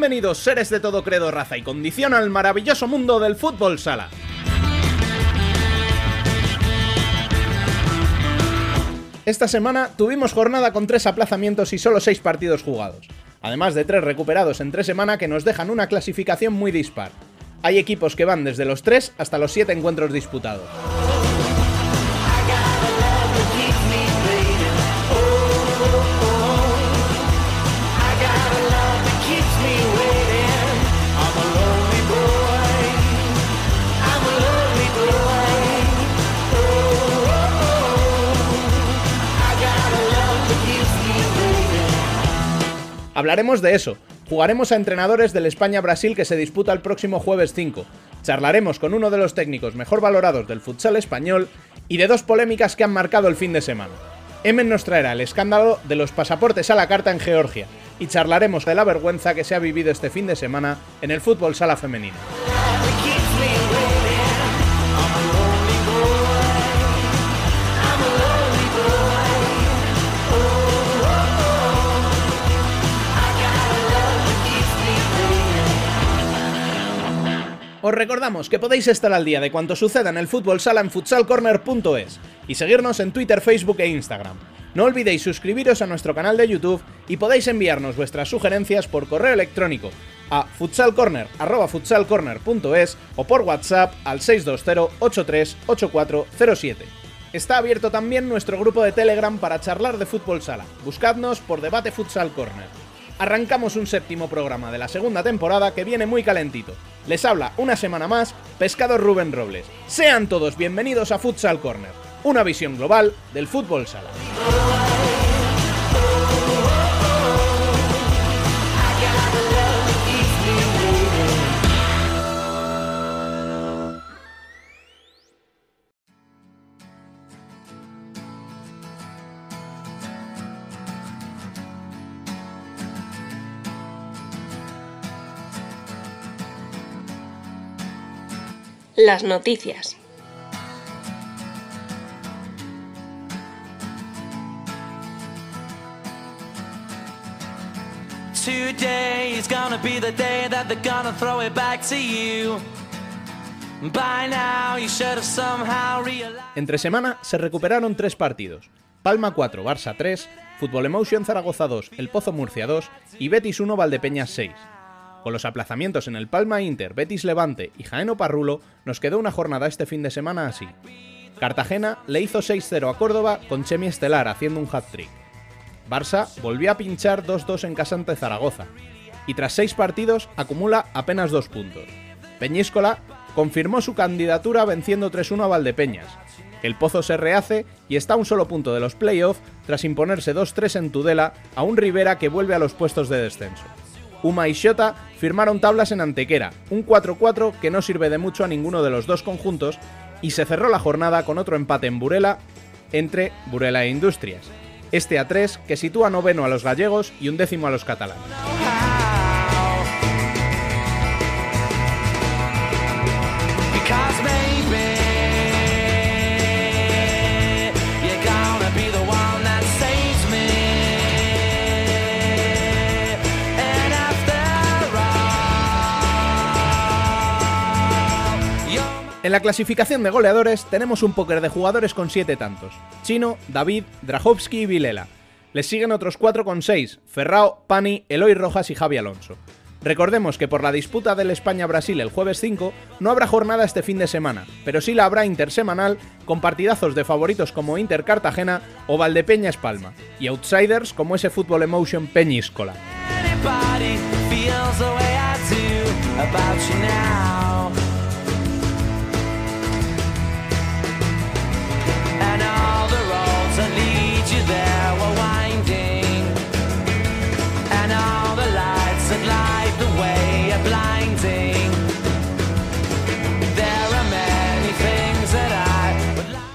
Bienvenidos seres de todo credo, raza y condición al maravilloso mundo del fútbol sala. Esta semana tuvimos jornada con tres aplazamientos y solo seis partidos jugados, además de tres recuperados en tres semanas que nos dejan una clasificación muy dispar. Hay equipos que van desde los tres hasta los siete encuentros disputados. Hablaremos de eso. Jugaremos a entrenadores del España-Brasil que se disputa el próximo jueves 5. Charlaremos con uno de los técnicos mejor valorados del futsal español y de dos polémicas que han marcado el fin de semana. Emen nos traerá el escándalo de los pasaportes a la carta en Georgia y charlaremos de la vergüenza que se ha vivido este fin de semana en el fútbol sala femenino. Os recordamos que podéis estar al día de cuanto suceda en el fútbol sala en futsalcorner.es y seguirnos en Twitter, Facebook e Instagram. No olvidéis suscribiros a nuestro canal de YouTube y podéis enviarnos vuestras sugerencias por correo electrónico a futsalcorner.es o por WhatsApp al 620-838407. Está abierto también nuestro grupo de Telegram para charlar de fútbol sala. Buscadnos por Debate Futsal Corner arrancamos un séptimo programa de la segunda temporada que viene muy calentito. Les habla una semana más Pescado Rubén Robles. Sean todos bienvenidos a Futsal Corner, una visión global del fútbol sala. Las noticias. Today is gonna be the day that they're gonna throw it back to you. By now you should have somehow realized... Entre semana se recuperaron tres partidos. Palma 4, Barça 3, Fútbol Emotion Zaragoza 2, El Pozo Murcia 2 y Betis 1, Valdepeñas 6. Con los aplazamientos en el Palma Inter, Betis Levante y Jaeno Parrulo, nos quedó una jornada este fin de semana así. Cartagena le hizo 6-0 a Córdoba con Chemi Estelar haciendo un hat-trick. Barça volvió a pinchar 2-2 en casa ante Zaragoza. Y tras seis partidos acumula apenas dos puntos. Peñíscola confirmó su candidatura venciendo 3-1 a Valdepeñas. El Pozo se rehace y está a un solo punto de los playoffs tras imponerse 2-3 en Tudela a un Rivera que vuelve a los puestos de descenso. Uma y Shota firmaron tablas en Antequera, un 4-4 que no sirve de mucho a ninguno de los dos conjuntos, y se cerró la jornada con otro empate en Burela entre Burela e Industrias. Este a 3 que sitúa noveno a los gallegos y un décimo a los catalanes. En la clasificación de goleadores tenemos un póker de jugadores con 7 tantos. Chino, David, Drahovski y Vilela. Les siguen otros 4 con 6, Ferrao, Pani, Eloy Rojas y Javi Alonso. Recordemos que por la disputa del España-Brasil el jueves 5 no habrá jornada este fin de semana, pero sí la habrá intersemanal con partidazos de favoritos como Inter Cartagena o Valdepeña Espalma, y outsiders como ese Fútbol Emotion Peñíscola.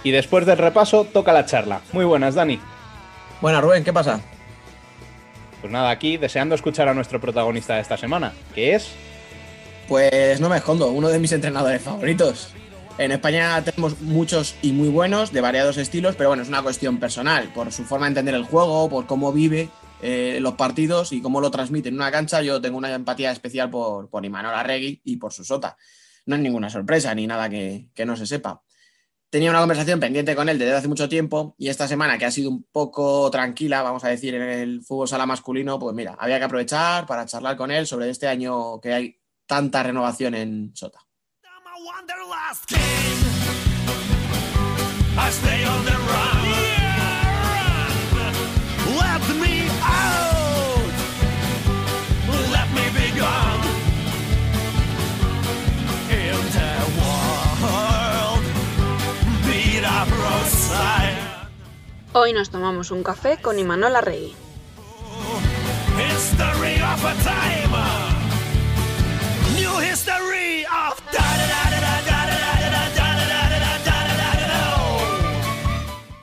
Y después del repaso, toca la charla. Muy buenas, Dani. Buenas, Rubén, ¿qué pasa? Pues nada, aquí deseando escuchar a nuestro protagonista de esta semana, que es... Pues no me escondo, uno de mis entrenadores favoritos. En España tenemos muchos y muy buenos, de variados estilos, pero bueno, es una cuestión personal, por su forma de entender el juego, por cómo vive eh, los partidos y cómo lo transmiten en una cancha, yo tengo una empatía especial por, por Imanol Arregui y por su sota. No es ninguna sorpresa ni nada que, que no se sepa tenía una conversación pendiente con él desde hace mucho tiempo y esta semana que ha sido un poco tranquila, vamos a decir, en el fútbol sala masculino, pues mira, había que aprovechar para charlar con él sobre este año que hay tanta renovación en Sota. Hoy nos tomamos un café con Imanol Arregui.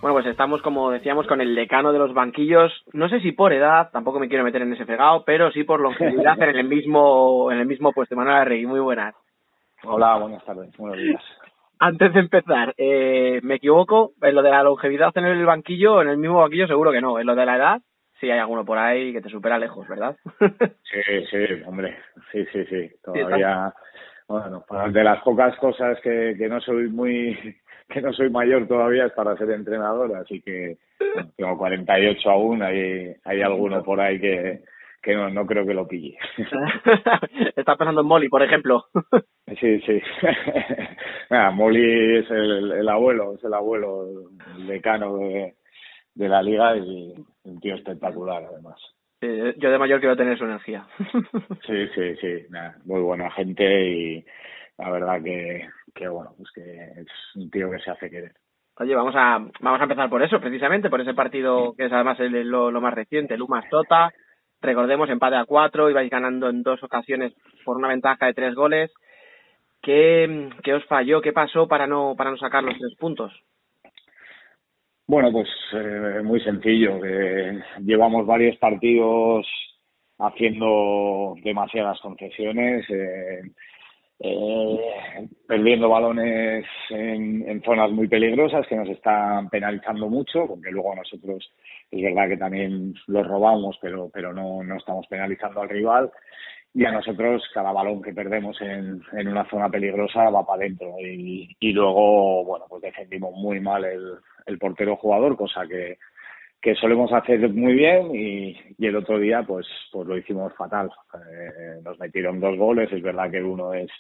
Bueno, pues estamos, como decíamos, con el decano de los banquillos. No sé si por edad, tampoco me quiero meter en ese fregado, pero sí por longevidad en el mismo, en el mismo puesto. Manuel Arregui, muy buenas. Hola, buenas tardes, buenos días. Antes de empezar, eh, ¿me equivoco? ¿En lo de la longevidad en el banquillo, en el mismo banquillo seguro que no? ¿En lo de la edad? Sí, hay alguno por ahí que te supera lejos, ¿verdad? sí, sí, hombre, sí, sí, sí. Todavía, bueno, de las pocas cosas que, que no soy muy, que no soy mayor todavía es para ser entrenador, así que tengo 48 aún, hay, hay alguno por ahí que, que no, no creo que lo pille. Está pensando en Molly, por ejemplo. sí, sí. Molly es el, el, abuelo, es el abuelo, el decano de, de la liga y un tío espectacular además. yo de mayor quiero tener su energía. sí, sí, sí. muy buena gente y la verdad que, que bueno, pues que es un tío que se hace querer. Oye, vamos a, vamos a empezar por eso, precisamente, por ese partido que es además el, lo, lo más reciente, Lumas Tota, Recordemos, empate a cuatro, ibais ganando en dos ocasiones por una ventaja de tres goles. ¿Qué, qué os falló? ¿Qué pasó para no, para no sacar los tres puntos? Bueno, pues eh, muy sencillo. que llevamos varios partidos haciendo demasiadas concesiones, eh, eh, perdiendo balones en, zonas muy peligrosas que nos están penalizando mucho, porque luego nosotros es verdad que también los robamos, pero, pero no, no estamos penalizando al rival. Y a nosotros cada balón que perdemos en, en una zona peligrosa va para adentro. Y, y luego, bueno, pues defendimos muy mal el, el portero jugador, cosa que, que solemos hacer muy bien y, el otro día pues pues lo hicimos fatal. Eh, nos metieron dos goles, es verdad que uno es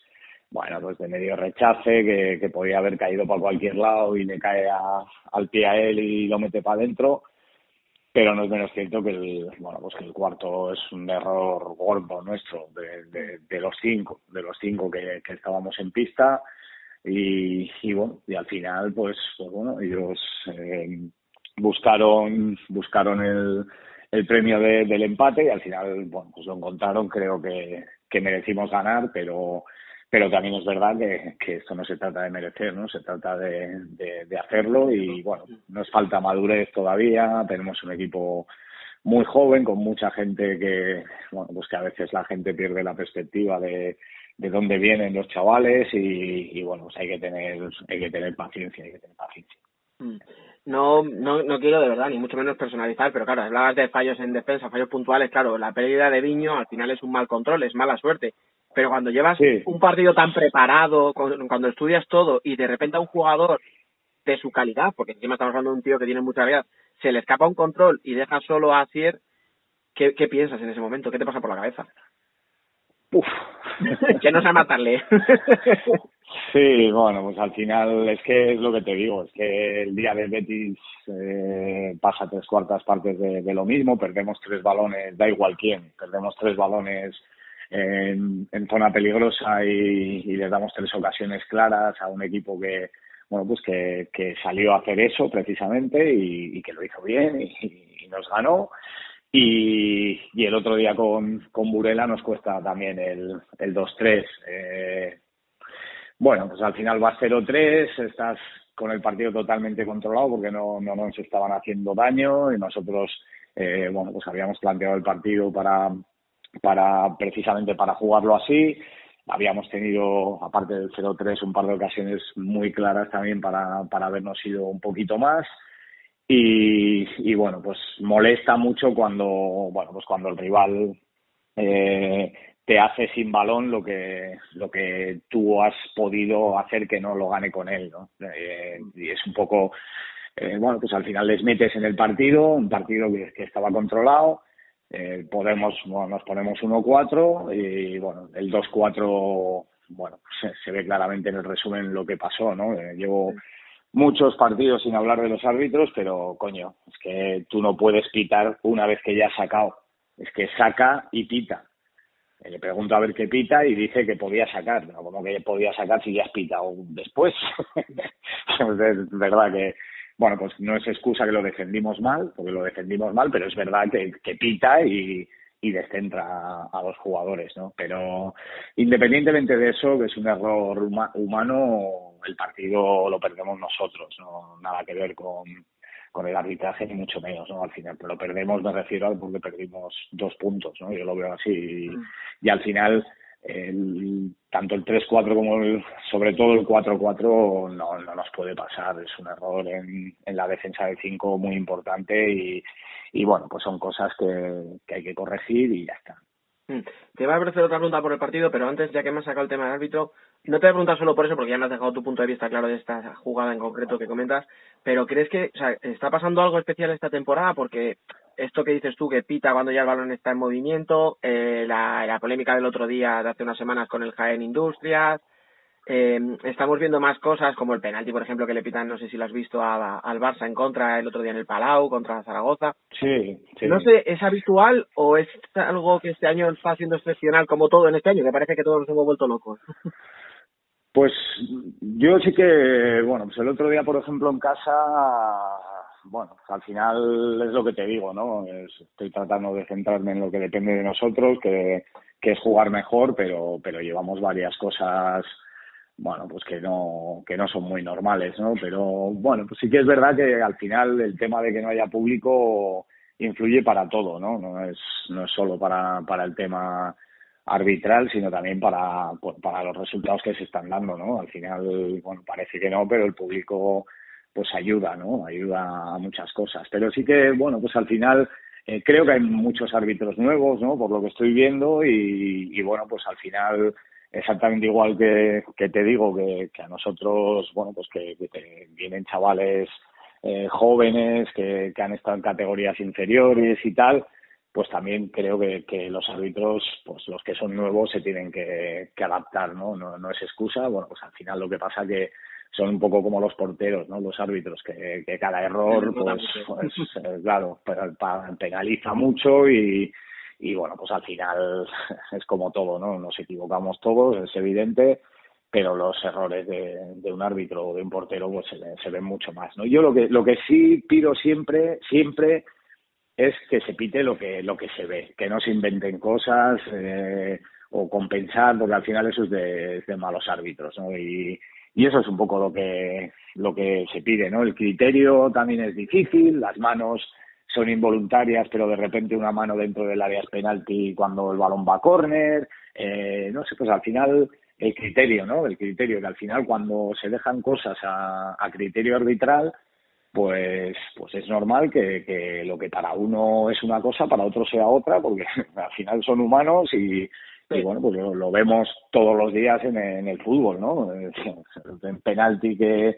bueno, pues de medio rechace, que, que podía haber caído para cualquier lado y le cae a, al pie a él y lo mete para adentro pero no es menos cierto que el, bueno, pues que el cuarto es un error gordo nuestro de, de, los cinco, de los cinco que, que estábamos en pista y, y, bueno, y al final pues, pues bueno, ellos eh, buscaron, buscaron el, el premio de, del empate y al final, bueno, pues lo encontraron, creo que, que merecimos ganar, pero pero también es verdad que, que, esto no se trata de merecer, ¿no? Se trata de, de, de, hacerlo y, bueno, nos falta madurez todavía, tenemos un equipo muy joven, con mucha gente que, bueno, pues que a veces la gente pierde la perspectiva de, de dónde vienen los chavales y, y, bueno, pues hay que tener, hay que tener paciencia, hay que tener paciencia. Mm. No, no, no quiero de verdad, ni mucho menos personalizar, pero claro, hablabas de fallos en defensa, fallos puntuales, claro, la pérdida de Viño al final es un mal control, es mala suerte pero cuando llevas un partido tan preparado, cuando estudias todo y de repente a un jugador de su calidad, porque encima estamos hablando de un tío que tiene mucha calidad, se le escapa un control y deja solo a Cier, ¿qué, ¿qué piensas en ese momento? ¿Qué te pasa por la cabeza? Uf. que no sé matarle. sí, bueno, pues al final es que es lo que te digo, es que el día de Betis eh, pasa tres cuartas partes de, de lo mismo, perdemos tres balones, da igual quién, perdemos tres balones en, en zona peligrosa y, y les damos tres ocasiones claras a un equipo que bueno pues que, que salió a hacer eso precisamente y, que lo hizo bien y, nos ganó. Y, y, el otro día con, con Burela nos cuesta también el, el 2-3 eh, bueno pues al final va 0-3 estás con el partido totalmente controlado porque no, no nos estaban haciendo daño y nosotros eh, bueno pues habíamos planteado el partido para para precisamente para jugarlo así. Habíamos tenido, aparte del 0-3, un par de ocasiones muy claras también para, para habernos ido un poquito más. y, bueno, pues molesta mucho cuando, bueno, pues cuando el rival eh, te hace sin balón lo que, lo que tú has podido hacer que no lo gane con él, ¿no? Eh, y es un poco, eh, bueno, pues al final les metes en el partido, un partido que, estaba controlado, eh, podemos, nos ponemos 1-4 y bueno, el 2-4, bueno, se, se, ve claramente en el resumen lo que pasó, ¿no? Eh, llevo muchos partidos sin hablar de los árbitros, pero coño, es que tú no puedes pitar una vez que ya has sacado, es que saca y pita. Le pregunto a ver qué pita y dice que podía sacar, pero como que podía sacar si ya has pitado después. es verdad que bueno, pues no es excusa que lo defendimos mal, porque lo defendimos mal, pero es verdad que, que pita y, y descentra a, los jugadores, ¿no? Pero independientemente de eso, que es un error humano, el partido lo perdemos nosotros, no nada que ver con, con el arbitraje ni mucho menos, ¿no? Al final, pero perdemos, me refiero a porque perdimos dos puntos, ¿no? Yo lo veo así y, y al final el, tanto el 3-4 como el, sobre todo el 4-4 no, no nos puede pasar. Es un error en, en la defensa de 5 muy importante y, y bueno, pues son cosas que, que hay que corregir y ya está. Mm. Te voy a ofrecer otra pregunta por el partido, pero antes, ya que me has sacado el tema del árbitro, no te voy a preguntar solo por eso, porque ya me has dejado tu punto de vista claro de esta jugada en concreto que comentas, pero ¿crees que está pasando algo especial esta temporada? Porque esto que dices tú, que pita cuando ya el balón está en movimiento, eh, la polémica del otro día de hace unas semanas con el Jaén Industrias, eh, estamos viendo más cosas como el penalti, por ejemplo, que le pitan, no sé si lo has visto, al Barça en contra el otro día en el Palau, contra Zaragoza. Sí, sí. No sé, ¿es habitual o es algo que este año está siendo excepcional como todo en este año? Que parece que todos nos hemos vuelto locos. Pues yo sí que, bueno, pues el otro día, por ejemplo, en casa bueno, al final es lo que te digo, ¿no? estoy tratando de centrarme en lo que depende de nosotros, que, que es jugar mejor, pero, pero llevamos varias cosas, bueno, pues que no, que no son muy normales, ¿no? Pero bueno, pues sí que es verdad que al final el tema de que no haya público influye para todo, ¿no? No es, no es solo para, para el tema arbitral, sino también para, para los resultados que se están dando, ¿no? Al final, bueno, parece que no, pero el público pues ayuda, ¿no? Ayuda a muchas cosas. Pero sí que, bueno, pues al final eh, creo que hay muchos árbitros nuevos, ¿no? Por lo que estoy viendo y, y bueno, pues al final exactamente igual que, que te digo que, que, a nosotros, bueno, pues que, que vienen chavales eh, jóvenes que, que han estado en categorías inferiores y tal, pues también creo que, que los árbitros, pues los que son nuevos se tienen que, que adaptar, ¿no? ¿no? No es excusa, bueno, pues al final lo que pasa que son un poco como los porteros, ¿no? Los árbitros, que, que cada error, pues, pues eh, claro, penaliza mucho y, y bueno, pues al final es como todo, ¿no? Nos equivocamos todos, es evidente, pero los errores de, de un árbitro o de un portero pues se, se, ven mucho más, ¿no? Yo lo que lo que sí pido siempre, siempre es que se pite lo que lo que se ve, que no se inventen cosas eh, o compensar, porque al final eso es de, de malos árbitros, ¿no? Y, y eso es un poco lo que lo que se pide no el criterio también es difícil las manos son involuntarias pero de repente una mano dentro del área es penalti cuando el balón va a córner eh, no sé pues al final el criterio no el criterio que al final cuando se dejan cosas a, a criterio arbitral pues pues es normal que, que lo que para uno es una cosa para otro sea otra porque al final son humanos y y bueno, pues lo, vemos todos los días en, en el fútbol, ¿no? En penalti que,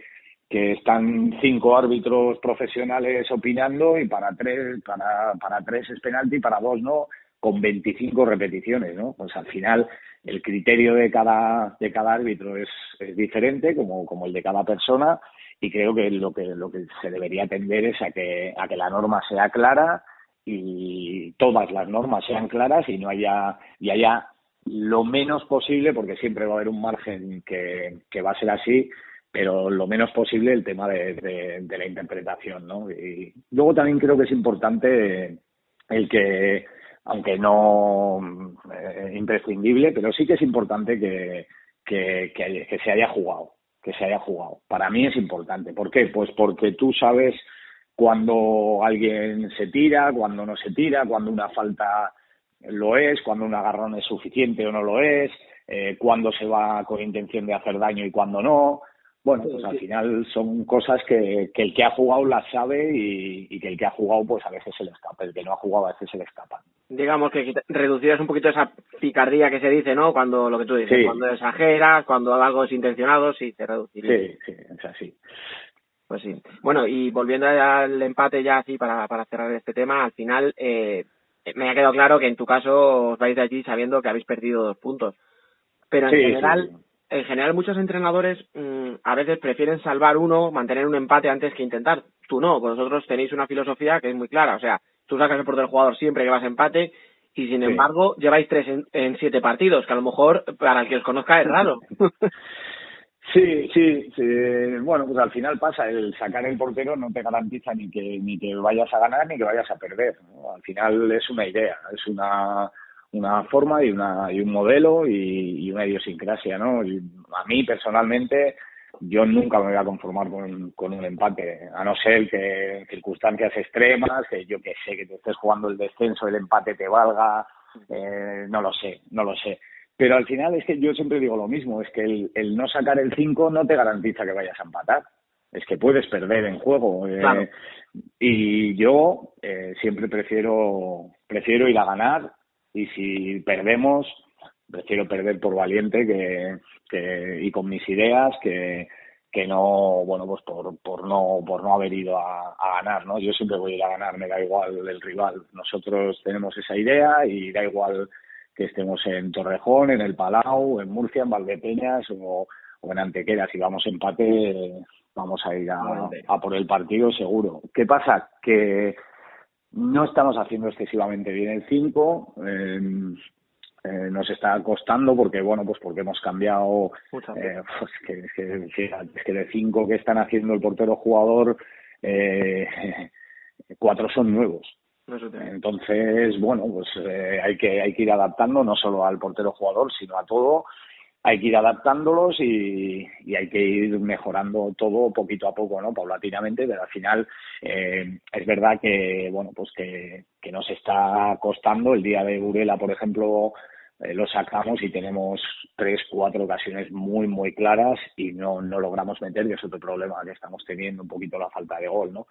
que están cinco árbitros profesionales opinando y para tres, para, para tres es penalti, para dos no, con 25 repeticiones, ¿no? Pues al final el criterio de cada, de cada árbitro es, es diferente, como, como el de cada persona, y creo que lo que lo que se debería atender es a que, a que la norma sea clara y todas las normas sean claras y no haya y haya lo menos posible, porque siempre va a haber un margen que, que va a ser así, pero lo menos posible el tema de, la interpretación, ¿no? Y luego también creo que es importante el que, aunque no eh, imprescindible, pero sí que es importante que, que, se haya jugado, que se haya jugado. Para mí es importante. ¿Por qué? Pues porque tú sabes cuando alguien se tira, cuando no se tira, cuando una falta lo es, cuando un agarrón es suficiente o no lo es, eh, cuándo se va con intención de hacer daño y cuándo no. Bueno, pues al final son cosas que, que, el que ha jugado las sabe y, que el que ha jugado pues a veces se le escapa, el que no ha jugado a veces se le escapa. Digamos que reducirás un poquito esa picardía que se dice, ¿no? Cuando lo que tú dices, cuando exageras, cuando algo es intencionado, sí, se reduce. Sí, sí, es así. Pues sí. Bueno, y volviendo al empate ya así para, para cerrar este tema, al final eh, me ha quedado claro que en tu caso os vais de allí sabiendo que habéis perdido dos puntos. Pero en general, en general muchos entrenadores mm, a veces prefieren salvar uno, mantener un empate antes que intentar. Tú no, vosotros tenéis una filosofía que es muy clara. O sea, tú sacas el portero del jugador siempre que vas a empate y sin embargo lleváis tres en, siete partidos, que a lo mejor para el que os conozca es raro. Sí, sí, sí, bueno, pues al final pasa, el sacar el portero no te garantiza ni que ni que vayas a ganar ni que vayas a perder. Al final es una idea, es una una forma y, una, y un modelo y, una idiosincrasia, ¿no? a mí personalmente yo nunca me voy a conformar con, con, un empate, a no ser que en circunstancias extremas, que yo que sé, que te estés jugando el descenso, el empate te valga, eh, no lo sé, no lo sé. Pero al final es que yo siempre digo lo mismo, es que el, el no sacar el 5 no te garantiza que vayas a empatar, es que puedes perder en juego. Eh, y yo eh, siempre prefiero, prefiero ir a ganar y si perdemos, prefiero perder por valiente que, que y con mis ideas que, que no, bueno, pues por, por no, por no haber ido a, ganar, ¿no? Yo siempre voy a ir a ganar, me da igual el rival. Nosotros tenemos esa idea y da igual que estemos en Torrejón, en el Palau, en Murcia, en Valdepeñas o, o en Antequera. Si vamos empate, vamos a ir a, a por el partido seguro. ¿Qué pasa? Que no estamos haciendo excesivamente bien el 5. Em, eh, nos está costando porque, bueno, pues porque hemos cambiado. Eh, pues que, que, que, de 5 que están haciendo el portero jugador, eh, cuatro son nuevos. Entonces, bueno, pues eh, hay que hay que ir adaptando no solo al portero jugador, sino a todo hay que ir adaptándolos y, y, hay que ir mejorando todo poquito a poco, ¿no? Paulatinamente, pero al final eh, es verdad que, bueno, pues que, nos está costando. El día de Burela, por ejemplo, eh, lo sacamos y tenemos tres, cuatro ocasiones muy, muy claras y no, no logramos meter, que es otro problema que estamos teniendo, un poquito la falta de gol, ¿no?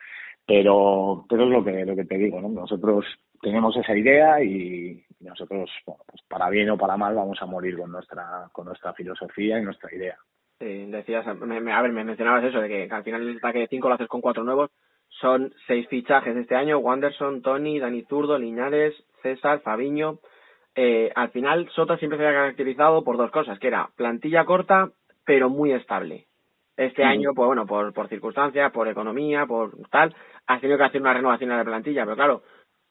Pero, pero es lo que, lo que te digo, ¿no? Nosotros tenemos esa idea y, nosotros, bueno, pues para bien o para mal, vamos a morir con nuestra, con nuestra filosofía y nuestra idea. Sí, decías, a ver, me mencionabas eso, de que, al final el ataque de cinco lo haces con cuatro nuevos. Son seis fichajes este año, Wanderson, Tony, Dani Zurdo, Liñares, César, Fabiño. Eh, al final, Sota siempre se ha caracterizado por dos cosas, que era plantilla corta, pero muy estable. Este año, pues bueno, por, por circunstancias, por economía, por tal, has tenido que hacer una renovación de la plantilla, pero claro,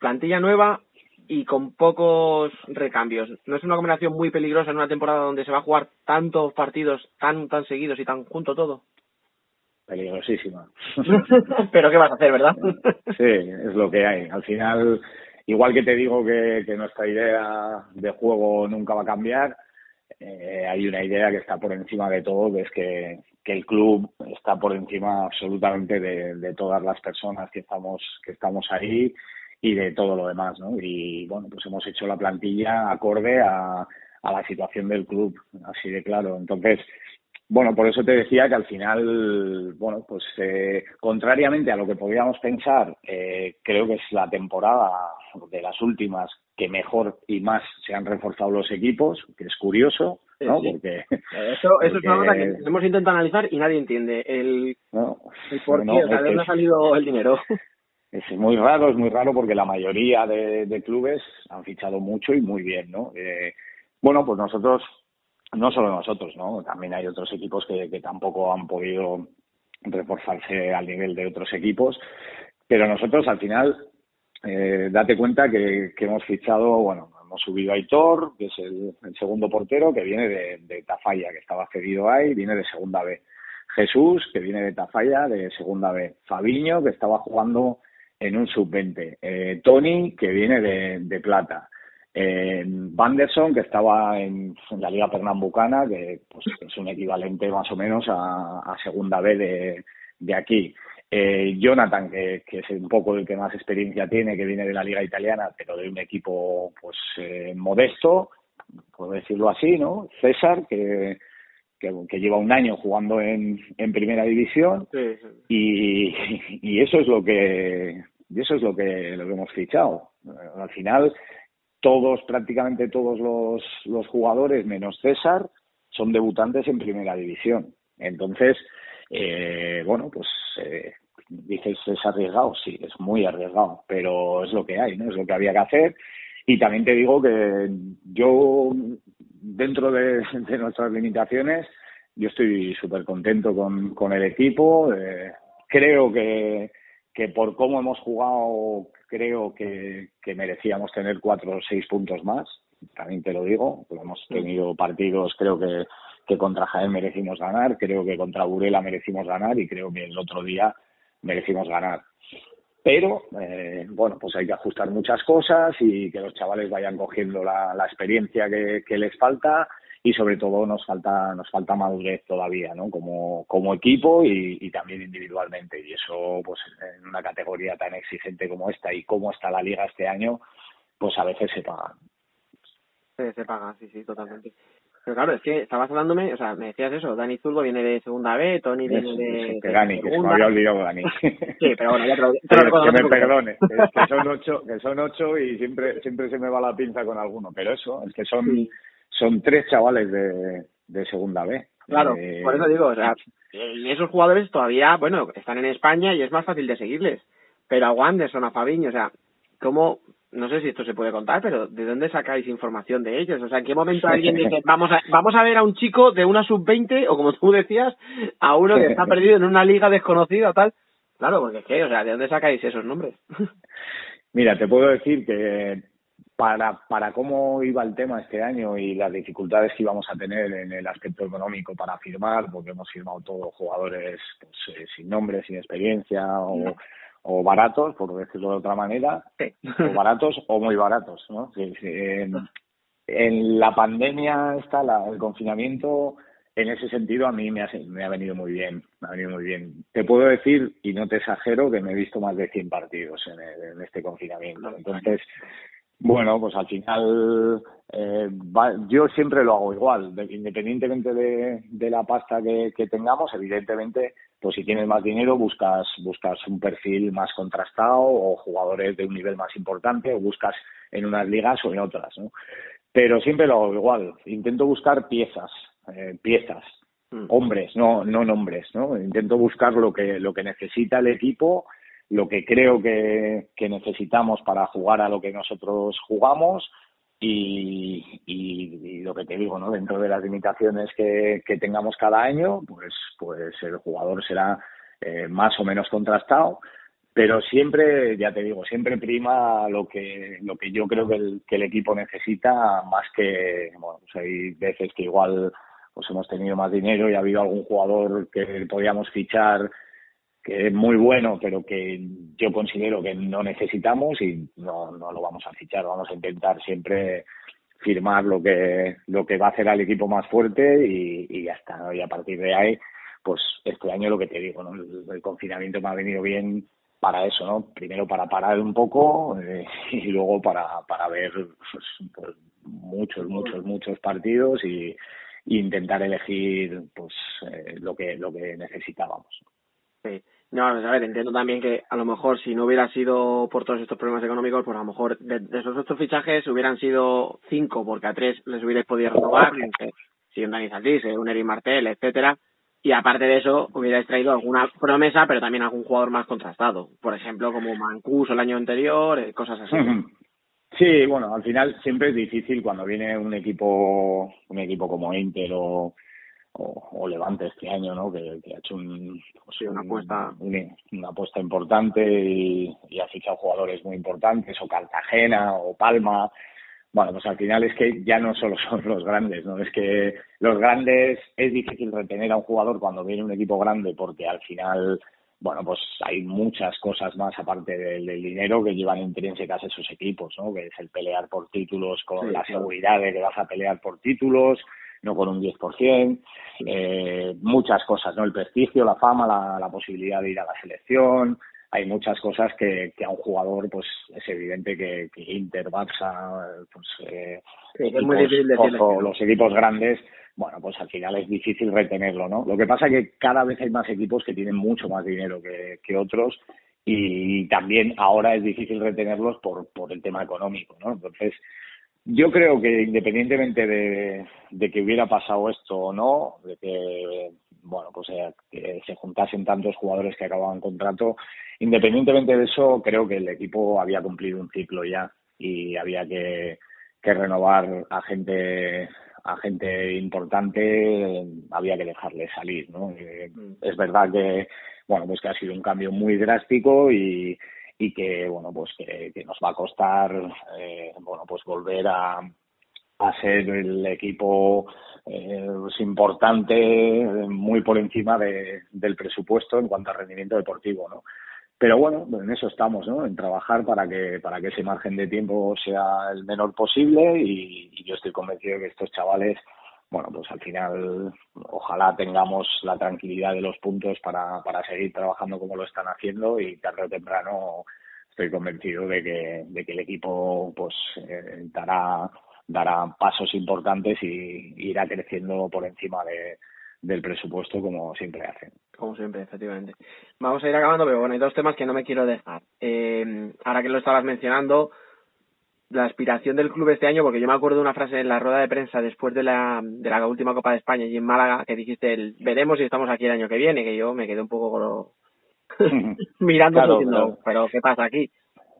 plantilla nueva y con pocos recambios. No es una combinación muy peligrosa en una temporada donde se va a jugar tantos partidos tan tan seguidos y tan junto todo. Peligrosísima. Pero qué vas a hacer, ¿verdad? sí, es lo que hay. Al final, igual que te digo que, que nuestra idea de juego nunca va a cambiar, eh, hay una idea que está por encima de todo, que es que, que el club está por encima absolutamente de, de todas las personas que estamos que estamos ahí y de todo lo demás, ¿no? Y bueno, pues hemos hecho la plantilla acorde a, a la situación del club, así de claro. Entonces, bueno, por eso te decía que al final, bueno, pues eh, contrariamente a lo que podíamos pensar, eh, creo que es la temporada de las últimas que mejor y más se han reforzado los equipos, que es curioso, ¿no? Porque eso, eso es una cosa que hemos intentado analizar y nadie entiende el, el por qué, o sea, de dónde ha salido el dinero. es muy raro, es muy raro porque la mayoría de, clubes han fichado mucho y muy bien, ¿no? Eh, bueno, pues nosotros, no solo nosotros, ¿no? También hay otros equipos que, que tampoco han podido reforzarse al nivel de otros equipos, pero nosotros al final, eh, date cuenta que, que, hemos fichado, bueno, hemos subido a Aitor, que es el, segundo portero, que viene de, de Tafalla, que estaba cedido ahí, viene de segunda B. Jesús, que viene de Tafalla, de segunda B. Fabiño, que estaba jugando en un sub-20. Eh, Tony, que viene de, de plata. Eh, Vanderson, que estaba en, la Liga Pernambucana, que pues, es un equivalente más o menos a, a segunda B de, de aquí. Eh, Jonathan, que, que, es un poco el que más experiencia tiene, que viene de la Liga Italiana, pero de un equipo pues eh, modesto, puedo decirlo así, ¿no? César, que, que, lleva un año jugando en, en primera división Y, y eso es lo que y eso es lo que lo que hemos fichado. Al final todos prácticamente todos los, los jugadores menos César son debutantes en primera división. Entonces eh, bueno pues eh, dices es arriesgado. Sí es muy arriesgado pero es lo que hay no es lo que había que hacer. Y también te digo que yo dentro de, nuestras limitaciones, yo estoy súper contento con, con el equipo. Eh, creo que, que por cómo hemos jugado, creo que, que merecíamos tener cuatro o seis puntos más. También te lo digo, hemos tenido partidos, creo que, que contra Jaén merecimos ganar, creo que contra Burela merecimos ganar y creo que el otro día merecimos ganar. Pero, eh, bueno, pues hay que ajustar muchas cosas y que los chavales vayan cogiendo la, la experiencia que, que, les falta y sobre todo nos falta nos falta madurez todavía, ¿no? Como, como equipo y, y también individualmente. Y eso, pues en una categoría tan exigente como esta y como está la liga este año, pues a veces se paga. Se, se paga, sí, sí, totalmente. Pero claro, es que estabas hablándome, o sea, me decías eso, Dani Zurdo viene de segunda B, Tony viene de. que Dani, que se me había olvidado Dani. Sí, pero bueno, ya te lo, Que me perdone, que son ocho, que son ocho y siempre, siempre se me va la pinza con alguno, pero eso, es que son, son tres chavales de, de segunda B. Claro, eh, por eso digo, o sea, esos jugadores todavía, bueno, están en España y es más fácil de seguirles. Pero a Wanderson, a Fabiño, o sea, ¿cómo no sé si esto se puede contar, pero ¿de dónde sacáis información de ellos? O sea, ¿en qué momento alguien dice, vamos a, vamos a ver a un chico de una sub-20, o como tú decías, a uno que está perdido en una liga desconocida o tal? Claro, porque es que, o sea, ¿de dónde sacáis esos nombres? Mira, te puedo decir que para, para cómo iba el tema este año y las dificultades que íbamos a tener en el aspecto económico para firmar, porque hemos firmado todos jugadores pues, eh, sin nombre, sin experiencia o o baratos, por decirlo de otra manera, o baratos o muy baratos, ¿no? en, la pandemia está la, el confinamiento, en ese sentido a mí me ha, me ha venido muy bien, me ha venido muy bien. Te puedo decir, y no te exagero, que me he visto más de 100 partidos en, en este confinamiento. Entonces, bueno, pues al final eh, yo siempre lo hago igual, independientemente de, de la pasta que, que, tengamos, evidentemente, pues si tienes más dinero buscas buscas un perfil más contrastado o jugadores de un nivel más importante o buscas en unas ligas o en otras, ¿no? Pero siempre lo hago igual, intento buscar piezas, eh, piezas, mm. hombres, no no nombres, ¿no? Intento buscar lo que lo que necesita el equipo lo que creo que, necesitamos para jugar a lo que nosotros jugamos y, y, lo que te digo, ¿no? Dentro de las limitaciones que, que tengamos cada año, pues, pues el jugador será eh, más o menos contrastado, pero siempre, ya te digo, siempre prima lo que, lo que yo creo que el, que el equipo necesita más que, bueno, pues hay veces que igual pues hemos tenido más dinero y ha habido algún jugador que podíamos fichar que es muy bueno, pero que yo considero que no necesitamos y no, no lo vamos a fichar. Vamos a intentar siempre firmar lo que lo que va a hacer al equipo más fuerte y, y ya está. Y a partir de ahí, pues este año lo que te digo, ¿no? el, confinamiento me ha venido bien para eso, ¿no? Primero para parar un poco eh, y luego para, para ver pues, pues, muchos, muchos, muchos partidos y, y intentar elegir pues eh, lo que lo que necesitábamos. Sí. No, a ver, entiendo también que a lo mejor si no hubiera sido por todos estos problemas económicos, pues a lo mejor de, esos otros fichajes hubieran sido cinco, porque a tres les hubierais podido renovar, si un Dani Saldís, un Eric Martel, etcétera, y aparte de eso hubierais traído alguna promesa, pero también algún jugador más contrastado, por ejemplo como Mancuso el año anterior, eh, cosas así. Sí, bueno, al final siempre es difícil cuando viene un equipo, un equipo como Inter o o, Levante este año, ¿no? Que, ha hecho un, pues una, apuesta. una apuesta importante y, ha fichado jugadores muy importantes, o Cartagena, o Palma. Bueno, pues al final es que ya no solo son los grandes, ¿no? Es que los grandes es difícil retener a un jugador cuando viene un equipo grande porque al final, bueno, pues hay muchas cosas más aparte del, dinero que llevan intrínsecas esos equipos, ¿no? Que es el pelear por títulos con la seguridad de que vas a pelear por títulos, no con un 10%, eh, muchas cosas, ¿no? El prestigio, la fama, la, la, posibilidad de ir a la selección, hay muchas cosas que, que a un jugador, pues es evidente que, que Inter, Barça, pues eh, los equipos grandes, bueno, pues al final es difícil retenerlo, ¿no? Lo que pasa es que cada vez hay más equipos que tienen mucho más dinero que, que otros y también ahora es difícil retenerlos por, por el tema económico, ¿no? Entonces, yo creo que independientemente de, que hubiera pasado esto o no, de que bueno, pues eh, se juntasen tantos jugadores que acababan contrato, independientemente de eso, creo que el equipo había cumplido un ciclo ya y había que, que renovar a gente a gente importante había que dejarle salir, ¿no? Eh. Es verdad que bueno, pues que ha sido un cambio muy drástico y, y que bueno pues que, nos va a costar eh, bueno pues volver a, ser el equipo eh, importante muy por encima de, del presupuesto en cuanto a rendimiento deportivo no pero bueno en eso estamos no en trabajar para que para que ese margen de tiempo sea el menor posible y, y yo estoy convencido de que estos chavales bueno, pues al final ojalá tengamos la tranquilidad de los puntos para, para seguir trabajando como lo están haciendo y tarde o temprano estoy convencido de que, de que el equipo pues eh, dará, dará pasos importantes y irá creciendo por encima de, del presupuesto como siempre hacen. Como siempre, efectivamente. Vamos a ir acabando, pero bueno, hay dos temas que no me quiero dejar. Eh, ahora que lo estabas mencionando, la aspiración del club este año, porque yo me acuerdo de una frase en la rueda de prensa después de la, de la última Copa de España y en Málaga que dijiste el veremos si estamos aquí el año que viene, que yo me quedé un poco mirando diciendo, pero ¿qué pasa aquí?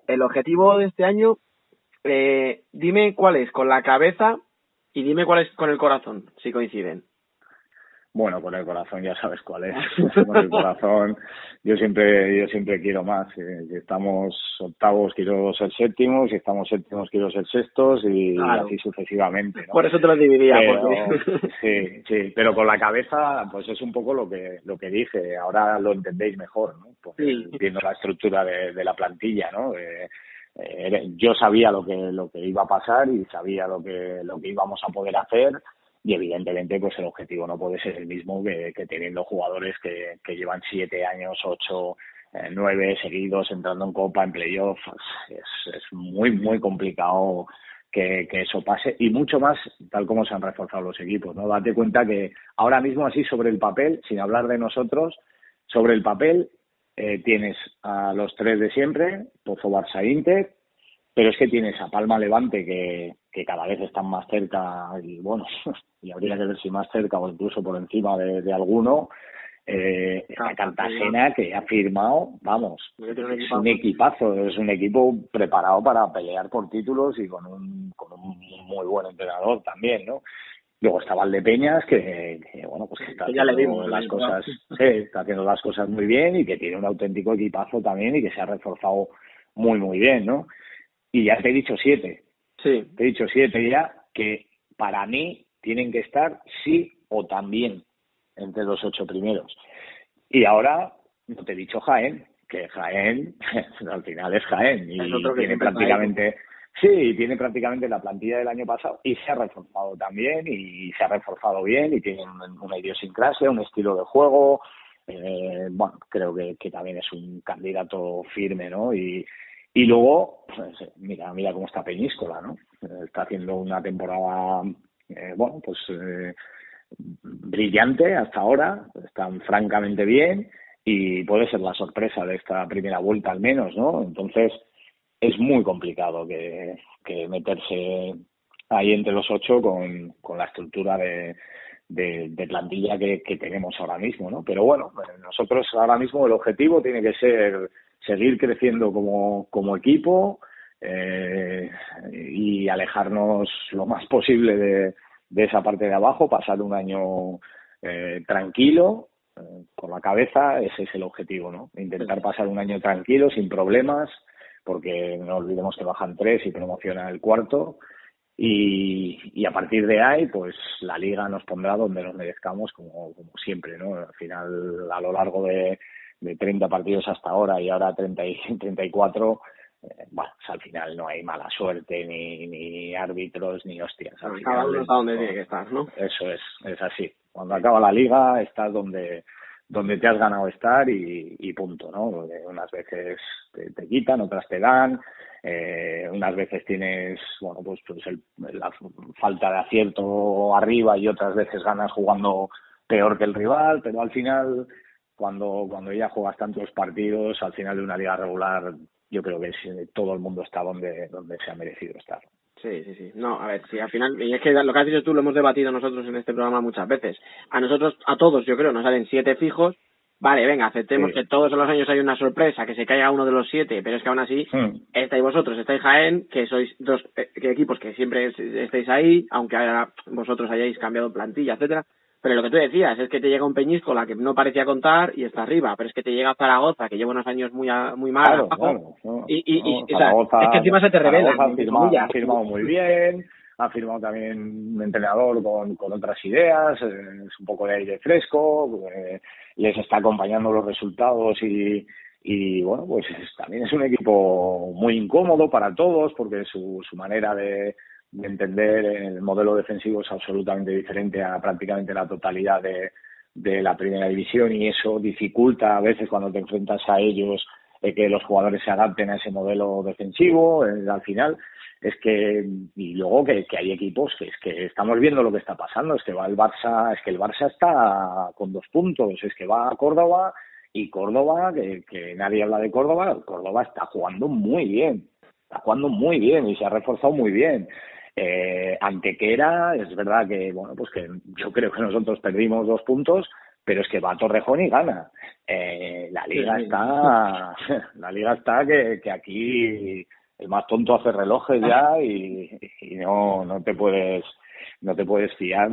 El objetivo de este año, eh, dime cuál es con la cabeza y dime cuál es con el corazón, si coinciden. Bueno, con el corazón ya sabes cuál es. con el corazón yo siempre yo siempre quiero más. Eh, si estamos octavos quiero ser séptimos, si estamos séptimos quiero ser sextos y así sucesivamente. Por eso te lo dividía. sí, sí, pero con la cabeza pues es un poco lo que lo que dije. Ahora lo entendéis mejor, ¿no? viendo la estructura de, de la plantilla, ¿no? Eh, yo sabía lo que lo que iba a pasar y sabía lo que lo que íbamos a poder hacer y evidentemente pues el objetivo no puede ser el mismo que, teniendo jugadores que, que llevan siete años, ocho, eh, nueve seguidos entrando en Copa, en playoff, es, es muy, muy complicado que, que, eso pase y mucho más tal como se han reforzado los equipos. ¿no? Date cuenta que ahora mismo así sobre el papel, sin hablar de nosotros, sobre el papel eh, tienes a los tres de siempre, Pozo Barça Inter, pero es que tienes a Palma Levante que, que cada vez están más cerca y bueno, y habría que ver si más cerca o incluso por encima de, de alguno. Eh, a Cartagena que ha firmado, vamos, es un equipazo, es un equipo preparado para pelear por títulos y con un, con un muy buen entrenador también, ¿no? Luego está Valdepeñas, que, que bueno, pues que está haciendo las cosas, sí, está haciendo las cosas muy bien y que tiene un auténtico equipazo también y que se ha reforzado muy, muy bien, ¿no? Y ya te he dicho siete. Sí. Te he dicho siete ya, que para mí tienen que estar sí o también entre los ocho primeros. Y ahora no te he dicho Jaén, que Jaén al final es Jaén y tiene prácticamente sí tiene prácticamente la plantilla del año pasado y se ha reforzado también y se ha reforzado bien y tiene una idiosincrasia, un estilo de juego. Eh, bueno, creo que, que también es un candidato firme, ¿no? Y, y luego, pues, mira, mira cómo está Peñíscola, ¿no? Está haciendo una temporada, eh, bueno, pues eh, brillante hasta ahora, están francamente bien y puede ser la sorpresa de esta primera vuelta al menos, ¿no? Entonces, es muy complicado que, meterse ahí entre los ocho con, con la estructura de, de, de plantilla que, que tenemos ahora mismo, ¿no? Pero bueno, nosotros ahora mismo el objetivo tiene que ser seguir creciendo como, como equipo eh, y alejarnos lo más posible de, de, esa parte de abajo, pasar un año eh, tranquilo, eh, con la cabeza, ese es el objetivo, ¿no? Intentar pasar un año tranquilo, sin problemas, porque no olvidemos que bajan tres y promociona el cuarto. Y, y, a partir de ahí, pues la liga nos pondrá donde nos merezcamos, como, como siempre, ¿no? Al final, a lo largo de, de 30 partidos hasta ahora y ahora 30 y 34, eh, bueno, pues al final no hay mala suerte, ni, ni árbitros, ni hostias. Al final, donde tiene que estar, ¿no? Eso es, es así. Cuando acaba la liga estás donde donde te has ganado estar y, punto, ¿no? unas veces te, quitan, otras te dan, eh, unas veces tienes, bueno, pues, pues la falta de acierto arriba y otras veces ganas jugando peor que el rival, pero al final, cuando, cuando ya juegas tantos partidos, al final de una liga regular, yo creo que todo el mundo está donde, donde se ha merecido estar. Sí, sí, sí. No, a ver, sí, al final, y es que lo que has dicho tú lo hemos debatido nosotros en este programa muchas veces. A nosotros, a todos, yo creo, nos salen siete fijos. Vale, venga, aceptemos que todos los años hay una sorpresa, que se caiga uno de los siete, pero es que aún así, estáis vosotros, estáis Jaén, que sois dos eh, equipos que siempre estáis ahí, aunque ahora vosotros hayáis cambiado plantilla, etcétera pero lo que tú decías es que te llega un Peñíscola que no parecía contar y está arriba, pero es que te llega Zaragoza, que lleva unos años muy muy mal. y, y, es que encima se te revela. Ha firmado, muy bien, ha firmado también un entrenador con, con otras ideas, es un poco de aire fresco, eh, les está acompañando los resultados y, y bueno, pues también es un equipo muy incómodo para todos porque su, su manera de de entender el modelo defensivo es absolutamente diferente a prácticamente la totalidad de, de la primera división y eso dificulta a veces cuando te enfrentas a ellos eh, que los jugadores se adapten a ese modelo defensivo eh, al final es que y luego que, hay equipos que es que estamos viendo lo que está pasando es que va el Barça es que el Barça está con dos puntos es que va a Córdoba y Córdoba que nadie habla de Córdoba Córdoba está jugando muy bien está jugando muy bien y se ha reforzado muy bien eh, Antequera, es verdad que, bueno, pues que yo creo que nosotros perdimos dos puntos, pero es que va a Torrejón y gana. Eh, la liga está, la liga está que, que aquí el más tonto hace relojes ya y, y no, no te puedes, no te puedes fiar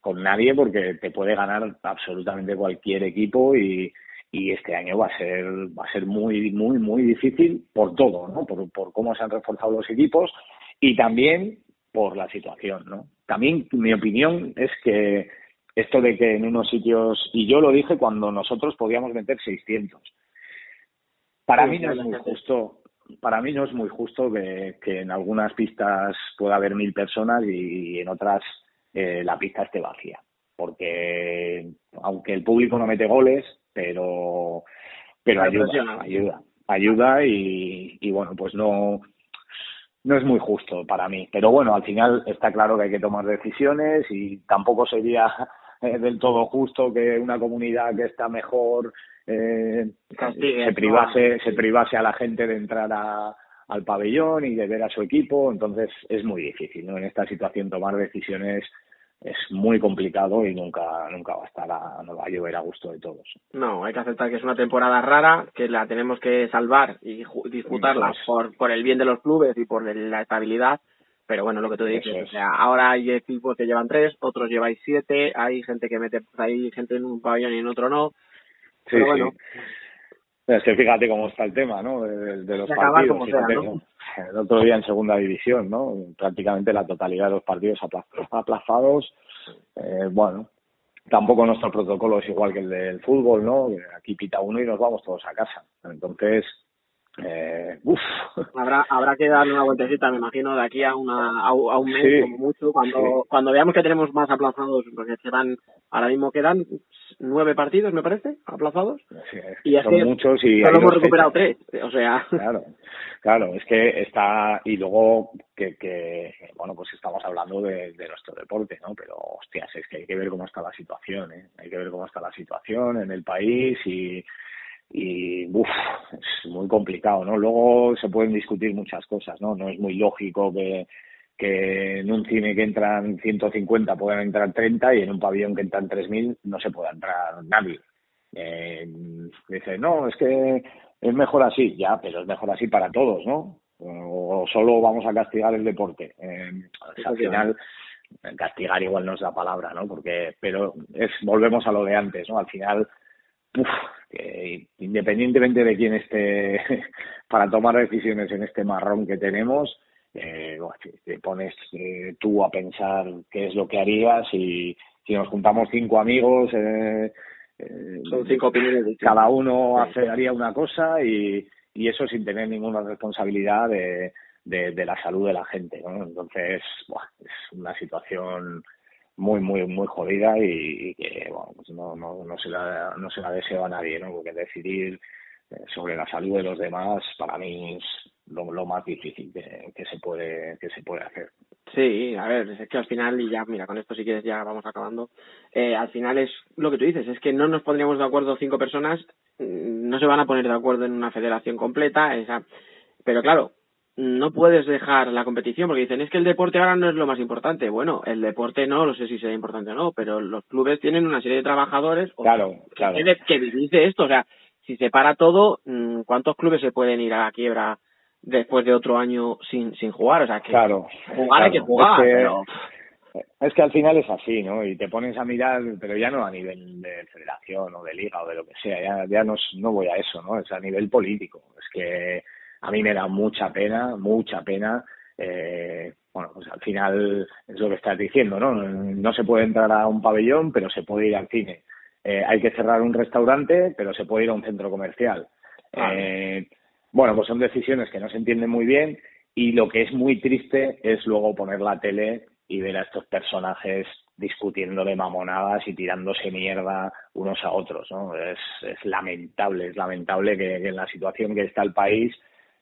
con nadie porque te puede ganar absolutamente cualquier equipo y, y este año va a ser va a ser muy muy muy difícil por todo no por, por cómo se han reforzado los equipos y también por la situación, ¿no? También mi opinión es que esto de que en unos sitios, y yo lo dije cuando nosotros podíamos meter 600, para mí no es muy justo, para mí no es muy justo que, en algunas pistas pueda haber mil personas y, en otras eh, la pista esté vacía, porque aunque el público no mete goles, pero pero ayuda, ayuda, ayuda y, y bueno, pues no no es muy justo para mí. Pero bueno, al final está claro que hay que tomar decisiones y tampoco sería eh, del todo justo que una comunidad que está mejor eh, se privase se privase a la gente de entrar a, al pabellón y de ver a su equipo. Entonces es muy difícil no en esta situación tomar decisiones es muy complicado y nunca nunca va a estar a, no va a llover a gusto de todos. No, hay que aceptar que es una temporada rara, que la tenemos que salvar y disputarla por, por el bien de los clubes y por la estabilidad. Pero bueno, lo que tú dices, o sea, ahora hay equipos que llevan tres, otros lleváis siete, hay gente que mete, hay gente en un pabellón y en otro no. Sí, Pero bueno. Es que fíjate cómo está el tema, ¿no? De, los partidos. El otro día en segunda división, ¿no? Prácticamente la totalidad de los partidos aplazados. Eh, bueno, tampoco nuestro protocolo es igual que el del fútbol, ¿no? Aquí pita uno y nos vamos todos a casa. Entonces, eh, uf. Habrá, habrá que darle una vueltecita, me imagino, de aquí a, una, a, un mes como mucho, cuando, cuando veamos que tenemos más aplazados, porque se van, ahora mismo quedan nueve partidos, me parece, aplazados. y son muchos y solo hemos recuperado tres, o sea. Claro, claro, es que está, y luego que, que bueno, pues estamos hablando de, de nuestro deporte, ¿no? Pero, hostias, es que hay que ver cómo está la situación, ¿eh? Hay que ver cómo está la situación en el país y y uf, es muy complicado, ¿no? Luego se pueden discutir muchas cosas, ¿no? No es muy lógico que, que en un cine que entran 150 puedan entrar 30 y en un pabellón que entran 3.000 no se pueda entrar nadie. Eh, dice, no, es que es mejor así, ya, pero es mejor así para todos, ¿no? O solo vamos a castigar el deporte. Eh, al final, castigar igual no es la palabra, ¿no? Porque, pero es, volvemos a lo de antes, ¿no? Al final, uf, que independientemente de quién esté para tomar decisiones en este marrón que tenemos, eh, te pones eh, tú a pensar qué es lo que harías y si nos juntamos cinco amigos, eh, eh son cinco opiniones cada uno haría una cosa y, y eso sin tener ninguna responsabilidad de, de, la salud de la gente. ¿no? Entonces, es una situación muy, muy, muy jodida y, que bueno, pues no, no, no, se la, no se la deseo a nadie, ¿no? Porque decidir eh, sobre la salud de los demás para mí es lo, más difícil que, que, se puede que se puede hacer. Sí, a ver, es que al final, y ya, mira, con esto si quieres ya vamos acabando, eh, al final es lo que tú dices, es que no nos pondríamos de acuerdo cinco personas, mm, no se van a poner de acuerdo en una federación completa, esa, pero claro, no puedes dejar la competición porque dicen es que el deporte ahora no es lo más importante. Bueno, el deporte no, no sé si será importante o no, pero los clubes tienen una serie de trabajadores claro, claro. que, esto. O sea, si se para todo, mm, ¿cuántos clubes se pueden ir a la quiebra después de otro año sin, sin jugar? O sea, que claro, jugar hay que jugar, es que, Es que al final es así, ¿no? Y te pones a mirar, pero ya no a nivel de federación o de liga o de lo que sea, ya, ya no, no voy a eso, ¿no? Es a nivel político. Es que a mí me da mucha pena, mucha pena. Eh, bueno, pues al final es lo que estás diciendo, ¿no? No se puede entrar a un pabellón, pero se puede ir al cine. Eh, hay que cerrar un restaurante, pero se puede ir a un centro comercial. Eh, bueno, pues son decisiones que no se entienden muy bien y lo que es muy triste es luego poner la tele y ver a estos personajes discutiendo de mamonadas y tirándose mierda unos a otros, ¿no? Es, es lamentable, es lamentable que en la situación que está el país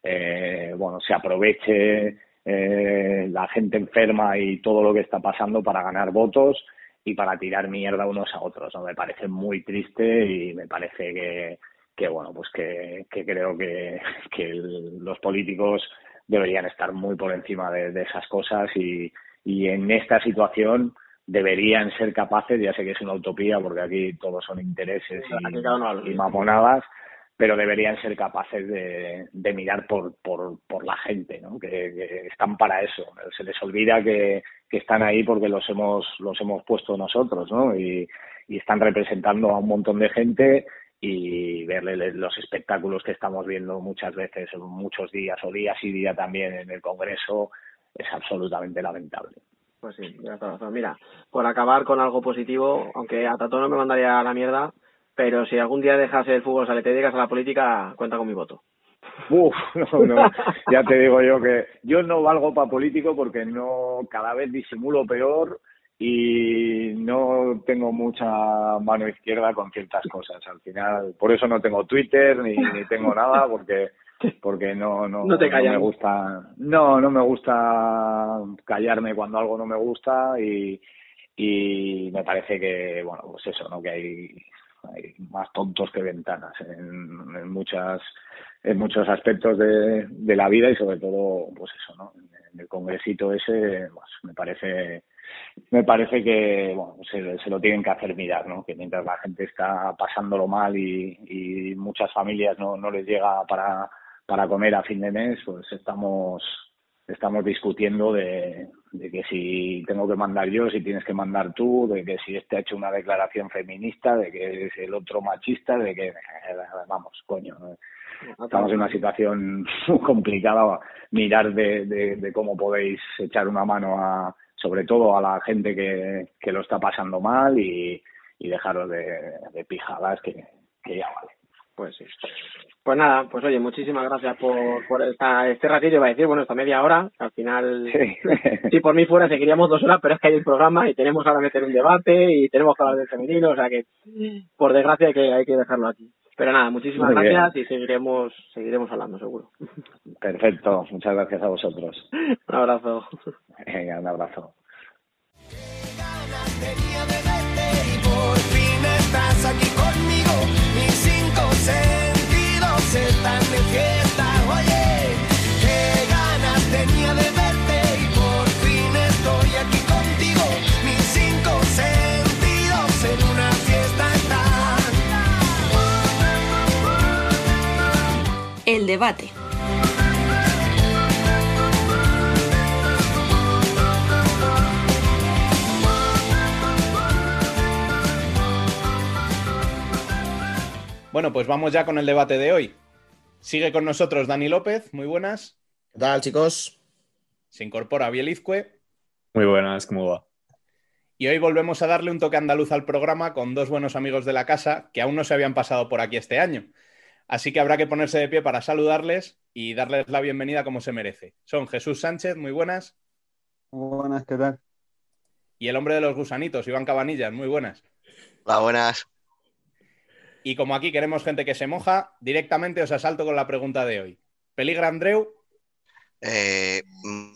eh, bueno, se aproveche eh, la gente enferma y todo lo que está pasando para ganar votos y para tirar mierda unos a otros. ¿no? Me parece muy triste y me parece que, que bueno, pues que, que creo que, que los políticos deberían estar muy por encima de, de esas cosas y, y en esta situación deberían ser capaces, ya sé que es una utopía porque aquí todos son intereses y, y mamonadas, pero deberían ser capaces de, de mirar por, por, por la gente, ¿no? Que, están para eso. Se les olvida que, que están ahí porque los hemos, los hemos puesto nosotros, ¿no? Y, y están representando a un montón de gente y verle los espectáculos que estamos viendo muchas veces, muchos días o días y día también en el Congreso, es absolutamente lamentable. Pues sí. Mira, por acabar con algo positivo, aunque a Tato no me mandaría a la mierda, pero si algún día dejas el fútbol, o te dedicas a la política, cuenta con mi voto. Uf, no, no, ya te digo yo que yo no valgo para político porque no cada vez disimulo peor y no tengo mucha mano izquierda con ciertas cosas. Al final, por eso no tengo Twitter ni, ni tengo nada porque porque no no, no, te no me gusta no no me gusta callarme cuando algo no me gusta y y me parece que bueno pues eso no que hay hay más tontos que ventanas en, en muchas en muchos aspectos de, de, la vida y sobre todo pues eso no en el congresito ese pues, me parece me parece que bueno se, se, lo tienen que hacer mirar no que mientras la gente está pasándolo mal y, y muchas familias no no les llega para para comer a fin de mes pues estamos estamos discutiendo de, que si tengo que mandar yo, si tienes que mandar tú, de que si este ha hecho una declaración feminista, de que es el otro machista, de que, vamos, coño, estamos en una situación complicada. Mirar de, de, cómo podéis echar una mano a, sobre todo a la gente que, que lo está pasando mal y, dejaros de, pijadas que ya vale. Pues sí. Pues nada, pues oye, muchísimas gracias por, por esta, este ratito, iba a decir, bueno, esta media hora, al final, sí. si por mí fuera seguiríamos dos horas, pero es que hay un programa y tenemos ahora meter un debate y tenemos que hablar del femenino, o sea que, por desgracia, hay que, hay que dejarlo aquí. Pero nada, muchísimas Muy gracias bien. y seguiremos, seguiremos hablando, seguro. Perfecto, muchas gracias a vosotros. un abrazo. Venga, un abrazo. por fin estás aquí cinco están de fiesta. Oye, qué ganas tenía de verte y por fin estoy aquí contigo. Mis cinco sentidos en una fiesta están. El debate. Bueno, pues vamos ya con el debate de hoy. Sigue con nosotros Dani López, muy buenas. ¿Qué tal, chicos? Se incorpora Bielizque. Muy buenas, ¿cómo va? Y hoy volvemos a darle un toque andaluz al programa con dos buenos amigos de la casa que aún no se habían pasado por aquí este año. Así que habrá que ponerse de pie para saludarles y darles la bienvenida como se merece. Son Jesús Sánchez, muy buenas. Muy buenas, ¿qué tal? Y el hombre de los gusanitos, Iván Cabanillas, muy buenas. Hola, buenas. Y como aquí queremos gente que se moja, directamente os asalto con la pregunta de hoy. ¿Peligra Andreu? Eh,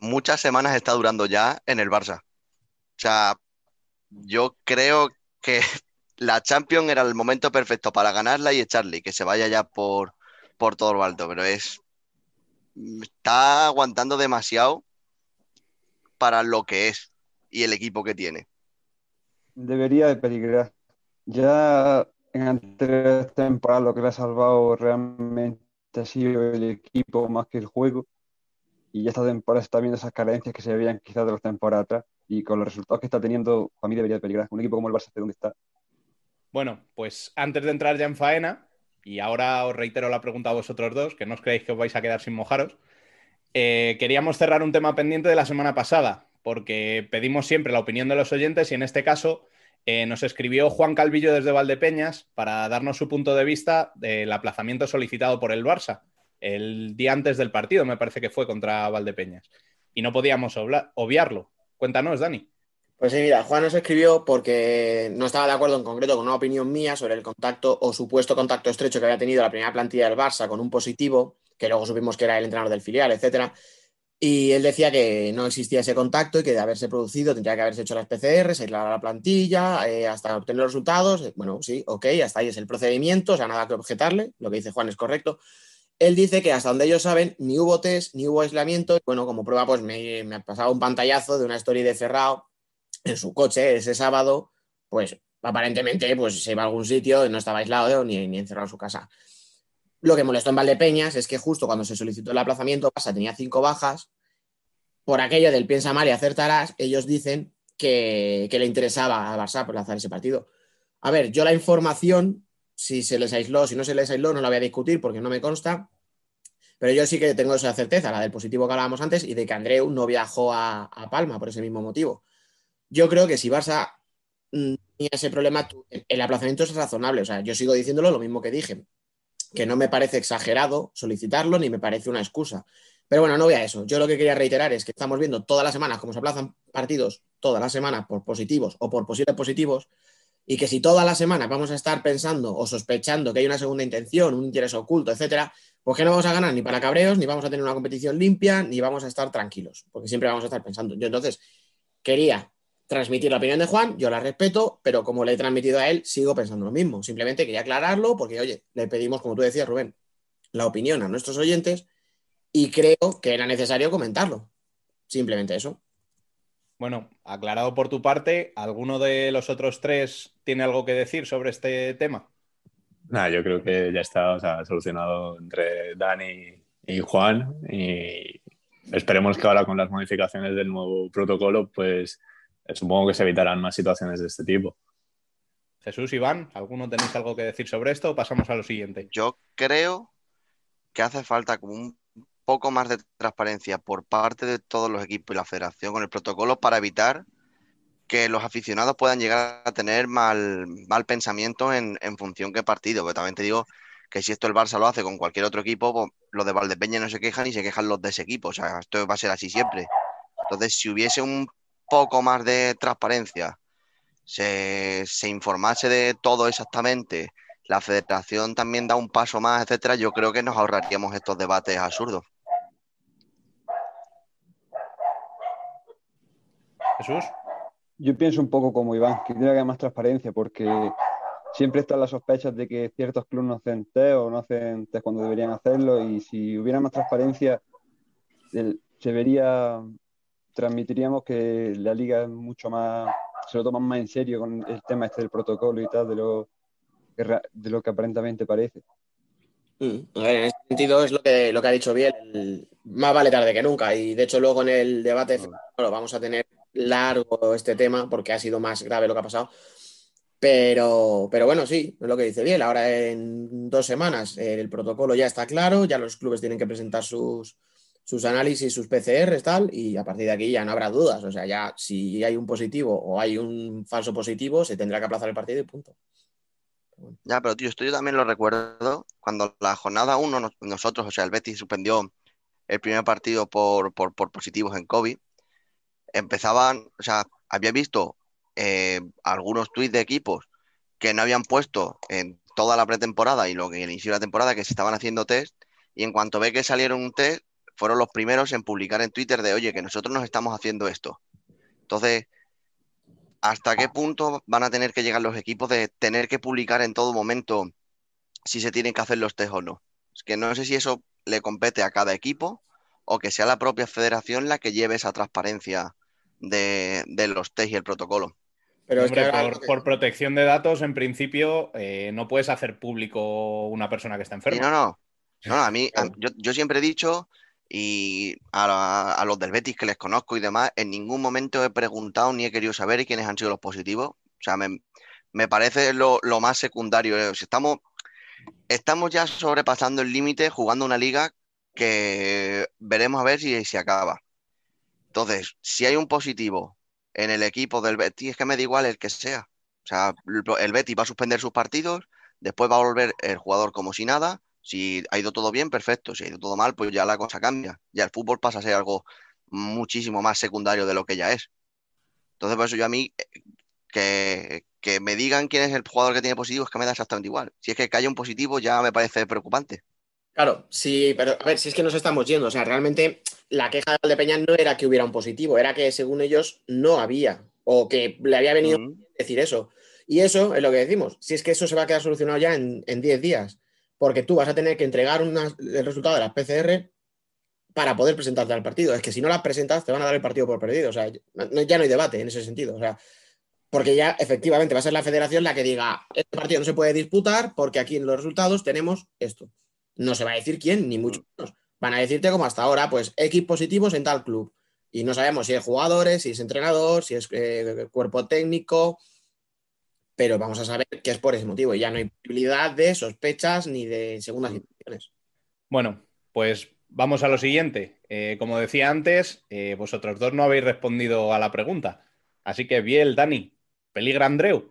muchas semanas está durando ya en el Barça. O sea, yo creo que la Champions era el momento perfecto para ganarla y echarle, que se vaya ya por, por todo lo alto, pero es. Está aguantando demasiado para lo que es y el equipo que tiene. Debería de peligrar. Ya en anteriores temporadas lo que le ha salvado realmente ha sido el equipo más que el juego. Y esta temporada está viendo esas carencias que se veían quizás de las temporadas atrás. Y con los resultados que está teniendo, para mí debería de peligrar. Un equipo como el Barça, ¿de dónde está? Bueno, pues antes de entrar ya en faena, y ahora os reitero la pregunta a vosotros dos, que no os creéis que os vais a quedar sin mojaros, eh, queríamos cerrar un tema pendiente de la semana pasada, porque pedimos siempre la opinión de los oyentes y en este caso eh, nos escribió Juan Calvillo desde Valdepeñas para darnos su punto de vista del aplazamiento solicitado por el Barça el día antes del partido, me parece que fue contra Valdepeñas. Y no podíamos obviarlo. Cuéntanos, Dani. Pues sí, mira, Juan nos escribió porque no estaba de acuerdo en concreto con una opinión mía sobre el contacto o supuesto contacto estrecho que había tenido la primera plantilla del Barça con un positivo, que luego supimos que era el entrenador del filial, etcétera. Y él decía que no existía ese contacto y que de haberse producido tendría que haberse hecho las PCRs, aislar a la plantilla, eh, hasta obtener los resultados. Bueno, sí, ok, hasta ahí es el procedimiento, o sea, nada que objetarle, lo que dice Juan es correcto. Él dice que hasta donde ellos saben, ni hubo test, ni hubo aislamiento. Bueno, como prueba, pues me, ha pasado un pantallazo de una story de Ferrao en su coche ese sábado, pues aparentemente pues, se iba a algún sitio y no estaba aislado ni, ni encerrado en su casa. Lo que molestó en Valdepeñas es que justo cuando se solicitó el aplazamiento, pasa, tenía cinco bajas. Por aquello del piensa mal y acertarás, ellos dicen que, le interesaba a Barça aplazar ese partido. A ver, yo la información, si se les aisló, si no se les aisló, no la voy a discutir porque no me consta. Pero yo sí que tengo esa certeza, la del positivo que hablábamos antes, y de que Andreu no viajó a Palma por ese mismo motivo. Yo creo que si Barça mm, tenía ese problema, el aplazamiento es razonable. O sea, yo sigo diciéndolo lo mismo que dije, que no me parece exagerado solicitarlo ni me parece una excusa. Pero bueno, no voy a eso. Yo lo que quería reiterar es que estamos viendo todas las semanas cómo se aplazan partidos, todas las semanas por positivos o por posibles positivos, y que si todas las semanas vamos a estar pensando o sospechando que hay una segunda intención, un interés oculto, etcétera, pues que no vamos a ganar ni para cabreos, ni vamos a tener una competición limpia, ni vamos a estar tranquilos, porque siempre vamos a estar pensando. Yo entonces quería transmitir la opinión de Juan, yo la respeto, pero como le he transmitido a él, sigo pensando lo mismo. Simplemente quería aclararlo porque, oye, le pedimos, como tú decías, Rubén, la opinión a nuestros oyentes y creo que era necesario comentarlo. Simplemente eso. Bueno, aclarado por tu parte, ¿alguno de los otros tres tiene algo que decir sobre este tema? Nada, yo creo que ya está solucionado entre Dani y Juan y esperemos que ahora con las modificaciones del nuevo protocolo, pues supongo que se evitarán más situaciones de este tipo. Jesús, Iván, ¿alguno tenéis algo que decir sobre esto o pasamos a lo siguiente? Yo creo que hace falta como un poco más de transparencia por parte de todos los equipos y la federación con el protocolo para evitar que los aficionados puedan llegar a tener mal, mal pensamiento en, función qué partido. Pero también te digo que si esto el Barça lo hace con cualquier otro equipo, pues los de Valdepeña no se quejan y se quejan los de ese equipo. O sea, esto va a ser así siempre. Entonces, si hubiese un poco más de transparencia, se, informase de todo exactamente, la federación también da un paso más, etcétera, yo creo que nos ahorraríamos estos debates absurdos. Jesús. Yo pienso un poco como Iván, que tiene que haber más transparencia porque siempre están las sospechas de que ciertos clubes no hacen test o no hacen test cuando deberían hacerlo y si hubiera más transparencia se vería transmitiríamos que la liga es mucho más, se lo toman más en serio con el tema este del protocolo y tal, de lo, de lo que aparentemente parece. Mm, en ese sentido es lo que, lo que ha dicho bien, más vale tarde que nunca. Y de hecho luego en el debate bueno, vamos a tener largo este tema porque ha sido más grave lo que ha pasado. Pero, pero bueno, sí, es lo que dice bien. Ahora en dos semanas el protocolo ya está claro, ya los clubes tienen que presentar sus, sus análisis, sus PCRs, tal, y a partir de aquí ya no habrá dudas. O sea, ya si hay un positivo o hay un falso positivo, se tendrá que aplazar el partido y punto. Ya, pero tío, esto yo también lo recuerdo cuando la jornada 1, nosotros, o sea, el Betis suspendió el primer partido por, positivos en COVID. Empezaban, o sea, había visto eh, algunos tweets de equipos que no habían puesto en toda la pretemporada y lo que inició la temporada que se estaban haciendo test y en cuanto ve que salieron un test fueron los primeros en publicar en Twitter de oye que nosotros nos estamos haciendo esto. Entonces, ¿hasta qué punto van a tener que llegar los equipos de tener que publicar en todo momento si se tienen que hacer los test o no? Es que no sé si eso le compete a cada equipo o que sea la propia federación la que lleve esa transparencia de, los test y el protocolo. Pero es que por, protección de datos, en principio, eh, no puedes hacer público una persona que está enferma. no, no. No, a mí, yo, siempre he dicho, y a, los del Betis que les conozco y demás, en ningún momento he preguntado ni he querido saber quiénes han sido los positivos. O sea, me, parece lo, más secundario. Eh, estamos, estamos ya sobrepasando el límite jugando una liga que veremos a ver si se acaba. Entonces, si hay un positivo en el equipo del Betis, es que me da igual el que sea. O sea, el Betis va a suspender sus partidos, después va a volver el jugador como si nada. Si ha ido todo bien, perfecto. Si ha ido todo mal, pues ya la cosa cambia. Ya el fútbol pasa a ser algo muchísimo más secundario de lo que ya es. Entonces, por eso yo a mí, que, que me digan quién es el jugador que tiene positivo es que me da exactamente igual. Si es que, haya un positivo ya me parece preocupante. Claro, sí, pero a ver, si es que nos estamos yendo, o sea, realmente la queja de Valdepeña no era que hubiera un positivo, era que según ellos no había, o que le había venido a decir eso. Y eso es lo que decimos, si es que eso se va a quedar solucionado ya en 10 días, porque tú vas a tener que entregar el resultado de las PCR para poder presentarte al partido. Es que si no las presentas, te van a dar el partido por perdido. O sea, ya no hay debate en ese sentido. O sea, porque ya efectivamente va a ser la federación la que diga, este partido no se puede disputar porque aquí en los resultados tenemos esto. No se va a decir quién, ni mucho menos. Van a decirte como hasta ahora, pues X positivos en tal club. Y no sabemos si es jugadores, si es entrenador, si es eh, cuerpo técnico, pero vamos a saber que es por ese motivo. Y ya no hay posibilidad de sospechas ni de segundas mm. intenciones. Bueno, pues vamos a lo siguiente. Eh, como decía antes, eh, vosotros dos no habéis respondido a la pregunta. Así que, bien, Dani, ¿peligra Andreu?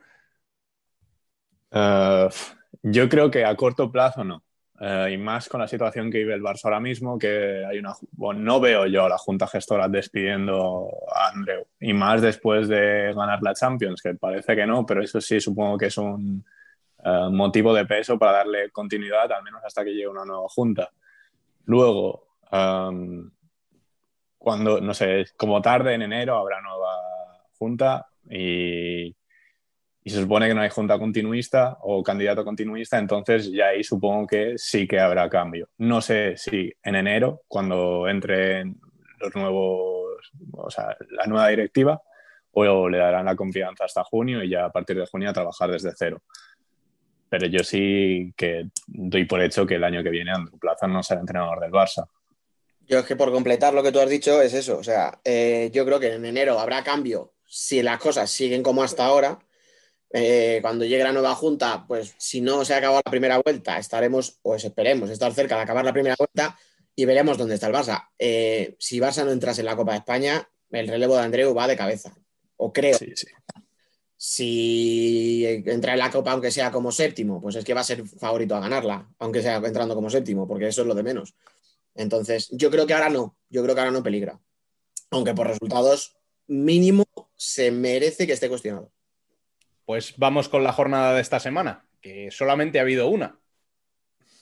yo creo que a corto plazo no. Eh, y más con la situación que vive el Barça ahora mismo, que hay una. no veo yo a la Junta Gestora despidiendo a Andreu. Y más después de ganar la Champions, que parece que no, pero eso sí supongo que es un eh, motivo de peso para darle continuidad, al menos hasta que llegue una nueva Junta. Luego, em, cuando, no sé, como tarde en enero habrá nueva Junta y y se supone que no hay junta continuista o candidato continuista, entonces ya ahí supongo que sí que habrá cambio. No sé si en enero, cuando entren los nuevos, o sea, la nueva directiva, o le darán la confianza hasta junio y ya a partir de junio a trabajar desde cero. Pero yo sí que doy por hecho que el año que viene Andrew Plaza no será entrenador del Barça. Yo es que por completar lo que tú has dicho es eso. O sea, eh, yo creo que en enero habrá cambio si las cosas siguen como hasta ahora eh, cuando llegue la nueva junta, pues si no se ha acabado la primera vuelta, estaremos, o esperemos, estar cerca de acabar la primera vuelta y veremos dónde está el Barça. Eh, si Barça no entras en la Copa de España, el relevo de Andreu va de cabeza, o creo. Si entra en la Copa, aunque sea como séptimo, pues es que va a ser favorito a ganarla, aunque sea entrando como séptimo, porque eso es lo de menos. Entonces, yo creo que ahora no, yo creo que ahora no peligra. Aunque por resultados mínimo se merece que esté cuestionado. Pues vamos con la jornada de esta semana, que solamente ha habido una.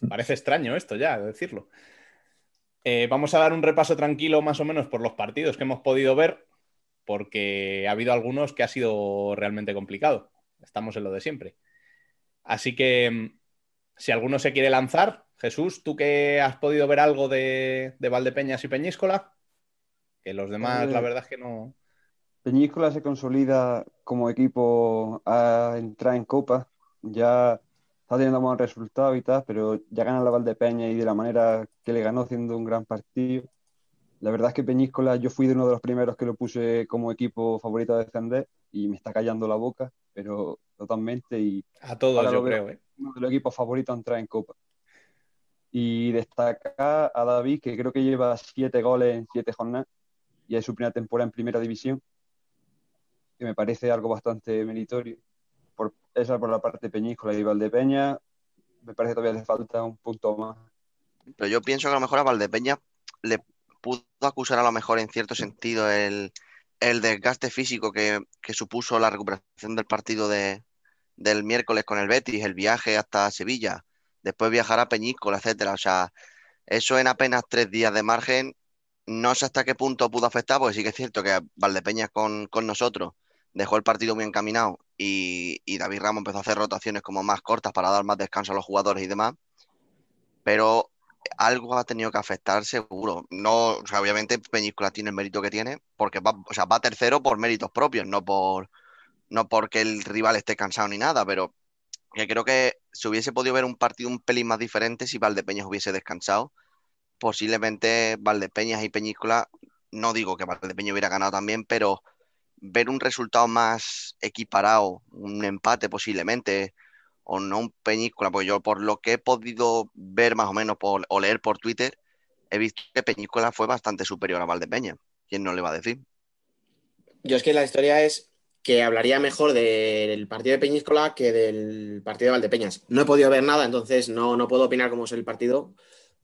Parece extraño esto ya, decirlo. Eh, vamos a dar un repaso tranquilo más o menos por los partidos que hemos podido ver, porque ha habido algunos que ha sido realmente complicado. Estamos en lo de siempre. Así que, mm, si alguno se quiere lanzar, Jesús, ¿tú que has podido ver algo de, de Valdepeñas y Peñíscola? Que los demás, la verdad es que no. Peñíscola se consolida como equipo a entrar en Copa. Ya está teniendo buenos resultados y tal, pero ya gana la Valdepeña y de la manera que le ganó haciendo un gran partido. La verdad es que Peñíscola, yo fui de uno de los primeros que lo puse como equipo favorito a defender y me está callando la boca, pero totalmente. Y a todos, yo creo. ¿eh? Uno de los equipos favoritos a entrar en Copa. Y destacar a David, que creo que lleva siete goles en siete jornadas y es su primera temporada en primera división que me parece algo bastante meritorio. Por, esa por la parte Peñíscola y Valdepeña, me parece que todavía le falta un punto más. Pero yo pienso que a lo mejor a Valdepeña le pudo acusar a lo mejor en cierto sentido el, el desgaste físico que, supuso la recuperación del partido de, del miércoles con el Betis, el viaje hasta Sevilla, después viajar a Peñíscola, etcétera. O sea, eso en apenas tres días de margen, no sé hasta qué punto pudo afectar, porque sí que es cierto que Valdepeñas con, con nosotros dejó el partido muy encaminado y, David Ramos empezó a hacer rotaciones como más cortas para dar más descanso a los jugadores y demás. Pero algo ha tenido que afectar seguro. No, obviamente Peñíscola tiene el mérito que tiene, porque va, o sea, va tercero por méritos propios, no por no porque el rival esté cansado ni nada, pero que creo que se hubiese podido ver un partido un pelín más diferente si Valdepeñas hubiese descansado. Posiblemente Valdepeñas y Peñíscola, no digo que Valdepeñas hubiera ganado también, pero ver un resultado más equiparado, un empate posiblemente, o no un Peñíscola, porque yo por lo que he podido ver más o menos por, o leer por Twitter, he visto que Peñíscola fue bastante superior a Valdepeña. ¿Quién no le va a decir? Yo es que la historia es que hablaría mejor del partido de Peñíscola que del partido de Valdepeñas. No he podido ver nada, entonces no, no puedo opinar cómo es el partido,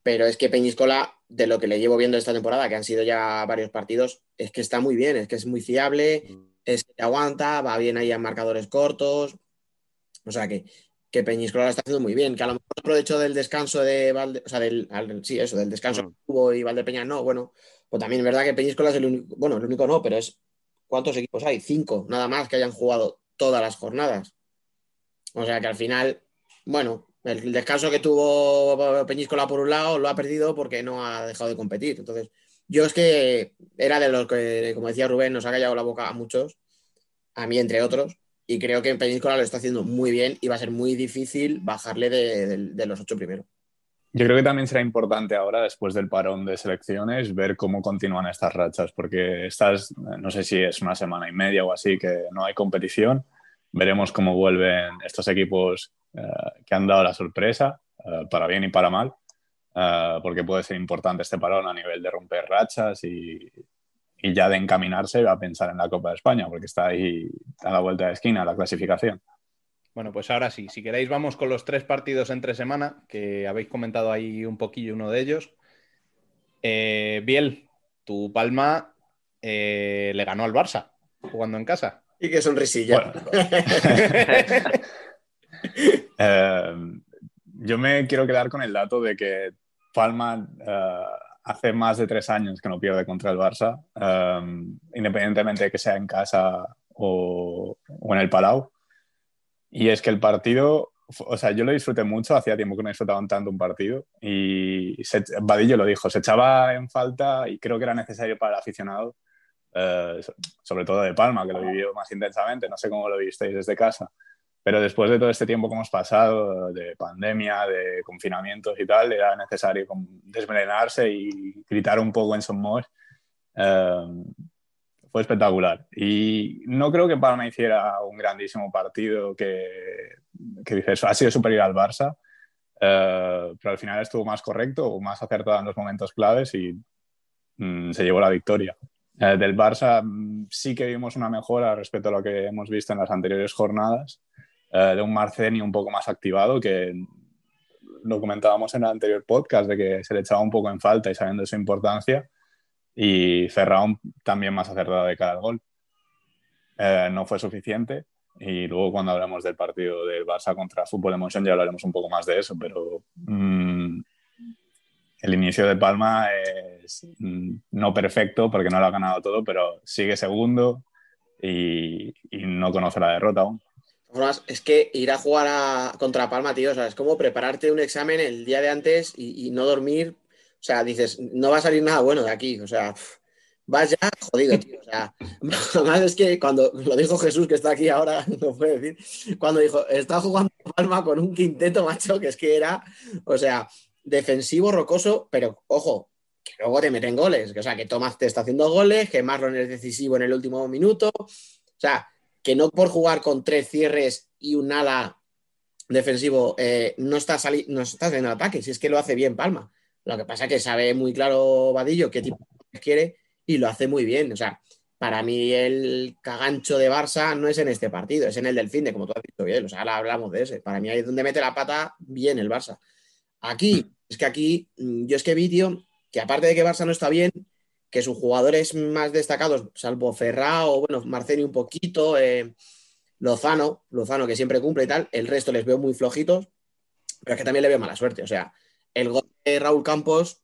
pero es que Peñíscola, de lo que le llevo viendo esta temporada, que han sido ya varios partidos, es que está muy bien, es que es muy fiable, es que aguanta, va bien ahí en marcadores cortos. O sea que que Peñíscola lo está haciendo muy bien, que a lo mejor aprovecho del descanso de Valde, o sea, del, sí, eso, del descanso que tuvo y Valdepeña no, bueno, pues también es verdad que Peñíscola es el único, bueno, el único no, pero es, ¿cuántos equipos hay? Cinco, nada más que hayan jugado todas las jornadas. O sea que al final, bueno, el descanso que tuvo Peñíscola por un lado lo ha perdido porque no ha dejado de competir. Entonces, yo es que era de los que, como decía Rubén, nos ha callado la boca a muchos, a mí entre otros, y creo que en Peñíscola lo está haciendo muy bien y va a ser muy difícil bajarle de, los ocho primeros. Yo creo que también será importante ahora, después del parón de selecciones, ver cómo continúan estas rachas, porque estas, no sé si es una semana y media o así, que no hay competición. Veremos cómo vuelven estos equipos eh, que han dado la sorpresa, eh, para bien y para mal, eh, porque puede ser importante este parón a nivel de romper rachas y, y ya de encaminarse a pensar en la Copa de España, porque está ahí a la vuelta de esquina la clasificación. Bueno, pues ahora sí, si queréis vamos con los tres partidos entre semana, que habéis comentado ahí un poquillo uno de ellos. Eh, Biel, tu Palma eh, le ganó al Barça jugando en casa. Y qué sonrisilla. Eh, yo me quiero quedar con el dato de que Palma hace más de tres años que no pierde contra el Barça, um, independientemente de que sea en casa o, en el Palau. Y es que el partido, o sea, yo lo disfruté mucho, hacía tiempo que no disfrutaba tanto un partido y se, Vadillo lo dijo, se echaba en falta y creo que era necesario para el aficionado, eh, sobre todo de Palma, que lo vivió más intensamente, no sé cómo lo visteis desde casa, pero después de todo este tiempo que hemos pasado, de pandemia, de confinamientos y tal, era necesario desmelenarse y gritar un poco en Somos. Eh, fue espectacular. Y no creo que Palma hiciera un grandísimo partido que, que dices, ha sido superior al Barça, eh, pero al final estuvo más correcto o más acertado en los momentos claves y mm, se llevó la victoria. Eh, del Barça mm, sí que vimos una mejora respecto a lo que hemos visto en las anteriores jornadas. Eh, de un Marceni un poco más activado, que lo comentábamos en el anterior podcast, de que se le echaba un poco en falta y sabiendo su importancia, y Ferraón también más acertado de cara al gol. Eh, no fue suficiente, y luego cuando hablamos del partido del Barça contra Fútbol Emotion ya hablaremos un poco más de eso, pero mm, el inicio de Palma es mm, no perfecto porque no lo ha ganado todo, pero sigue segundo y, y no conoce la derrota aún es que ir a jugar a, contra Palma, tío, o sea, es como prepararte un examen el día de antes y, no dormir. O sea, dices, no va a salir nada bueno de aquí. O sea, vas ya jodido, tío. O sea, además es que cuando lo dijo Jesús, que está aquí ahora, no puede decir, cuando dijo, está jugando Palma con un quinteto, macho, que es que era, o sea, defensivo, rocoso, pero ojo, que luego te meten goles. O sea, que Tomás te está haciendo goles, que Marlon es decisivo en el último minuto. O sea, que no por jugar con tres cierres y un ala defensivo eh, no, está no está haciendo ataque, si es que lo hace bien Palma. Lo que pasa es que sabe muy claro Vadillo qué tipo quiere y lo hace muy bien. O sea, para mí el cagancho de Barça no es en este partido, es en el del fin de, como tú has dicho bien. O sea, ahora hablamos de ese. Para mí ahí es donde mete la pata bien el Barça. Aquí, es que aquí, mm, yo es que vi, tío, que aparte de que Barça no está bien, que sus jugadores más destacados, salvo Ferrao, bueno, Marceni un poquito, eh, Lozano, Lozano que siempre cumple y tal, el resto les veo muy flojitos, pero es que también le veo mala suerte. O sea, el gol de Raúl Campos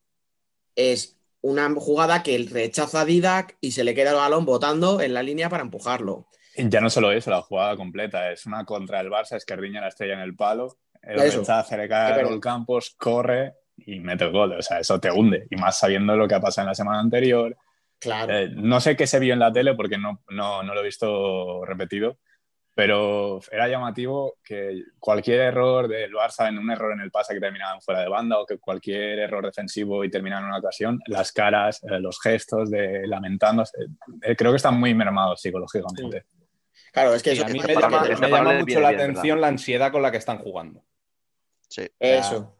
es una jugada que rechaza a Didac y se le queda el balón botando en la línea para empujarlo. Ya no solo eso, la jugada completa, es una contra el Barça, Esquerdiña la estrella en el palo, el rechaza, le cae a Raúl Campos, corre y mete el gol. O sea, eso te hunde. Y más sabiendo lo que ha pasado en la semana anterior. Claro. Eh, no sé qué se vio en la tele porque no, no, no lo he visto repetido, pero era llamativo que cualquier error del Barça, en un error en el pase que terminaban fuera de banda o que cualquier error defensivo y terminaban en una ocasión, las caras, eh, los gestos de lamentándose, eh, creo que están muy mermados psicológicamente. Claro, es que a mí me llama, mucho la atención la ansiedad con la que están jugando. Sí. Eso.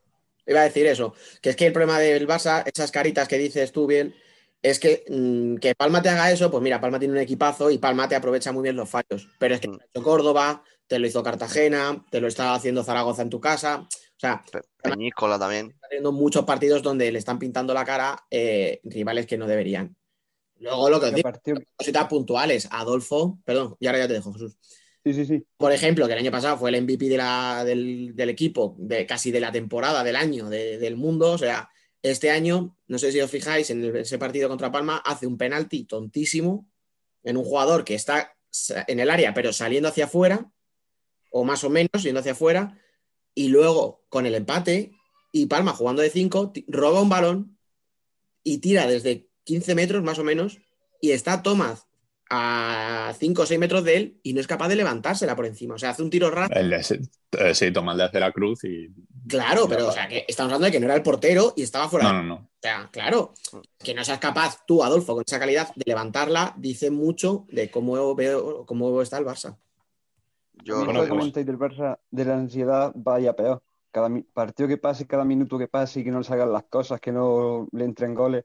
Iba a decir eso. Que es que el problema del Barça, esas caritas que dices tú bien, es que, mm, que Palma te haga eso, pues mira, Palma tiene un equipazo y Palma te aprovecha muy bien los fallos. Pero es que te lo hizo Córdoba, te lo hizo Cartagena, te lo está haciendo Zaragoza en tu casa. O sea, Peñíscola también. Está teniendo muchos partidos donde le están pintando la cara eh, rivales que no deberían. Luego lo que os digo, cositas puntuales. Adolfo, perdón, y ahora ya te dejo, Jesús. Sí, sí, sí. Por ejemplo, que el año pasado fue el MVP del, equipo, de casi de la temporada, del año, del mundo. O sea, este año, no sé si os fijáis, en ese partido contra Palma, hace un penalti tontísimo en un jugador que está en el área, pero saliendo hacia afuera, o más o menos yendo hacia afuera, y luego con el empate y Palma jugando de 5, roba un balón y tira desde 15 metros más o menos, y está Tomás a 5 o 6 metros de él y no es capaz de levantársela por encima. O sea, hace un tiro raro. Sí, Tomás le hace la cruz y. Claro, pero o sea, que estamos hablando de que no era el portero y estaba fuera. No, no, no. O sea, claro, que no seas capaz tú, Adolfo, con esa calidad de levantarla, dice mucho de cómo veo cómo está el Barça. Yo bueno, que comentáis del Barça de la ansiedad vaya peor. Cada partido que pase, cada minuto que pase y que no le salgan las cosas, que no le entren goles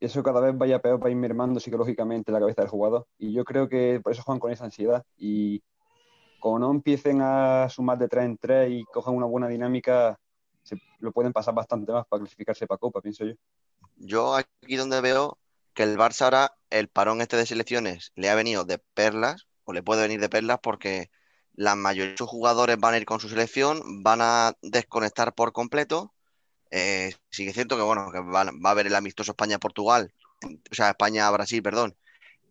eso cada vez vaya peor, va ir mermando psicológicamente la cabeza del jugador. Y yo creo que por eso juegan con esa ansiedad. Y como no empiecen a sumar de 3 en 3 y cojan una buena dinámica, se, lo pueden pasar bastante más para clasificarse para Copa, pienso yo. Yo aquí donde veo que el Barça ahora, el parón este de selecciones, le ha venido de perlas, o le puede venir de perlas porque la mayoría de sus jugadores van a ir con su selección, van a desconectar por completo eh, sí que es cierto que, bueno, que va, a haber el amistoso España-Portugal, o sea, España-Brasil, perdón,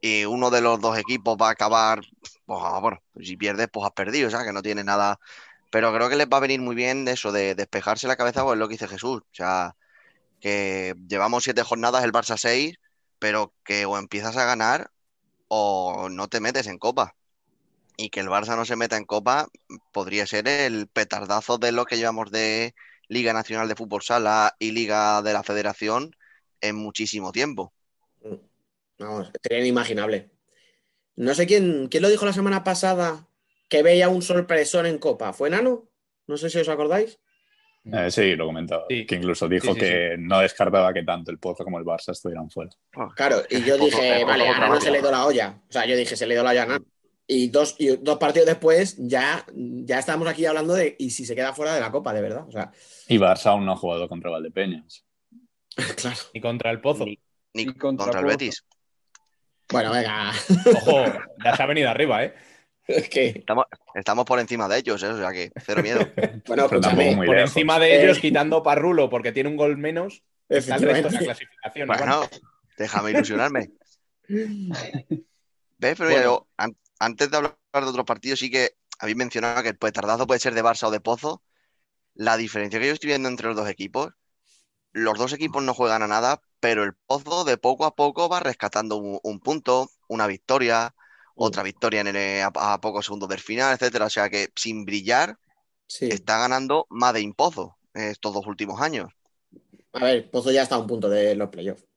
y uno de los dos equipos va a acabar, pues, ah, bueno, si pierdes, pues has perdido, o sea, que no tiene nada. Pero creo que les va a venir muy bien de eso, de despejarse la cabeza, pues es lo que dice Jesús. O sea, que llevamos siete jornadas, el Barça seis, pero que o empiezas a ganar o no te metes en Copa. Y que el Barça no se meta en Copa podría ser el petardazo de lo que llevamos de, Liga Nacional de Fútbol Sala y Liga de la Federación en muchísimo tiempo. Vamos, sería inimaginable. No sé quién, quién lo dijo la semana pasada que veía un sorpresón en Copa. ¿Fue Nano? No sé si os acordáis. Eh, sí, lo comentaba. Que incluso dijo que no descartaba que tanto el Pozo como el Barça estuvieran fuera. Claro, y yo dije, vale, a Nano se le dio la olla. O sea, yo dije, se le dio la olla a Nano. Y dos, y dos partidos después ya, ya estábamos aquí hablando de y si se queda fuera de la Copa, de verdad. O sea, y Barça aún no ha jugado contra Valdepeñas. claro. Ni contra el Pozo. Ni, contra, el Betis. Bueno, venga. Ojo, ya se ha venido arriba, ¿eh? Estamos, estamos, por encima de ellos, ¿eh? o sea que cero miedo. bueno, por encima de ellos, quitando Parrulo porque tiene un gol menos, está el resto de la clasificación. Bueno, déjame ilusionarme. ¿Ves? Pero yo, antes de hablar de otros partidos, sí que habéis mencionado que el petardazo puede ser de Barça o de Pozo. La diferencia que yo estoy viendo entre los dos equipos, los dos equipos no juegan a nada, pero el Pozo de poco a poco va rescatando un, punto, una victoria, otra victoria en a, pocos segundos del final, etcétera. O sea que sin brillar, está ganando más de Impozo estos dos últimos años. A ver, Pozo ya está a un punto de los playoffs.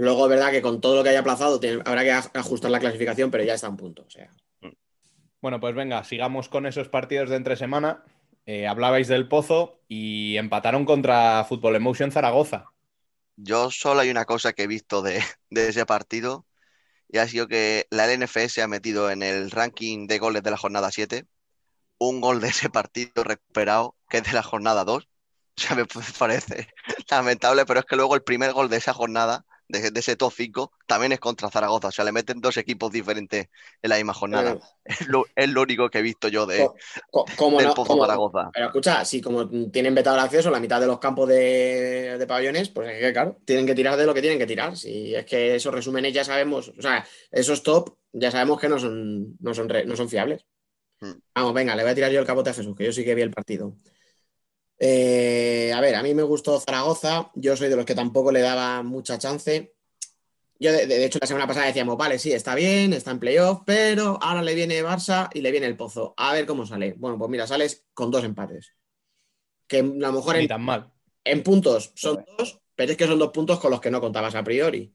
Luego, es verdad que con todo lo que haya aplazado habrá que ajustar la clasificación, pero ya está un punto. O sea. Bueno, pues venga, sigamos con esos partidos de entre semana. Eh, hablabais del Pozo y empataron contra Fútbol Emotion Zaragoza. Yo solo hay una cosa que he visto de, ese partido y ha sido que la LNF se ha metido en el ranking de goles de la jornada 7. Un gol de ese partido recuperado que es de la jornada 2. O sea, me parece lamentable, pero es que luego el primer gol de esa jornada de, ese top 5 también es contra Zaragoza. O sea, le meten dos equipos diferentes en la misma jornada. Es, lo, único que he visto yo de del Pozo Zaragoza. Pero escucha, si como tienen vetado el acceso a la mitad de los campos de, de, pabellones, pues es que claro, tienen que tirar de lo que tienen que tirar. Si es que esos resúmenes ya sabemos, o sea, esos top ya sabemos que no son, no son, no son fiables. Hmm. Vamos, venga, le voy a tirar yo el capote a Jesús, que yo sí que vi el partido. Eh, a ver, a mí me gustó Zaragoza, yo soy de los que tampoco le daba mucha chance. Yo, de, hecho, la semana pasada decíamos, vale, sí, está bien, está en playoff, pero ahora le viene Barça y le viene el Pozo. A ver cómo sale. Bueno, pues mira, sales con dos empates. Que a lo mejor en, tan mal. en puntos son dos, pero es que son dos puntos con los que no contabas a priori.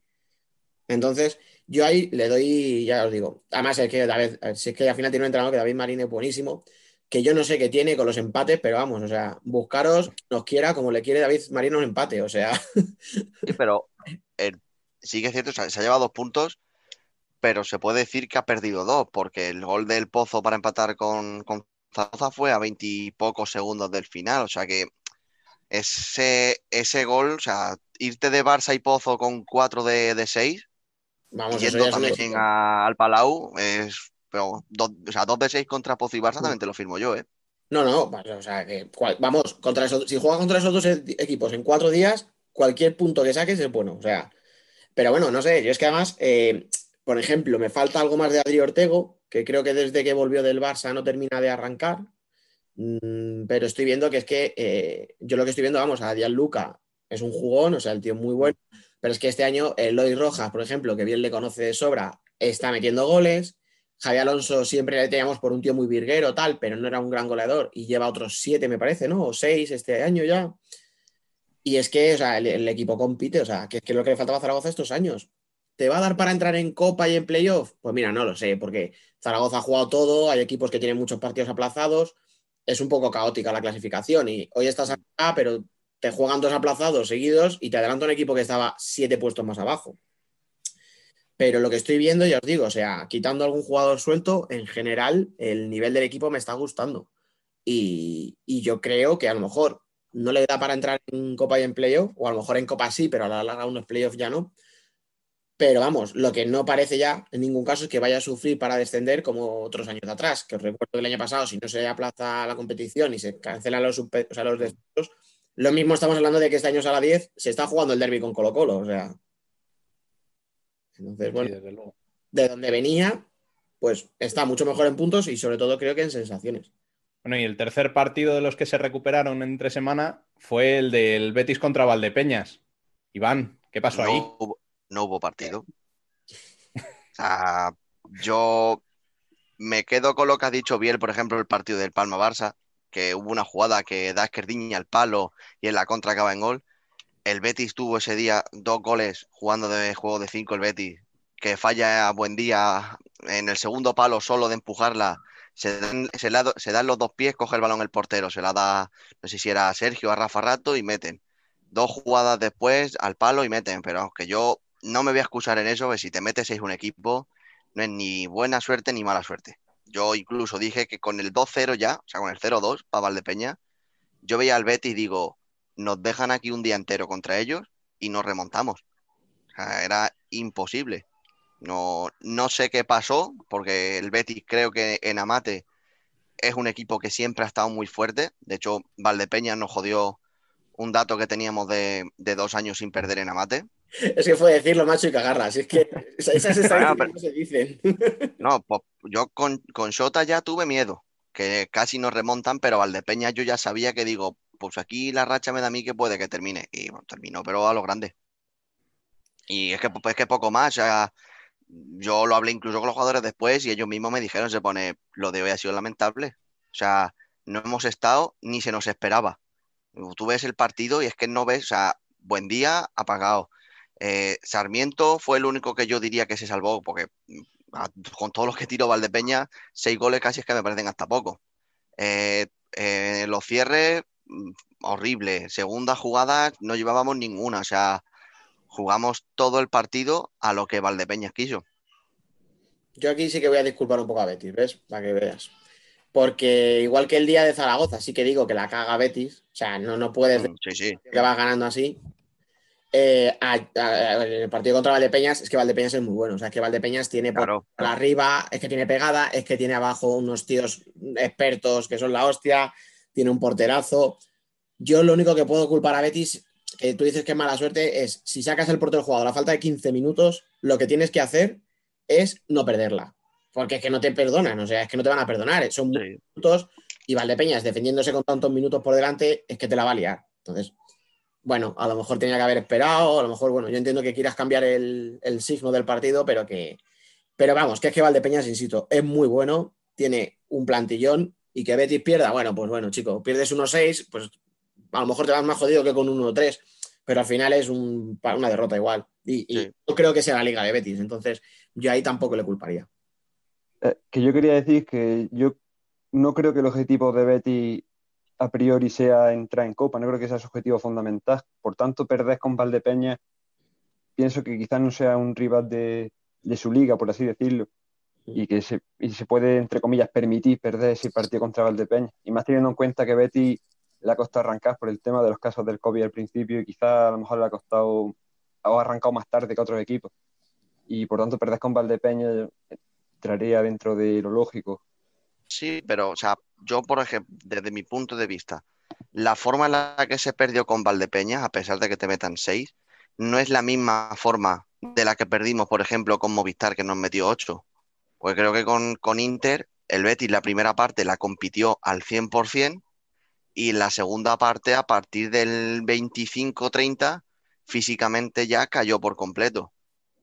Entonces, yo ahí le doy, ya os digo, además es que David, si es que al final tiene un entrenador que David Marín es buenísimo que yo no sé qué tiene con los empates, pero vamos, o sea, buscaros, nos quiera como le quiere David Marino un empate, o sea. Sí, pero eh, sí que es cierto, se ha llevado dos puntos, pero se puede decir que ha perdido dos, porque el gol del Pozo para empatar con, con Zaragoza fue a veintipocos segundos del final, o sea que ese, ese gol, o sea, irte de Barça y Pozo con cuatro de, de seis, Vamos, yendo también al Palau, es pero dos, o sea, dos de seis contra Pozo y Barça también te lo firmo yo, ¿eh? No, no, o sea, que, vamos, contra si juega contra esos dos equipos en cuatro días, cualquier punto que saques es bueno, o sea, pero bueno, no sé, yo es que además, eh, por ejemplo, me falta algo más de Adri Ortego, que creo que desde que volvió del Barça no termina de arrancar, mm, pero estoy viendo que es que eh, yo lo que estoy viendo, vamos, a Luca es un jugón, o sea, el tío muy bueno, pero es que este año Eloy Rojas, por ejemplo, que bien le conoce de sobra, está metiendo goles. Javier Alonso siempre le teníamos por un tío muy virguero, tal, pero no era un gran goleador y lleva otros siete, me parece, ¿no? O seis este año ya. Y es que, o sea, el, equipo compite, o sea, que es lo que le faltaba a Zaragoza estos años. ¿Te va a dar para entrar en Copa y en Playoff? Pues mira, no lo sé, porque Zaragoza ha jugado todo, hay equipos que tienen muchos partidos aplazados, es un poco caótica la clasificación y hoy estás acá, pero te juegan dos aplazados seguidos y te adelanta un equipo que estaba siete puestos más abajo. Pero lo que estoy viendo, ya os digo, o sea, quitando algún jugador suelto, en general el nivel del equipo me está gustando. Y, yo creo que a lo mejor no le da para entrar en Copa y en Playoff, o a lo mejor en Copa sí, pero a la larga unos Playoff ya no. Pero vamos, lo que no parece ya en ningún caso es que vaya a sufrir para descender como otros años atrás, que os recuerdo que el año pasado, si no se aplaza la competición y se cancelan los, o sea, los descensos, lo mismo estamos hablando de que este año a la 10 se está jugando el derby con Colo Colo, o sea. Entonces, bueno, de donde venía, pues está mucho mejor en puntos y sobre todo creo que en sensaciones. Bueno, y el tercer partido de los que se recuperaron entre semana fue el del Betis contra Valdepeñas. Iván, ¿qué pasó ahí? no hubo partido. O sea, yo me quedo con lo que ha dicho Biel, por ejemplo, el partido del Palma-Barça, que hubo una jugada que da Esquerdiña al palo y en la contra acaba en gol el Betis tuvo ese día dos goles jugando de juego de cinco el Betis, que falla a buen día en el segundo palo solo de empujarla, se dan, los dos pies, coge el balón el portero, se la da, no sé si era a Sergio a Rafa Rato y meten. Dos jugadas después al palo y meten, pero aunque yo no me voy a excusar en eso, que si te metes es un equipo, no es ni buena suerte ni mala suerte. Yo incluso dije que con el 2-0 ya, o sea, con el 0-2 para Valdepeña, yo veía al Betis y digo, nos dejan aquí un día entero contra ellos y nos remontamos. era imposible. No, no sé qué pasó, porque el Betis creo que en Amate es un equipo que siempre ha estado muy fuerte. De hecho, Valdepeña nos jodió un dato que teníamos de, dos años sin perder en Amate. Es que fue decirlo macho y cagarla, es que esas estadísticas no se dicen. No, pues yo con, con Shota ya tuve miedo, que casi nos remontan, pero Valdepeña yo ya sabía que digo, pues aquí la racha me da a mí que puede que termine. Y bueno, terminó, pero a lo grande. Y es que, pues, es que poco más. O sea, yo lo hablé incluso con los jugadores después y ellos mismos me dijeron, se pone, lo de hoy ha sido lamentable. O sea, no hemos estado ni se nos esperaba. Tú ves el partido y es que no ves, o sea, buen día, apagado. Eh, Sarmiento fue el único que yo diría que se salvó, porque mm, con todos los que tiró Valdepeña, seis goles casi es que me parecen hasta poco. Eh, eh, los cierres, horrible. Segunda jugada no llevábamos ninguna, o sea, jugamos todo el partido a lo que Valdepeñas quiso. Yo aquí sí que voy a disculpar un poco a Betis, ¿ves? Para que veas. Porque igual que el día de Zaragoza, sí que digo que la caga Betis, o sea, no, no puedes mm, decir que vas ganando así. Eh, el partido contra Valdepeñas es que Valdepeñas es muy bueno. O sea, es que Valdepeñas tiene por arriba, es que tiene pegada, es que tiene abajo unos tíos expertos que son la hostia, tiene un porterazo. Yo lo único que puedo culpar a Betis, que tú dices que es mala suerte, es si sacas el portero jugador a falta de 15 minutos, lo que tienes que hacer es no perderla. Porque es que no te perdonan, o sea, es que no te van a perdonar. Son minutos y Valdepeñas defendiéndose con tantos minutos por delante, es que te la va a liar. Entonces, bueno, a lo mejor tenía que haber esperado, a lo mejor, bueno, yo entiendo que quieras cambiar el, signo del partido, pero que. Pero vamos, que es que Valdepeñas, insisto, es muy bueno, tiene un plantillón y que Betis pierda, bueno, pues bueno, chico, pierdes 1-6, pues a lo mejor te vas más jodido que con un 1-3, pero al final es una derrota igual. Y, yo creo que sea la liga de Betis, entonces yo ahí tampoco le culparía. Eh, que yo quería decir que yo no creo que el objetivo de Betis a priori sea entrar en Copa, no creo que sea su objetivo fundamental. Por tanto, perder con Valdepeña, pienso que quizás no sea un rival de, su liga, por así decirlo, y que se, se puede, entre comillas, permitir perder ese partido contra Valdepeña. Y más teniendo en cuenta que Betty le ha costado arrancar por el tema de los casos del COVID al principio y quizás a lo mejor le ha costado, ha arrancado más tarde que otros equipos. Y por tanto, perder con Valdepeña entraría dentro de lo lógico. Sí, pero, o sea, yo, por ejemplo, desde mi punto de vista, la forma en la que se perdió con Valdepeña, a pesar de que te metan seis, no es la misma forma de la que perdimos, por ejemplo, con Movistar, que nos metió ocho. Pues creo que con, con Inter, el Betis la primera parte la compitió al 100% y la segunda parte, a partir del 25-30, físicamente ya cayó por completo.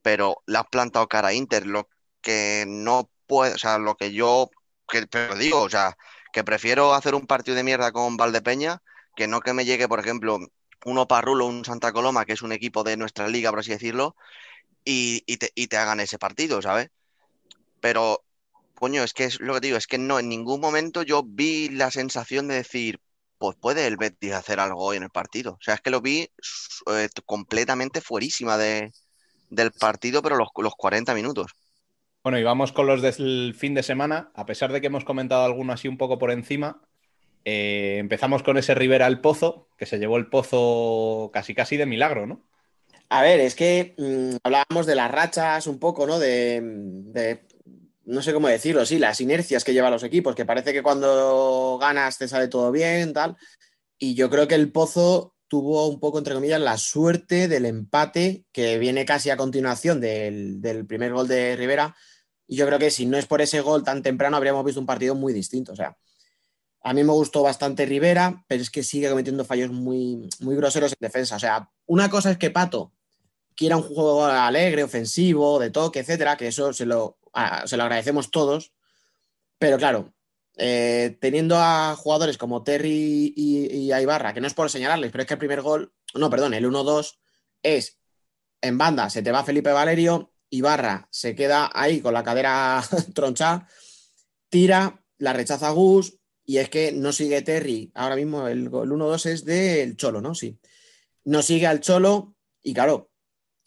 Pero le has plantado cara a Inter, lo que no puede, o sea, lo que yo que, pero digo, o sea, que prefiero hacer un partido de mierda con Valdepeña que no que me llegue, por ejemplo, uno Parrulo, un Santa Coloma, que es un equipo de nuestra liga, por así decirlo, y, te, hagan ese partido, ¿sabes? Pero, coño, es que es lo que digo, es que no, en ningún momento yo vi la sensación de decir, pues puede el Betis hacer algo hoy en el partido. O sea, es que lo vi eh, completamente fuerísima de, del partido, pero los, los 40 minutos. Bueno, y vamos con los del fin de semana. A pesar de que hemos comentado alguno así un poco por encima, eh, empezamos con ese Rivera al Pozo, que se llevó el Pozo casi casi de milagro, ¿no? A ver, es que mm, hablábamos de las rachas un poco, ¿no? De, no sé cómo decirlo, sí, las inercias que llevan los equipos, que parece que cuando ganas te sale todo bien, tal. Y yo creo que el Pozo tuvo un poco, entre comillas, la suerte del empate que viene casi a continuación del, del primer gol de Rivera y yo creo que si no es por ese gol tan temprano, habríamos visto un partido muy distinto. O sea, a mí me gustó bastante Rivera, pero es que sigue cometiendo fallos muy, muy groseros en defensa. O sea, una cosa es que Pato quiera un juego alegre, ofensivo, de toque, etcétera, que eso se lo, se lo agradecemos todos. Pero claro, eh, teniendo a jugadores como Terry y, y Ibarra, que no es por señalarles, pero es que el primer gol, no, perdón, el 1-2 es en banda, se te va Felipe Valerio, Ibarra se queda ahí con la cadera troncha, tira, la rechaza Gus y es que no sigue Terry. Ahora mismo el, 1-2 es del Cholo, ¿no? Sí. No sigue al Cholo y claro,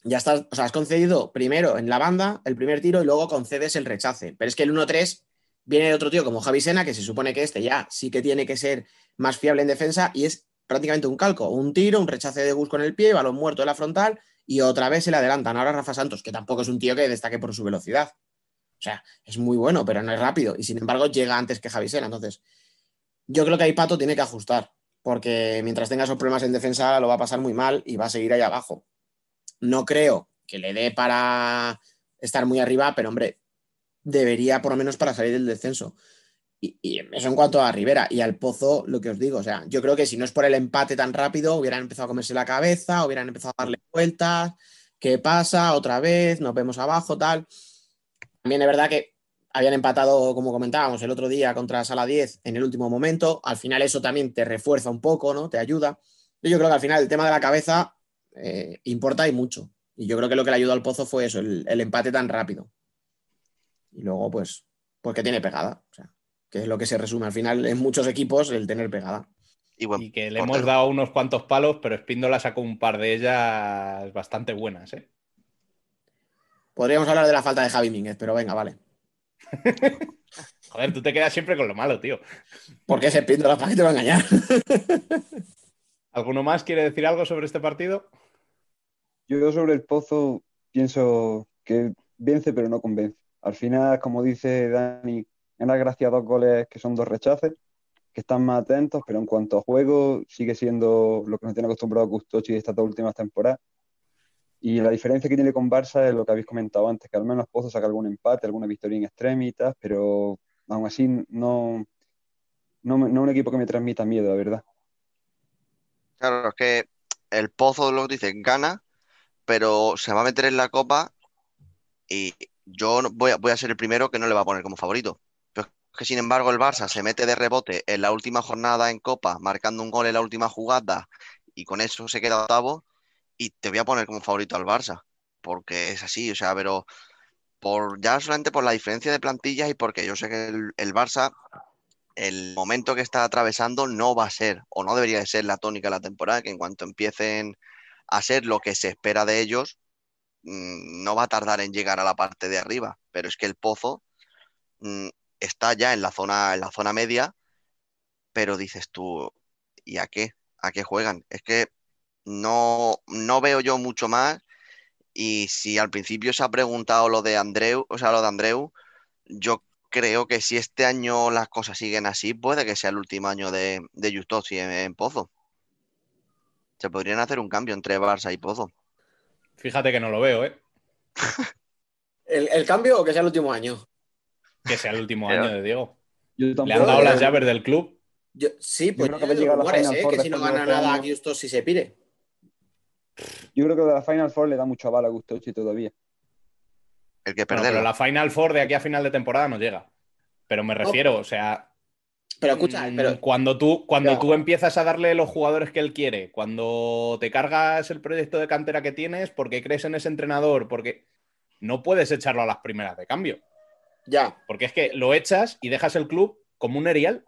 ya estás, o sea, has concedido primero en la banda el primer tiro y luego concedes el rechace. Pero es que el 1-3 viene de otro tío como Javi Sena, que se supone que este ya sí que tiene que ser más fiable en defensa y es prácticamente un calco. Un tiro, un rechace de Gus con el pie, balón muerto de la frontal y otra vez se le adelantan. Ahora Rafa Santos, que tampoco es un tío que destaque por su velocidad. O sea, es muy bueno, pero no es rápido. Y sin embargo, llega antes que Javi Sena. Entonces, yo creo que ahí Pato tiene que ajustar, porque mientras tenga esos problemas en defensa, lo va a pasar muy mal y va a seguir ahí abajo. No creo que le dé para estar muy arriba, pero hombre, debería por lo menos para salir del descenso. Y, eso en cuanto a Rivera y al Pozo, lo que os digo, o sea, yo creo que si no es por el empate tan rápido, hubieran empezado a comerse la cabeza, hubieran empezado a darle vueltas, ¿qué pasa? Otra vez, nos vemos abajo, tal. También es verdad que habían empatado, como comentábamos, el otro día contra Sala 10 en el último momento. Al final eso también te refuerza un poco, ¿no? Te ayuda. Yo creo que al final el tema de la cabeza eh, importa y mucho. Y yo creo que lo que le ayudó al Pozo fue eso, el, el empate tan rápido. Y luego, pues, porque tiene pegada. O sea, que es lo que se resume al final en muchos equipos el tener pegada. Y, que le hemos dado unos cuantos palos, pero Espíndola sacó un par de ellas bastante buenas. ¿eh? Podríamos hablar de la falta de Javi Mínguez, pero venga, vale. Joder, tú te quedas siempre con lo malo, tío. Porque ese Espíndola para que te va a engañar. ¿Alguno más quiere decir algo sobre este partido? Yo sobre el Pozo pienso que vence pero no convence. Al final, como dice Dani, gana gracias a dos goles que son dos rechaces, que están más atentos, pero en cuanto a juego sigue siendo lo que nos tiene acostumbrado Gustochi estas dos últimas temporadas. Y la diferencia que tiene con Barça es lo que habéis comentado antes, que al menos Pozo saca algún empate, alguna victoria en extremitas, pero aún así no, no, no un equipo que me transmita miedo, la verdad. Claro, es que el Pozo, lo que dice, gana, pero se va a meter en la copa y yo voy a, voy a ser el primero que no le va a poner como favorito. Pero es que sin embargo el Barça se mete de rebote en la última jornada en copa, marcando un gol en la última jugada y con eso se queda octavo y te voy a poner como favorito al Barça, porque es así, o sea, pero por ya solamente por la diferencia de plantillas y porque yo sé que el, el Barça el momento que está atravesando no va a ser o no debería de ser la tónica de la temporada, que en cuanto empiecen a ser lo que se espera de ellos, mm, no va a tardar en llegar a la parte de arriba. Pero es que el pozo mm, está ya en la zona, en la zona media, pero dices tú, ¿y a qué? ¿A qué juegan? Es que no, no veo yo mucho más. Y si al principio se ha preguntado lo de Andreu, o sea, lo de Andreu, yo creo que si este año las cosas siguen así, puede que sea el último año de, de en, Pozo. Se podrían hacer un cambio entre Barça y Pozo. Fíjate que no lo veo, ¿eh? ¿El, cambio o que sea el último año? Que sea el último año de Diego. Le han dado las llaves del club. sí, pues yo creo que, rumores, ¿eh? que si no gana nada Justosi se pide. Yo creo que de la Final Four le da mucho bala a Justosi todavía el que pero la Final Four de aquí a final de temporada no llega. Pero me refiero, o sea. Pero escucha, mm, pero... cuando tú, cuando tú empiezas a darle los jugadores que él quiere, cuando te cargas el proyecto de cantera que tienes, porque crees en ese entrenador, porque no puedes echarlo a las primeras de cambio. Ya. Porque es que lo echas y dejas el club como un erial.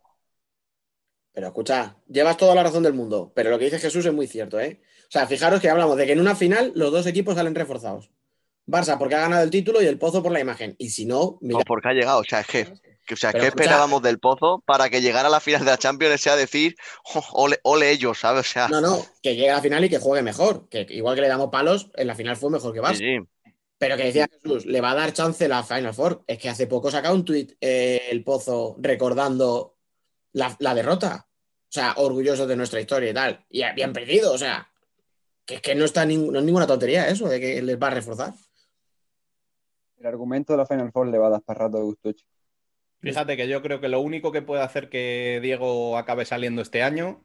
Pero escucha, llevas toda la razón del mundo, pero lo que dice Jesús es muy cierto, ¿eh? O sea, fijaros que hablamos de que en una final los dos equipos salen reforzados. Barça porque ha ganado el título y el Pozo por la imagen. Y si no, mira. porque ha llegado. O sea, es que, o sea, ¿qué esperábamos del Pozo para que llegara a la final de la Champions sea decir, oh, ole, ellos, ¿sabes? O sea... No, no, que llegue a la final y que juegue mejor. Que igual que le damos palos, en la final fue mejor que Barça. Pero que decía Jesús, le va a dar chance la Final Four. Es que hace poco sacado un tuit eh, el Pozo recordando la, derrota. O sea, orgulloso de nuestra historia y tal. Y habían perdido, o sea, que es que no está no es ninguna tontería eso de que les va a reforzar. El argumento de la Final Four le va a dar para rato de Gustucci. Fíjate que yo creo que lo único que puede hacer que Diego acabe saliendo este año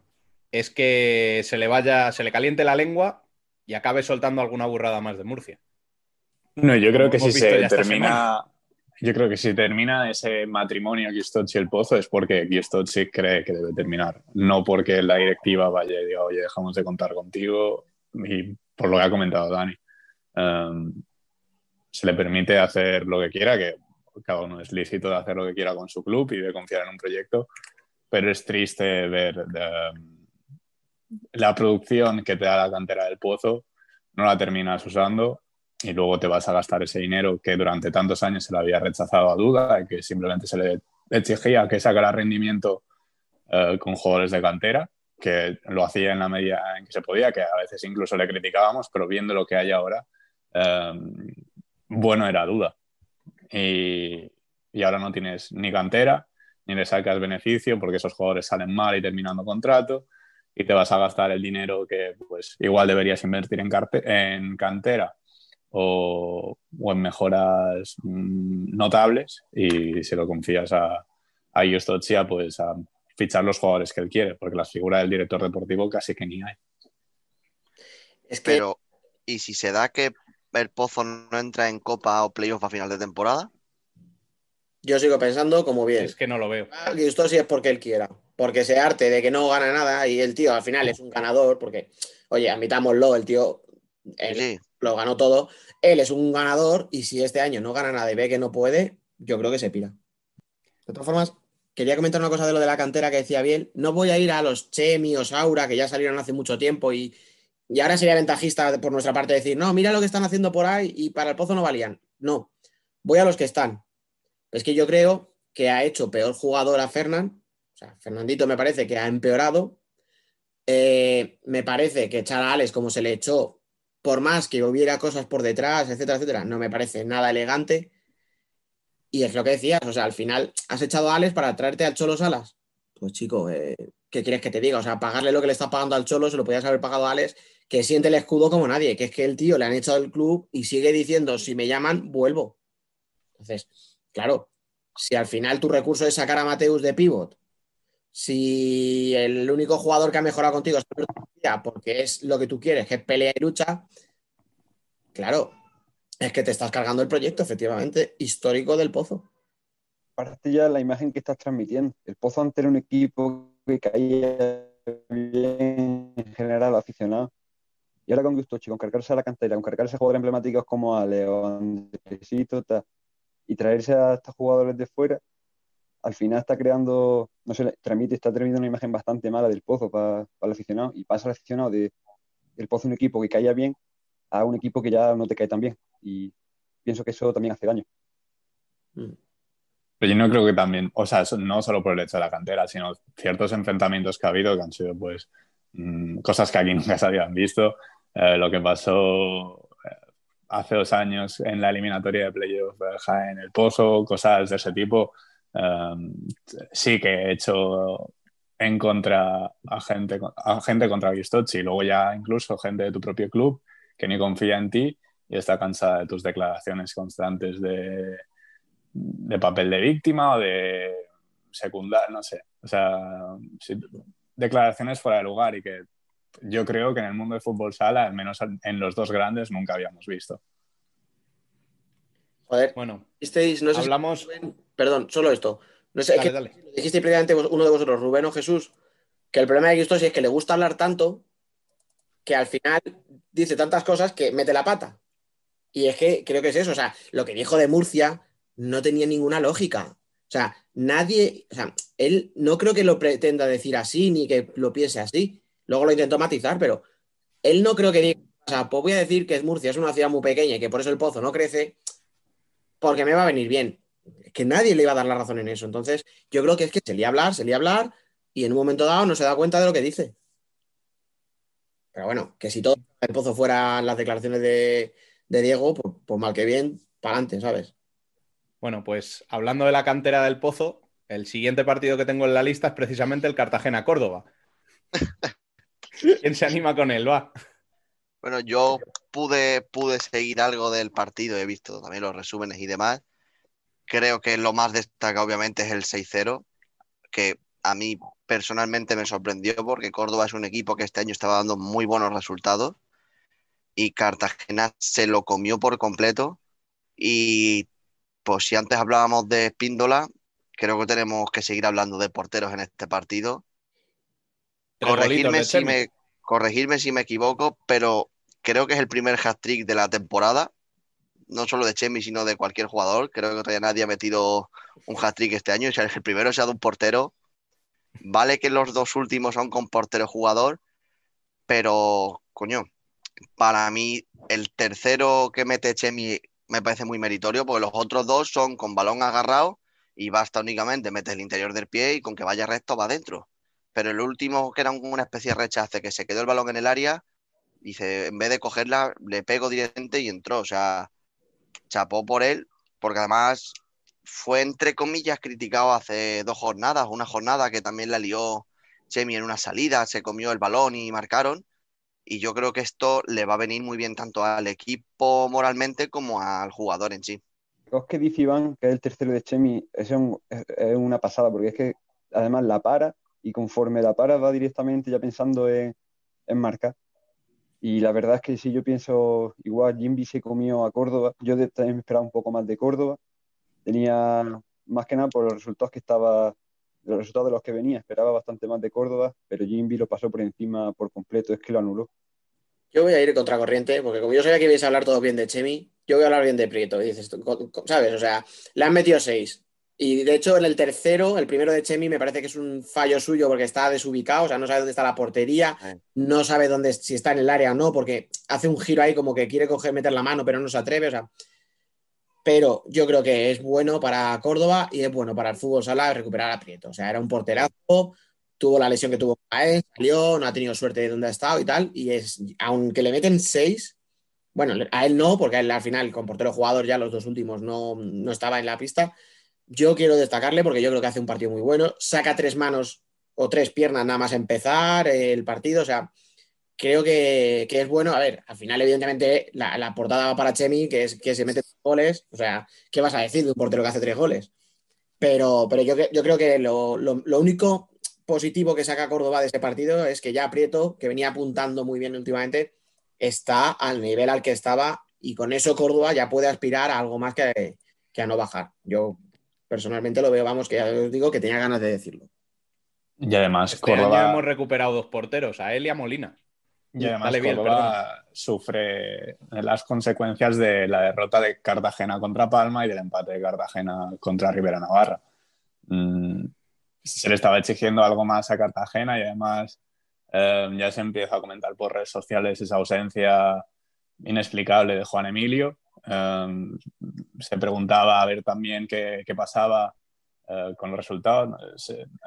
es que se le vaya, se le caliente la lengua y acabe soltando alguna burrada más de Murcia. No, yo creo que si se termina, yo creo que si termina ese matrimonio Giustozzi el Pozo es porque Giustozzi cree que debe terminar, no porque la directiva vaya y diga, oye, dejamos de contar contigo y por lo que ha comentado Dani. Um, se le permite hacer lo que quiera, que cada uno es lícito de hacer lo que quiera con su club y de confiar en un proyecto, pero es triste ver la producción que te da la cantera del pozo, no la terminas usando y luego te vas a gastar ese dinero que durante tantos años se le había rechazado a duda y que simplemente se le exigía que sacara rendimiento eh, con jugadores de cantera, que lo hacía en la medida en que se podía, que a veces incluso le criticábamos, pero viendo lo que hay ahora, eh, bueno era duda. Y, ahora no tienes ni cantera, ni le sacas beneficio porque esos jugadores salen mal y terminando contrato y te vas a gastar el dinero que pues igual deberías invertir en, en cantera o, en mejoras mm, notables y si lo confías a, a Justocia, pues a fichar los jugadores que él quiere, porque la figura del director deportivo casi que ni hay. Es que... Pero, ¿y si se da que el Pozo no entra en Copa o Playoff a final de temporada? Yo sigo pensando como bien. Es que no lo veo. Y esto sí es porque él quiera. Porque ese arte de que no gana nada y el tío al final es un ganador, porque, oye, admitámoslo, el tío lo ganó todo. Él es un ganador y si este año no gana nada y ve que no puede, yo creo que se pira. De todas formas, quería comentar una cosa de lo de la cantera que decía bien. No voy a ir a los Chemi o Saura, que ya salieron hace mucho tiempo y, y ahora sería ventajista por nuestra parte decir, no, mira lo que están haciendo por ahí y para el pozo no valían. No, voy a los que están. Es que yo creo que ha hecho peor jugador a Fernán. O sea, Fernandito me parece que ha empeorado. Eh, me parece que echar a Alex como se le echó por más que hubiera cosas por detrás, etcétera, etcétera, no me parece nada elegante. Y es lo que decías, o sea, al final has echado a Alex para traerte al Cholo Salas. Pues chico, eh, ¿qué quieres que te diga? O sea, pagarle lo que le está pagando al Cholo, se lo podías haber pagado a Alex, que siente el escudo como nadie, que es que el tío le han echado el club y sigue diciendo, si me llaman, vuelvo. Entonces, claro, si al final tu recurso es sacar a Mateus de pivot, si el único jugador que ha mejorado contigo es porque es lo que tú quieres, que es pelea y lucha, claro, es que te estás cargando el proyecto, efectivamente, histórico del Pozo. Aparte ya la imagen que estás transmitiendo. El Pozo ante era un equipo que caía bien en general aficionado. Y ahora con Gustochi, con cargarse a la cantera, con cargarse a jugadores emblemáticos como a León, y traerse a estos jugadores de fuera, al final está creando, no sé, transmite, está transmitiendo una imagen bastante mala del Pozo para, el aficionado y pasa al aficionado de, del Pozo un equipo que caía bien a un equipo que ya no te cae tan bien. Y pienso que eso también hace daño. Mm. Pero yo no creo que también, o sea, no solo por el hecho de la cantera, sino ciertos enfrentamientos que ha habido que han sido pues mm, cosas que aquí nunca se habían visto. Eh, lo que pasó eh, hace dos años en la eliminatoria de playoff en el Pozo, cosas de ese tipo Em, sí que he hecho en contra a gente, a gente contra luego ya incluso gente de tu propio club que ni confía en ti y está cansada de tus declaraciones constantes de, de papel de víctima o de secundar, no sé. O sea, declaraciones fuera de lugar y que yo creo que en el mundo de fútbol sala, al menos en los dos grandes, nunca habíamos visto. Joder, bueno, no hablamos... perdón, solo esto. No sé, dijiste previamente uno de vosotros, Rubén o Jesús, que el problema de Cristo es que le gusta hablar tanto que al final dice tantas cosas que mete la pata. Y es que creo que es eso. O sea, lo que dijo de Murcia no tenía ninguna lógica. O sea, nadie, o sea, él no creo que lo pretenda decir así ni que lo piense así. Luego lo intentó matizar, pero él no creo que diga, o sea, pues voy a decir que Murcia es una ciudad muy pequeña y que por eso el pozo no crece porque me va a venir bien. Que nadie le iba a dar la razón en eso. Entonces, yo creo que es que se le a hablar, se le a hablar y en un momento dado no se da cuenta de lo que dice. Pero bueno, que si todo el pozo fueran las declaraciones de, Diego, pues, pues, mal que bien, para adelante, ¿sabes? Bueno, pues hablando de la cantera del pozo, el siguiente partido que tengo en la lista es precisamente el Cartagena-Córdoba. ¿Quién se anima con él? Va. Bueno, yo pude, pude seguir algo del partido, he visto también los resúmenes y demás. Creo que lo más destacado obviamente es el 6-0, que a mí personalmente me sorprendió porque Córdoba es un equipo que este año estaba dando muy buenos resultados y Cartagena se lo comió por completo. Y pues si antes hablábamos de Espíndola, creo que tenemos que seguir hablando de porteros en este partido. Corregirme si, me, corregirme si me equivoco, pero creo que es el primer hat-trick de la temporada, no solo de Chemi, sino de cualquier jugador. Creo que todavía nadie ha metido un hat-trick este año. O sea, el primero se ha dado un portero. Vale que los dos últimos son con portero jugador, pero, coño, para mí el tercero que mete Chemi me parece muy meritorio, porque los otros dos son con balón agarrado y basta únicamente meter el interior del pie y con que vaya recto va adentro. Pero el último, que era una especie de rechace, que se quedó el balón en el área, Dice, en vez de cogerla, le pego directamente y entró. O sea, chapó por él, porque además fue, entre comillas, criticado hace dos jornadas, una jornada que también la lió Chemi en una salida, se comió el balón y marcaron. Y yo creo que esto le va a venir muy bien tanto al equipo moralmente como al jugador en sí. Es que dice Iván, que es el tercero de Chemi, es, es una pasada, porque es que además la para y conforme la para va directamente ya pensando en, en marcar. Y la verdad es que si yo pienso, igual Jimby se comió a Córdoba, yo también esperaba un poco más de Córdoba. Tenía más que nada por los resultados que estaba, los resultados de los que venía, esperaba bastante más de Córdoba, pero Jimby lo pasó por encima por completo, es que lo anuló. Yo voy a ir contra corriente, porque como yo sabía que ibais a hablar todo bien de Chemi, yo voy a hablar bien de Prieto. dices, ¿sabes? O sea, le han metido seis. Y de hecho, en el tercero, el primero de Chemi, me parece que es un fallo suyo porque está desubicado, o sea, no sabe dónde está la portería, no sabe dónde, si está en el área o no, porque hace un giro ahí como que quiere coger, meter la mano, pero no se atreve, o sea. Pero yo creo que es bueno para Córdoba y es bueno para el fútbol sala recuperar a Prieto. O sea, era un porterazo, tuvo la lesión que tuvo él, salió, no ha tenido suerte de dónde ha estado y tal. Y es, aunque le meten seis, bueno, a él no, porque él al final, con portero jugador, ya los dos últimos no, no estaba en la pista. Yo quiero destacarle porque yo creo que hace un partido muy bueno. Saca tres manos o tres piernas nada más empezar el partido. O sea, creo que, es bueno. A ver, al final, evidentemente, la, portada va para Chemi, que es que se mete goles. O sea, ¿qué vas a decir de un portero que hace tres goles? Pero, pero yo, yo creo que lo, lo único positivo que saca Córdoba de ese partido es que ya Prieto, que venía apuntando muy bien últimamente, está al nivel al que estaba y con eso Córdoba ya puede aspirar a algo más que, a no bajar. Yo personalmente lo veo, vamos, que ya os digo que tenía ganas de decirlo. Y además este Córdoba... hemos recuperado dos porteros, a él y a Molina. Y además Córdoba sufre las consecuencias de la derrota de Cartagena contra Palma y del empate de Cartagena contra Rivera Navarra. Mm, se le estaba exigiendo algo más a Cartagena y además Em, ya se empieza a comentar por redes sociales esa ausencia inexplicable de Juan Emilio. Em, se preguntaba a ver también qué, qué pasaba eh, con los resultados.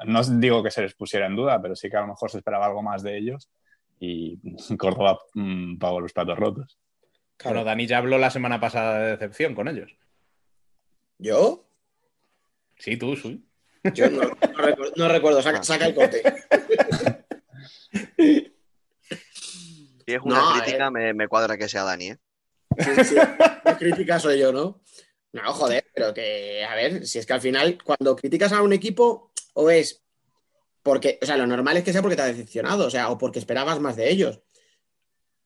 no digo que se les pusiera en duda, pero sí que a lo mejor se esperaba algo más de ellos y Córdoba mm, pagó los platos rotos. Claro, Dani ya habló la semana pasada de decepción con ellos. ¿Yo? Sí, tú, sí. Yo no, recuerdo, saca, saca el corte. Si es una crítica, eh. me, cuadra que sea Dani, ¿eh? Crítica soy yo, ¿no? No, joder, pero que, a ver, si es que al final, cuando criticas a un equipo, o es porque, o sea, lo normal es que sea porque te ha decepcionado, o sea, o porque esperabas más de ellos.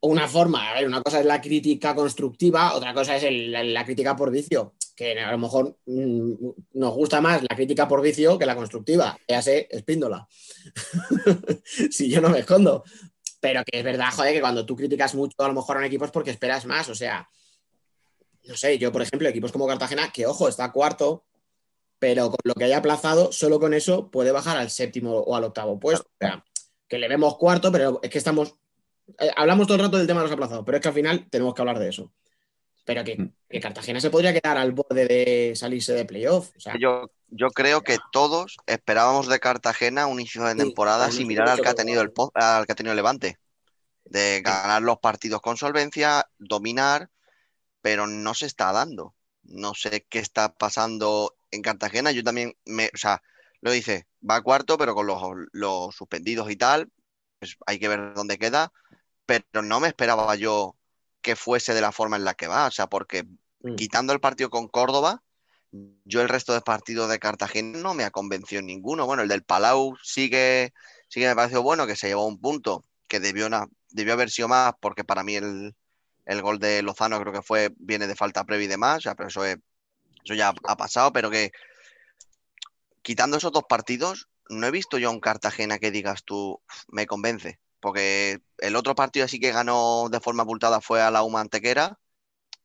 Una forma, a ver, una cosa es la crítica constructiva, otra cosa es la, crítica por vicio, que a lo mejor mm, nos gusta más la crítica por vicio que la constructiva, ya sé, espíndola. si yo no me escondo. Pero que es verdad, joder, que cuando tú criticas mucho a lo mejor a un equipo es porque esperas más. O sea, no sé, yo, por ejemplo, equipos como Cartagena, que ojo, está cuarto, pero con lo que haya aplazado, solo con eso puede bajar al séptimo o al octavo puesto. O sea, que le vemos cuarto, pero es que estamos. Eh, hablamos todo el rato del tema de los aplazados, pero es que al final tenemos que hablar de eso. Pero que, mm. que Cartagena se podría quedar al borde de salirse de playoff. O sea, yo, yo creo que todos esperábamos de Cartagena un inicio de temporada similar al que ha tenido el al que ha tenido Levante. De ganar los partidos con solvencia, dominar, pero no se está dando. No sé qué está pasando en Cartagena. Yo también me, o sea, lo dice, va a cuarto, pero con los, los suspendidos y tal, pues hay que ver dónde queda. Pero no me esperaba yo que fuese de la forma en la que va. O sea, porque mm. quitando el partido con Córdoba, yo el resto de partidos de Cartagena no me ha convencido ninguno. Bueno, el del Palau sigue, sigue me pareció bueno, que se llevó un punto, que debió, debió haber sido más, porque para mí el, gol de Lozano creo que fue, viene de falta previa y demás, pero eso, eso ya ha pasado, pero que quitando esos dos partidos, no he visto yo a un Cartagena que digas tú, me convence, porque el otro partido así que ganó de forma abultada fue a la UMA Antequera,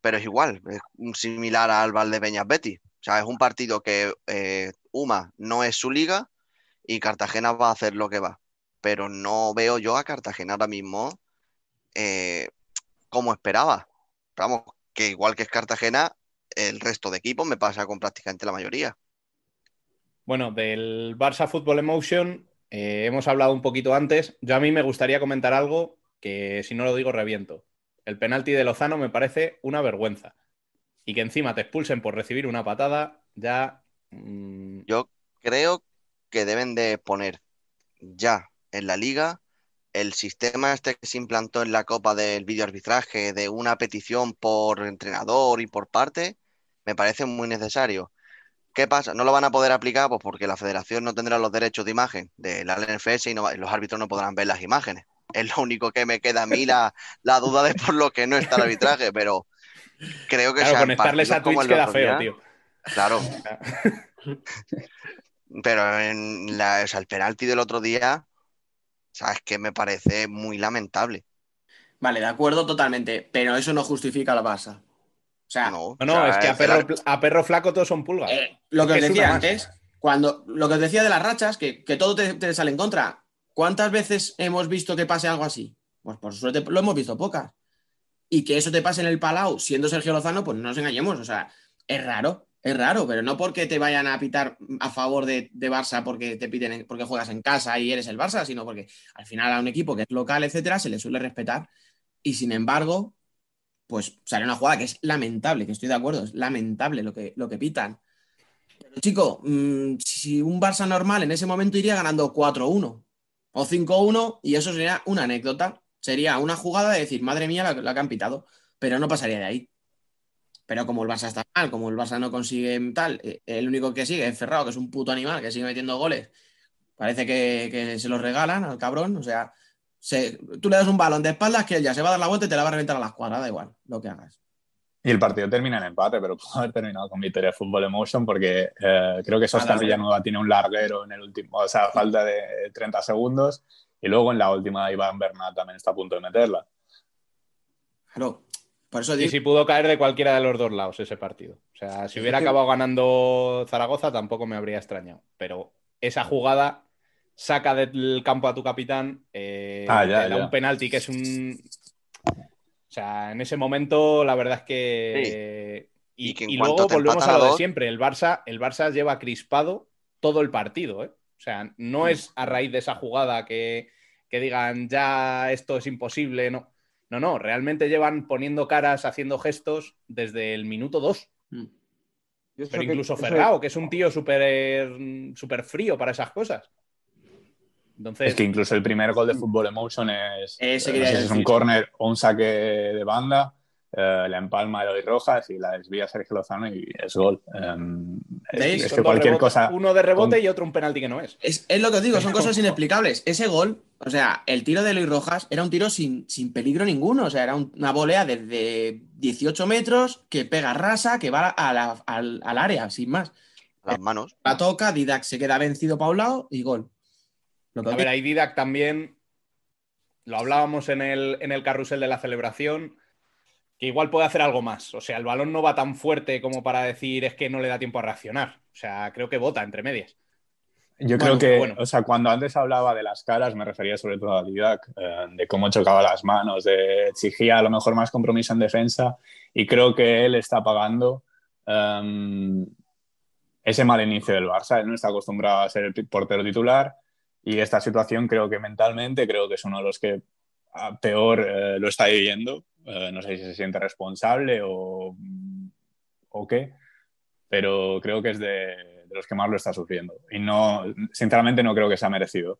pero es igual, es similar al Valdepeñas Betty. O sea, es un partido que eh, UMA no es su liga y Cartagena va a hacer lo que va. Pero no veo yo a Cartagena ahora mismo eh, como esperaba. vamos, que igual que es Cartagena, el resto de equipos me pasa con prácticamente la mayoría. Bueno, del Barça Football Emotion eh, hemos hablado un poquito antes. Yo a mí me gustaría comentar algo que si no lo digo reviento. El penalti de Lozano me parece una vergüenza y que encima te expulsen por recibir una patada, ya... Mm, Yo creo que deben de poner ya en la liga el sistema este que se implantó en la Copa del videoarbitraje de una petición por entrenador y por parte, me parece muy necesario. ¿Qué pasa? No lo van a poder aplicar pues porque la federación no tendrá los derechos de imagen de la LNFS y los árbitros no podrán ver las imágenes. Es lo único que me queda a mí la, la duda de por lo que no está el arbitraje, pero Creo que claro, conectarles a Twitch queda feo, tío. Claro. Pero en la, o sea, el penalti del otro día, sabes que me parece muy lamentable. Vale, de acuerdo totalmente, pero eso no justifica la Barça. O sea, no, no es que a perro, flaco todos son pulgas. Eh, lo que os decía antes, cuando lo que os decía de las rachas, que, todo te, te, sale en contra. ¿Cuántas veces hemos visto que pase algo así? Pues por suerte lo hemos visto pocas y que eso te pase en el Palau siendo Sergio Lozano, pues no nos engañemos. O sea, es raro, es raro, pero no porque te vayan a pitar a favor de, Barça porque te piden porque juegas en casa y eres el Barça, sino porque al final a un equipo que es local, etcétera, se le suele respetar. Y sin embargo, pues sale una jugada que es lamentable, que estoy de acuerdo, es lamentable lo que, lo que pitan. Pero chico, mm, si un Barça normal en ese momento iría ganando 4-1 o 5-1 y eso sería una anécdota, sería una jugada de decir, madre mía, la, la que han pitado, pero no pasaría de ahí. Pero como el Barça está mal, como el Barça no consigue tal, eh, el único que sigue es Ferrao, que es un puto animal, que sigue metiendo goles. Parece que, que se los regalan al cabrón. O sea, se, tú le das un balón de espaldas que él ya se va a dar la vuelta y te la va a reventar a las cuadras, da igual lo que hagas. Y el partido termina en empate, pero pudo haber terminado con victoria de Fútbol Emotion porque eh, creo que Sostar Villanueva tiene un larguero en el último, o sea, falta de 30 segundos y luego en la última Iván Bernat también está a punto de meterla. Claro, y si pudo caer de cualquiera de los dos lados ese partido. O sea, si hubiera acabado ganando Zaragoza tampoco me habría extrañado. Pero esa jugada saca del campo a tu capitán, eh, ah, da un penalti que es un... O sea, en ese momento la verdad es que... Y, luego volvemos a lo de siempre. El Barça, el Barça lleva crispado todo el partido. ¿eh? O sea, no es a raíz de esa jugada que, que digan ya esto es imposible, no no, no, realmente llevan poniendo caras, haciendo gestos desde el minuto 2. Mm. Pero incluso Ferrao, que es un tío súper frío para esas cosas. Entonces... Es que incluso el primer gol de Fútbol Emotion es, es un córner o un saque de banda eh, la empalma de Rojas y la desvía Sergio Lozano y es gol. Em, es, que cualquier cosa. Uno de rebote y otro un penalti que no es. es. lo que os digo, son cosas inexplicables. Ese gol, o sea, el tiro de Luis Rojas era un tiro sin, sin peligro ninguno. O sea, era una volea desde 18 metros que pega rasa, que va al, área, sin más. Las manos. La toca, Didac se queda vencido para un lado y gol. A ver, ahí Didac también. Lo hablábamos en el, en el carrusel de la celebración que igual puede hacer algo más. O sea, el balón no va tan fuerte como para decir es que no le da tiempo a reaccionar. O sea, creo que vota entre medias. Yo creo que, bueno. o sea, cuando antes hablaba de las caras, me refería sobre todo a Didac, eh, de cómo chocaba las manos, de exigía a lo mejor más compromiso en defensa, y creo que él está pagando em, ese mal inicio del Barça. Él no está acostumbrado a ser el portero titular, y esta situación creo que mentalmente, creo que es uno de los que peor eh, lo está viviendo. Eh, no sé si se siente responsable o, o qué, pero creo que es de, los que más lo está sufriendo. Y no, sinceramente no creo que sea merecido.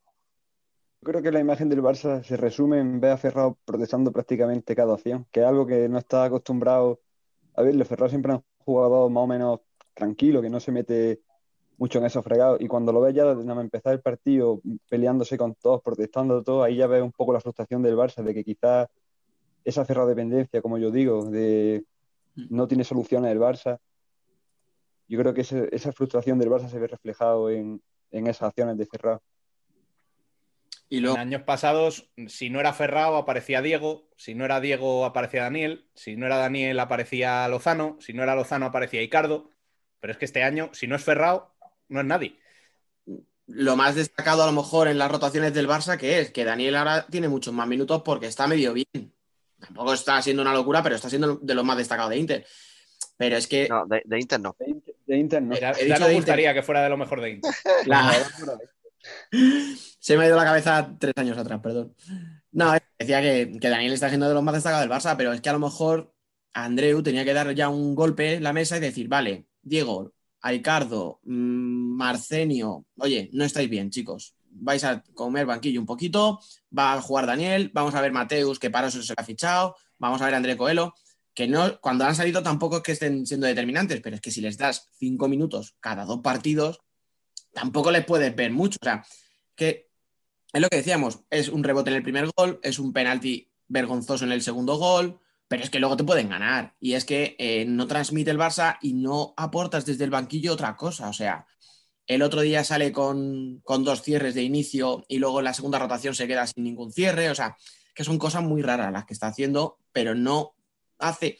Creo que la imagen del Barça se resume en ver a Ferrao protestando prácticamente cada opción, que es algo que no está acostumbrado a ver. Los Ferrao siempre han jugado más o menos tranquilo, que no se mete mucho en esos fregados. Y cuando lo ves ya desde empezar el partido, peleándose con todos, protestando todo, ahí ya ves un poco la frustración del Barça, de que quizás esa dependencia, como yo digo, de no tiene soluciones el Barça. Yo creo que esa frustración del Barça se ve reflejado en, esas acciones de Ferrao. Y En años pasados, si no era Ferrao, aparecía Diego. Si no era Diego, aparecía Daniel. Si no era Daniel, aparecía Lozano. Si no era Lozano, aparecía Icardo. Pero es que este año, si no es Ferrao, no es nadie. Lo más destacado a lo mejor en las rotaciones del Barça que es que Daniel ahora tiene muchos más minutos porque está medio bien. Tampoco está siendo una locura, pero está siendo de lo más destacado de Inter. Pero es que. No, de, Inter no. De, Inter no. Ya, no gustaría que fuera de lo mejor de Inter. Se me ha ido la cabeza tres años atrás, perdón. No, decía que, que, Daniel está siendo de los más destacados del Barça, pero es que a lo mejor Andreu tenía que dar ya un golpe en la mesa y decir, vale, Diego, Ricardo, mm, Marcenio, oye, no estáis bien, chicos. Vais a comer banquillo un poquito, va a jugar Daniel, vamos a ver Mateus, que para eso se ha fichado, vamos a ver André Coelho, que no, cuando han salido tampoco es que estén siendo determinantes, pero es que si les das cinco minutos cada dos partidos, tampoco les puedes ver mucho. O sea, que es lo que decíamos, es un rebote en el primer gol, es un penalti vergonzoso en el segundo gol, pero es que luego te pueden ganar. Y es que eh, no transmite el Barça y no aportas desde el banquillo otra cosa. O sea, el otro día sale con, dos cierres de inicio y luego en la segunda rotación se queda sin ningún cierre. O sea, que son cosas muy raras las que está haciendo, pero no hace.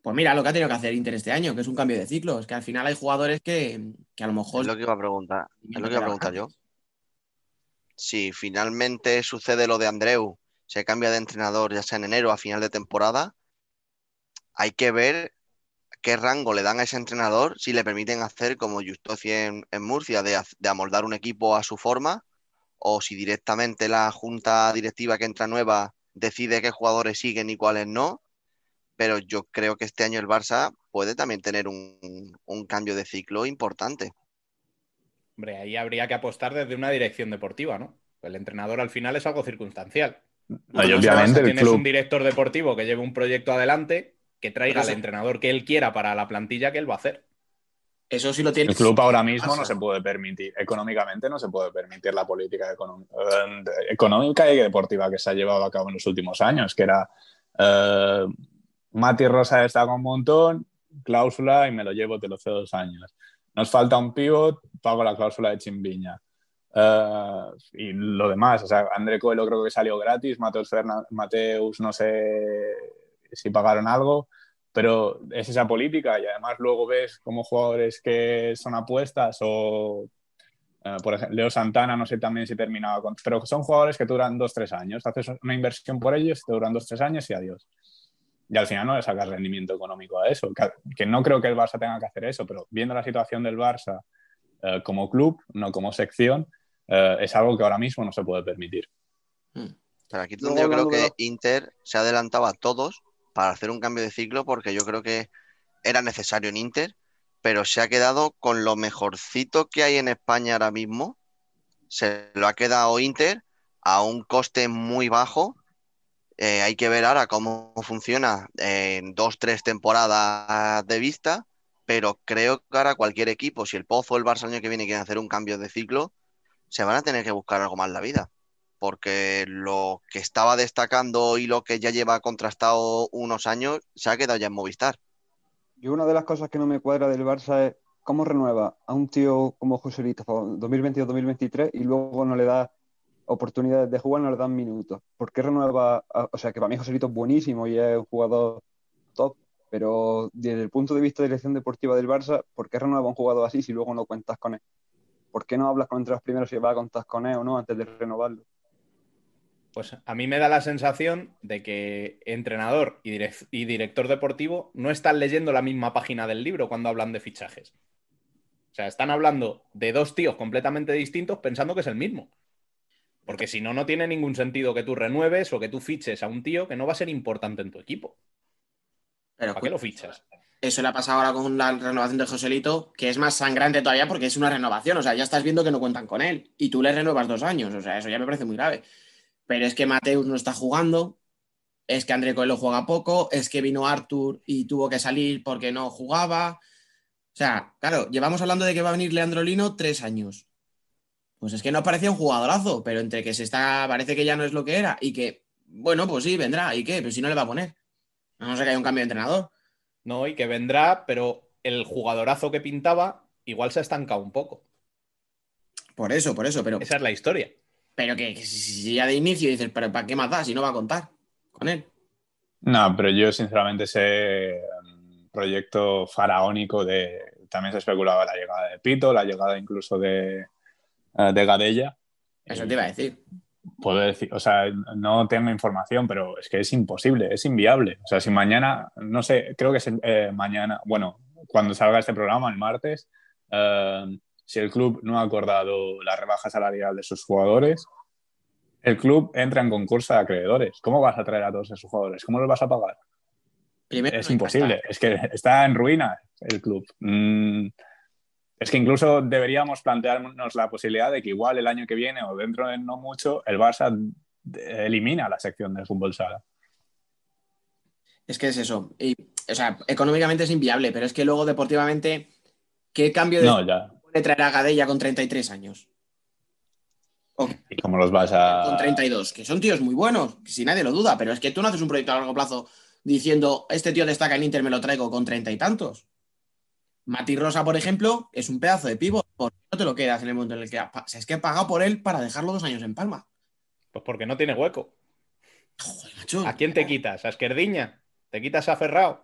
Pues mira, lo que ha tenido que hacer Inter este año, que es un cambio de ciclo. Es que al final hay jugadores que, a lo mejor. Es lo que iba a preguntar. Es lo que iba a preguntar yo. Si finalmente sucede lo de Andreu se cambia de entrenador ya sea en enero a final de temporada, hay que ver qué rango le dan a ese entrenador si le permiten hacer como Justo en, en Murcia, de, amoldar un equipo a su forma, o si directamente la junta directiva que entra nueva decide qué jugadores siguen y cuáles no, pero yo creo que este año el Barça puede también tener un, cambio de ciclo importante. Hombre, ahí habría que apostar desde una dirección deportiva, ¿no? El entrenador al final es algo circunstancial. Obviamente tienes un director deportivo que lleve un proyecto adelante, que traiga al entrenador que él quiera para la plantilla que él va a hacer. Eso sí lo tiene. El club ahora mismo no se puede permitir, económicamente no se puede permitir la política eh, económica y deportiva que se ha llevado a cabo en los últimos años, que era eh, Mati Rosa está con un montón, cláusula y me lo llevo, te lo cedo dos años. Nos falta un pivot, pago la cláusula de Chimbiña. Eh, y lo demás, o sea, André Coelho creo que salió gratis, Mateus, Mateus no sé si pagaron algo, pero es esa política y además luego ves como jugadores que son apuestas o, eh, por ejemplo, Leo Santana, no sé también si terminaba con, pero son jugadores que duran dos, tres años, haces una inversión por ellos, te duran dos, tres años y adiós. Y al final no le sacas rendimiento económico a eso, que, no creo que el Barça tenga que hacer eso, pero viendo la situación del Barça eh, como club, no como sección, eh, es algo que ahora mismo no se puede permitir. Hmm. Pero aquí donde yo creo que Inter se adelantaba a todos para hacer un cambio de ciclo porque yo creo que era necesario en Inter, pero se ha quedado con lo mejorcito que hay en España ahora mismo. Se lo ha quedado Inter a un coste muy bajo. Eh, hay que ver ahora cómo funciona en dos, tres temporadas de vista, pero creo que ahora cualquier equipo, si el Pozo o el Barça año que viene quieren hacer un cambio de ciclo, se van a tener que buscar algo más la vida porque lo que estaba destacando y lo que ya lleva contrastado unos años se ha quedado ya en Movistar. Y una de las cosas que no me cuadra del Barça es cómo renueva a un tío como José Lito 2022-2023 y luego no le da oportunidades de jugar, no le dan minutos. ¿Por qué renueva? o sea, que para mí José Lito es buenísimo y es un jugador top, pero desde el punto de vista de dirección deportiva del Barça, ¿por qué renueva a un jugador así si luego no cuentas con él? ¿Por qué no hablas con entre los primeros si va a contar con él o no antes de renovarlo? Pues a mí me da la sensación de que entrenador y, director deportivo no están leyendo la misma página del libro cuando hablan de fichajes. O sea, están hablando de dos tíos completamente distintos pensando que es el mismo. Porque si no, no tiene ningún sentido que tú renueves o que tú fiches a un tío que no va a ser importante en tu equipo. Pero, ¿Para qué lo fichas? Eso le ha pasado ahora con la renovación de Joselito, que es más sangrante todavía porque es una renovación. O sea, ya estás viendo que no cuentan con él. Y tú le renuevas dos años. O sea, eso ya me parece muy grave pero es que Mateus no está jugando, es que André Coelho juega poco, es que vino Arthur y tuvo que salir porque no jugaba. O sea, claro, llevamos hablando de que va a venir Leandro Lino tres años. Pues es que no parecía un jugadorazo, pero entre que se está, parece que ya no es lo que era y que, bueno, pues sí, vendrá. ¿Y qué? Pero si no le va a poner. No sé que haya un cambio de entrenador. No, y que vendrá, pero el jugadorazo que pintaba igual se ha estancado un poco. Por eso, por eso, pero. Esa es la historia. Pero que, si ya de inicio dices, ¿pero para qué más da si no va a contar con él? No, pero yo sinceramente ese um, proyecto faraónico de. También se especulaba la llegada de Pito, la llegada incluso de, uh, de Gadella. Eso te iba a decir. Puedo decir, o sea, no tengo información, pero es que es imposible, es inviable. O sea, si mañana, no sé, creo que es eh, mañana, bueno, cuando salga este programa, el martes, uh, si el club no ha acordado la rebaja salarial de sus jugadores, el club entra en concurso de acreedores. ¿Cómo vas a traer a todos esos jugadores? ¿Cómo los vas a pagar? es imposible, es que está en ruina el club. Mm, es que incluso deberíamos plantearnos la posibilidad de que igual el año que viene o dentro de no mucho el Barça elimina la sección de fútbol sala. Es que es eso. Y, o sea, económicamente es inviable, pero es que luego deportivamente, ¿qué cambio de no, ya traer a Gadella con 33 años? ¿Y cómo los vas a...? Con 32, que son tíos muy buenos, si nadie lo duda, pero es que tú no haces un proyecto a largo plazo diciendo, este tío destaca en Inter, me lo traigo con treinta y tantos. Mati Rosa, por ejemplo, es un pedazo de pivo. ¿Por qué no te lo quedas en el momento en el que... O sea, es que he pagado por él para dejarlo dos años en Palma. Pues porque no tiene hueco. ¿A quién te quitas? ¿A Esquerdiña? ¿Te quitas a Ferrao?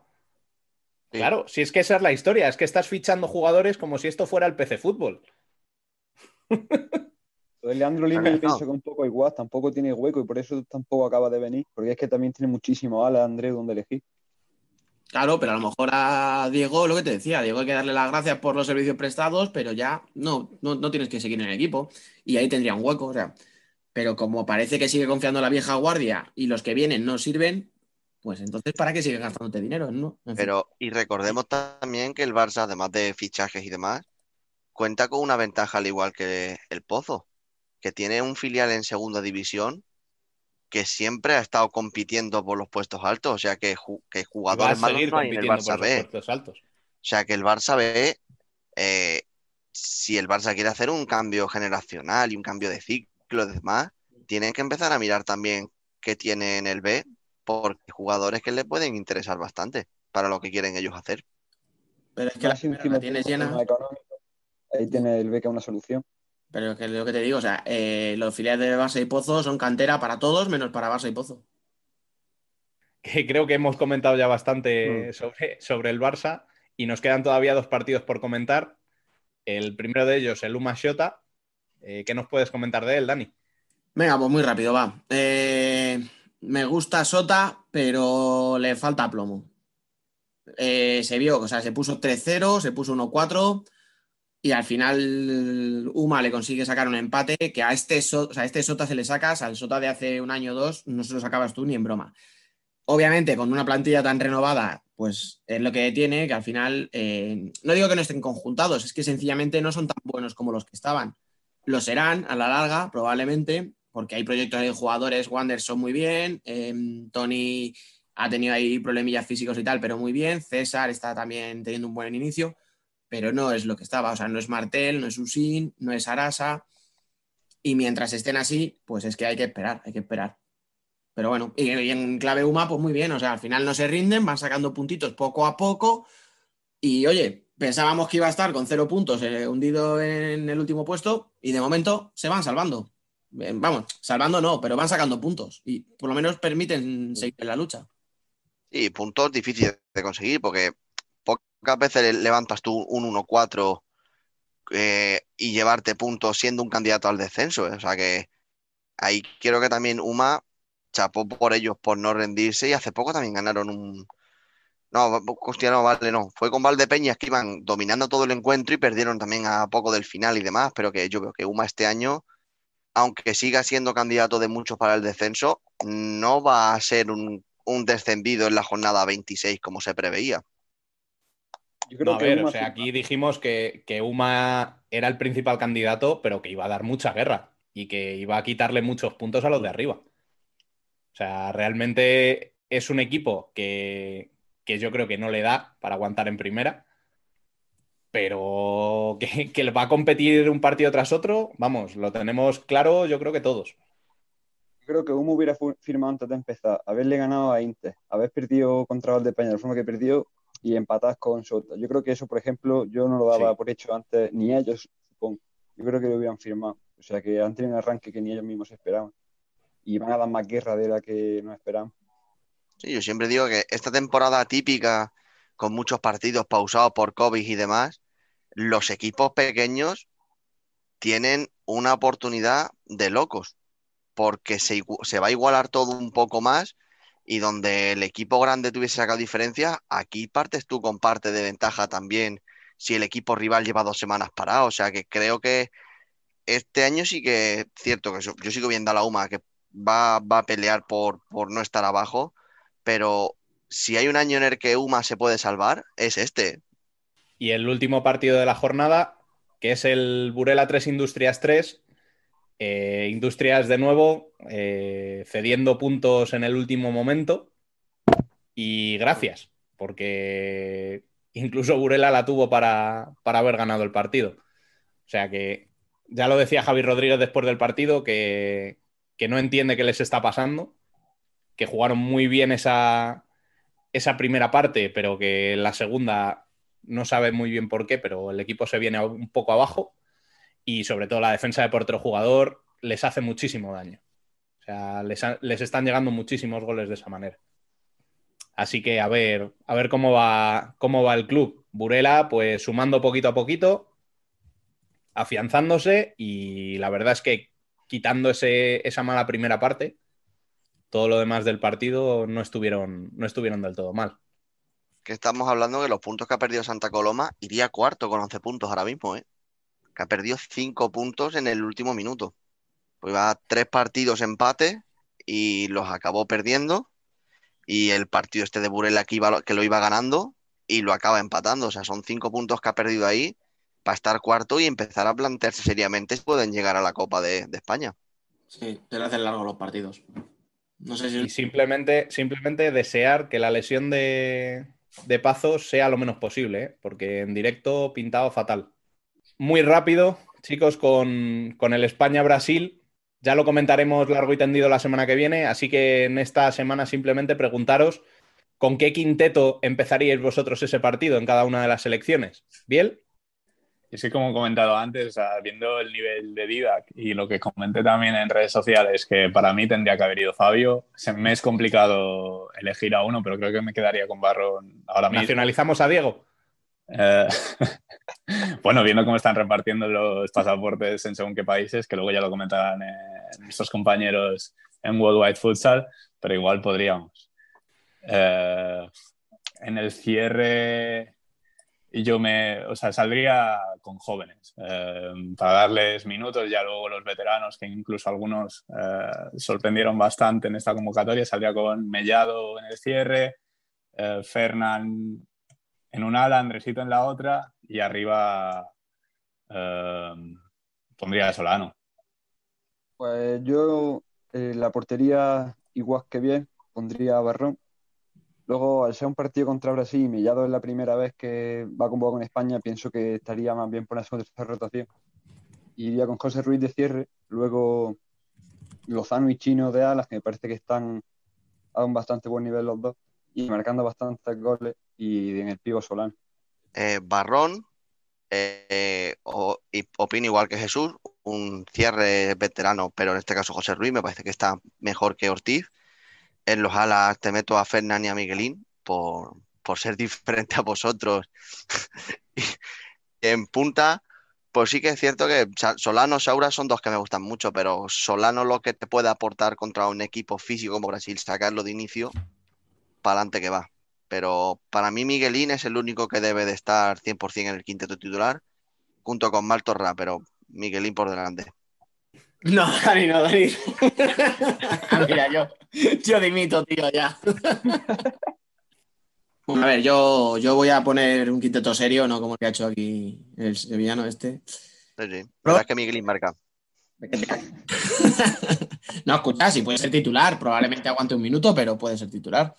Claro, si es que esa es la historia, es que estás fichando jugadores como si esto fuera el PC Fútbol. Leandro Lima yo pienso que un poco igual, tampoco tiene hueco y por eso tampoco acaba de venir, porque es que también tiene muchísimo ala André donde elegir. Claro, pero a lo mejor a Diego, lo que te decía, Diego hay que darle las gracias por los servicios prestados, pero ya no, no, tienes que seguir en el equipo y ahí tendría un hueco, o sea, pero como parece que sigue confiando la vieja guardia y los que vienen no sirven, pues entonces ¿para qué sigues gastándote dinero? ¿no? Pero, y recordemos también que el Barça, además de fichajes y demás, cuenta con una ventaja al igual que el Pozo, que tiene un filial en segunda división que siempre ha estado compitiendo por los puestos altos, o sea que, que jugadores malos no hay en el Barça B. O sea que el Barça B, eh, si el Barça quiere hacer un cambio generacional y un cambio de ciclo y demás, tiene que empezar a mirar también qué tiene en el B, porque jugadores que le pueden interesar bastante para lo que quieren ellos hacer. Pero es que la, tienes llena. Ahí tiene el B que una solución. Pero es que lo que te digo, o sea, eh, los filiales de Barça y Pozo son cantera para todos, menos para Barça y Pozo. Que creo que hemos comentado ya bastante mm. sobre, sobre el Barça y nos quedan todavía dos partidos por comentar. El primero de ellos, el Uma Shota. Eh, ¿Qué nos puedes comentar de él, Dani? Venga, pues muy rápido, va. Eh, me gusta Sota, pero le falta plomo. se vio, o sea, se puso 3-0, se puso 1-4 y al final Uma le consigue sacar un empate que a este, este Sota se le sacas, al Sota de hace un año o dos no se lo sacabas tú ni en broma. Obviamente, con una plantilla tan renovada, pues es lo que tiene, que al final, eh, no digo que no estén conjuntados, es que sencillamente no son tan buenos como los que estaban. Lo serán a la larga, probablemente, porque hay proyectos de jugadores, son muy bien, eh, Tony ha tenido ahí problemillas físicos y tal, pero muy bien, César está también teniendo un buen inicio pero no es lo que estaba. O sea, no es Martel, no es Usin, no es Arasa. Y mientras estén así, pues es que hay que esperar, hay que esperar. Pero bueno, y, en clave UMA, pues muy bien. O sea, al final no se rinden, van sacando puntitos poco a poco. Y oye, pensábamos que iba a estar con cero puntos eh, hundido en el último puesto y de momento se van salvando. Vamos, salvando no, pero van sacando puntos y por lo menos permiten seguir en la lucha. Y puntos difíciles de conseguir porque pocas veces levantas tú un 1-4 eh, y llevarte puntos siendo un candidato al descenso. Eh. O sea que ahí quiero que también Uma chapó por ellos por no rendirse y hace poco también ganaron un... No, hostia, no, vale, no. Fue con Valdepeñas que iban dominando todo el encuentro y perdieron también a poco del final y demás, pero que yo veo que Uma este año, aunque siga siendo candidato de muchos para el descenso, no va a ser un, un descendido en la jornada 26 como se preveía a ver, o sea, aquí dijimos que, que Uma era el principal candidato, pero que iba a dar mucha guerra y que iba a quitarle muchos puntos a los de arriba. O sea, realmente es un equipo que, que yo creo que no le da para aguantar en primera, pero que, que va a competir un partido tras otro, vamos, lo tenemos claro, yo creo que todos. Creo que Uma hubiera firmado antes de empezar, haberle ganado a Inter, haber perdido contra Valdepeña de la forma que perdió, y empatadas con Sota. Yo creo que eso, por ejemplo, yo no lo daba por hecho antes, ni ellos, supongo. Yo creo que lo hubieran firmado. O sea, que han tenido un arranque que ni ellos mismos esperaban. Y van a dar más guerra de la que no esperaban. Sí, yo siempre digo que esta temporada típica, con muchos partidos pausados por COVID y demás, los equipos pequeños tienen una oportunidad de locos, porque se, se va a igualar todo un poco más y donde el equipo grande tuviese sacado diferencia, aquí partes tú con parte de ventaja también si el equipo rival lleva dos semanas parado. O sea que creo que este año sí que es cierto que yo sigo viendo a la UMA que va, a pelear por, por no estar abajo, pero si hay un año en el que UMA se puede salvar, es este. Y el último partido de la jornada, que es el Burela 3 Industrias 3, eh, Industrias de nuevo eh, cediendo puntos en el último momento y gracias, porque incluso Burela la tuvo para, haber ganado el partido. O sea que ya lo decía Javi Rodríguez después del partido, que, no entiende qué les está pasando, que jugaron muy bien esa, esa primera parte, pero que la segunda no sabe muy bien por qué, pero el equipo se viene un poco abajo y sobre todo la defensa de portero jugador les hace muchísimo daño. O sea, les, están llegando muchísimos goles de esa manera. Así que a ver, a ver cómo va, cómo va el club. Burela, pues sumando poquito a poquito, afianzándose y la verdad es que quitando esa mala primera parte, todo lo demás del partido no estuvieron, no estuvieron del todo mal. Que estamos hablando de los puntos que ha perdido Santa Coloma, iría cuarto con 11 puntos ahora mismo, ¿eh? Que ha perdido cinco puntos en el último minuto. Pues iba tres partidos empate y los acabó perdiendo. Y el partido este de Burela que, iba, que lo iba ganando y lo acaba empatando. O sea, son cinco puntos que ha perdido ahí para estar cuarto y empezar a plantearse seriamente si pueden llegar a la Copa de, España. Sí, se le hacen largos los partidos. No sé si... Y simplemente, simplemente desear que la lesión de, de Pazo sea lo menos posible, ¿eh? porque en directo pintado fatal. Muy rápido, chicos, con, con el España-Brasil. Ya lo comentaremos largo y tendido la semana que viene, así que en esta semana simplemente preguntaros con qué quinteto empezaríais vosotros ese partido en cada una de las selecciones. ¿Biel? Y sí, como he comentado antes, viendo el nivel de Didac y lo que comenté también en redes sociales, que para mí tendría que haber ido Fabio, se me es complicado elegir a uno, pero creo que me quedaría con Barron ahora mismo. ¿Nacionalizamos a Diego? Eh, bueno, viendo cómo están repartiendo los pasaportes en según qué países, que luego ya lo comentarán nuestros compañeros en Worldwide Futsal, pero igual podríamos. Eh, en el cierre yo me, o sea, saldría con jóvenes eh, para darles minutos, ya luego los veteranos, que incluso algunos eh, sorprendieron bastante en esta convocatoria, saldría con Mellado en el cierre, Fernán en un ala, Andresito en la otra y arriba pondría a Solano. Pues yo la portería igual que bien, pondría a Barrón Luego, al ser un partido contra Brasil y Millado es la primera vez que va con con España, pienso que estaría más bien por la segunda rotación. Iría con José Ruiz de cierre, luego Lozano y Chino de alas, que me parece que están a un bastante buen nivel los dos, y marcando bastantes goles, y en el pivo Solán. Eh, Barrón, eh, opino igual que Jesús, un cierre veterano, pero en este caso José Ruiz me parece que está mejor que Ortiz en los alas te meto a Fernán y a Miguelín por, ser diferente a vosotros. en punta, pues sí que es cierto que Solano, Saura son dos que me gustan mucho, pero Solano lo que te puede aportar contra un equipo físico como Brasil, sacarlo de inicio, para adelante que va. Pero para mí Miguelín es el único que debe de estar 100% en el quinteto titular, junto con Maltorra, pero Miguelín por delante. No, Dani, no, Dani. Mira, yo, yo dimito, tío, ya. a ver, yo, yo voy a poner un quinteto serio, no como el que ha hecho aquí el sevillano este. Sí, sí. ¿Verdad que Miguelín marca? no, escucha, si puede ser titular, probablemente aguante un minuto, pero puede ser titular.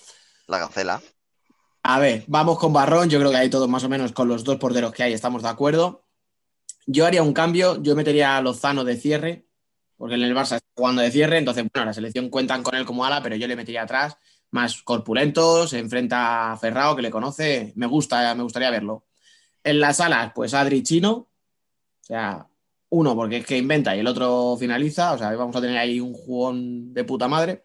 La gacela. A ver, vamos con Barrón. Yo creo que ahí todos más o menos con los dos porteros que hay estamos de acuerdo. Yo haría un cambio, yo metería a Lozano de cierre, porque en el Barça está jugando de cierre, entonces, bueno, la selección cuentan con él como ala, pero yo le metería atrás, más corpulento, se enfrenta a Ferrao, que le conoce, me gusta, me gustaría verlo. En las alas, pues Adri Chino, o sea, uno porque es que inventa y el otro finaliza, o sea, vamos a tener ahí un jugón de puta madre.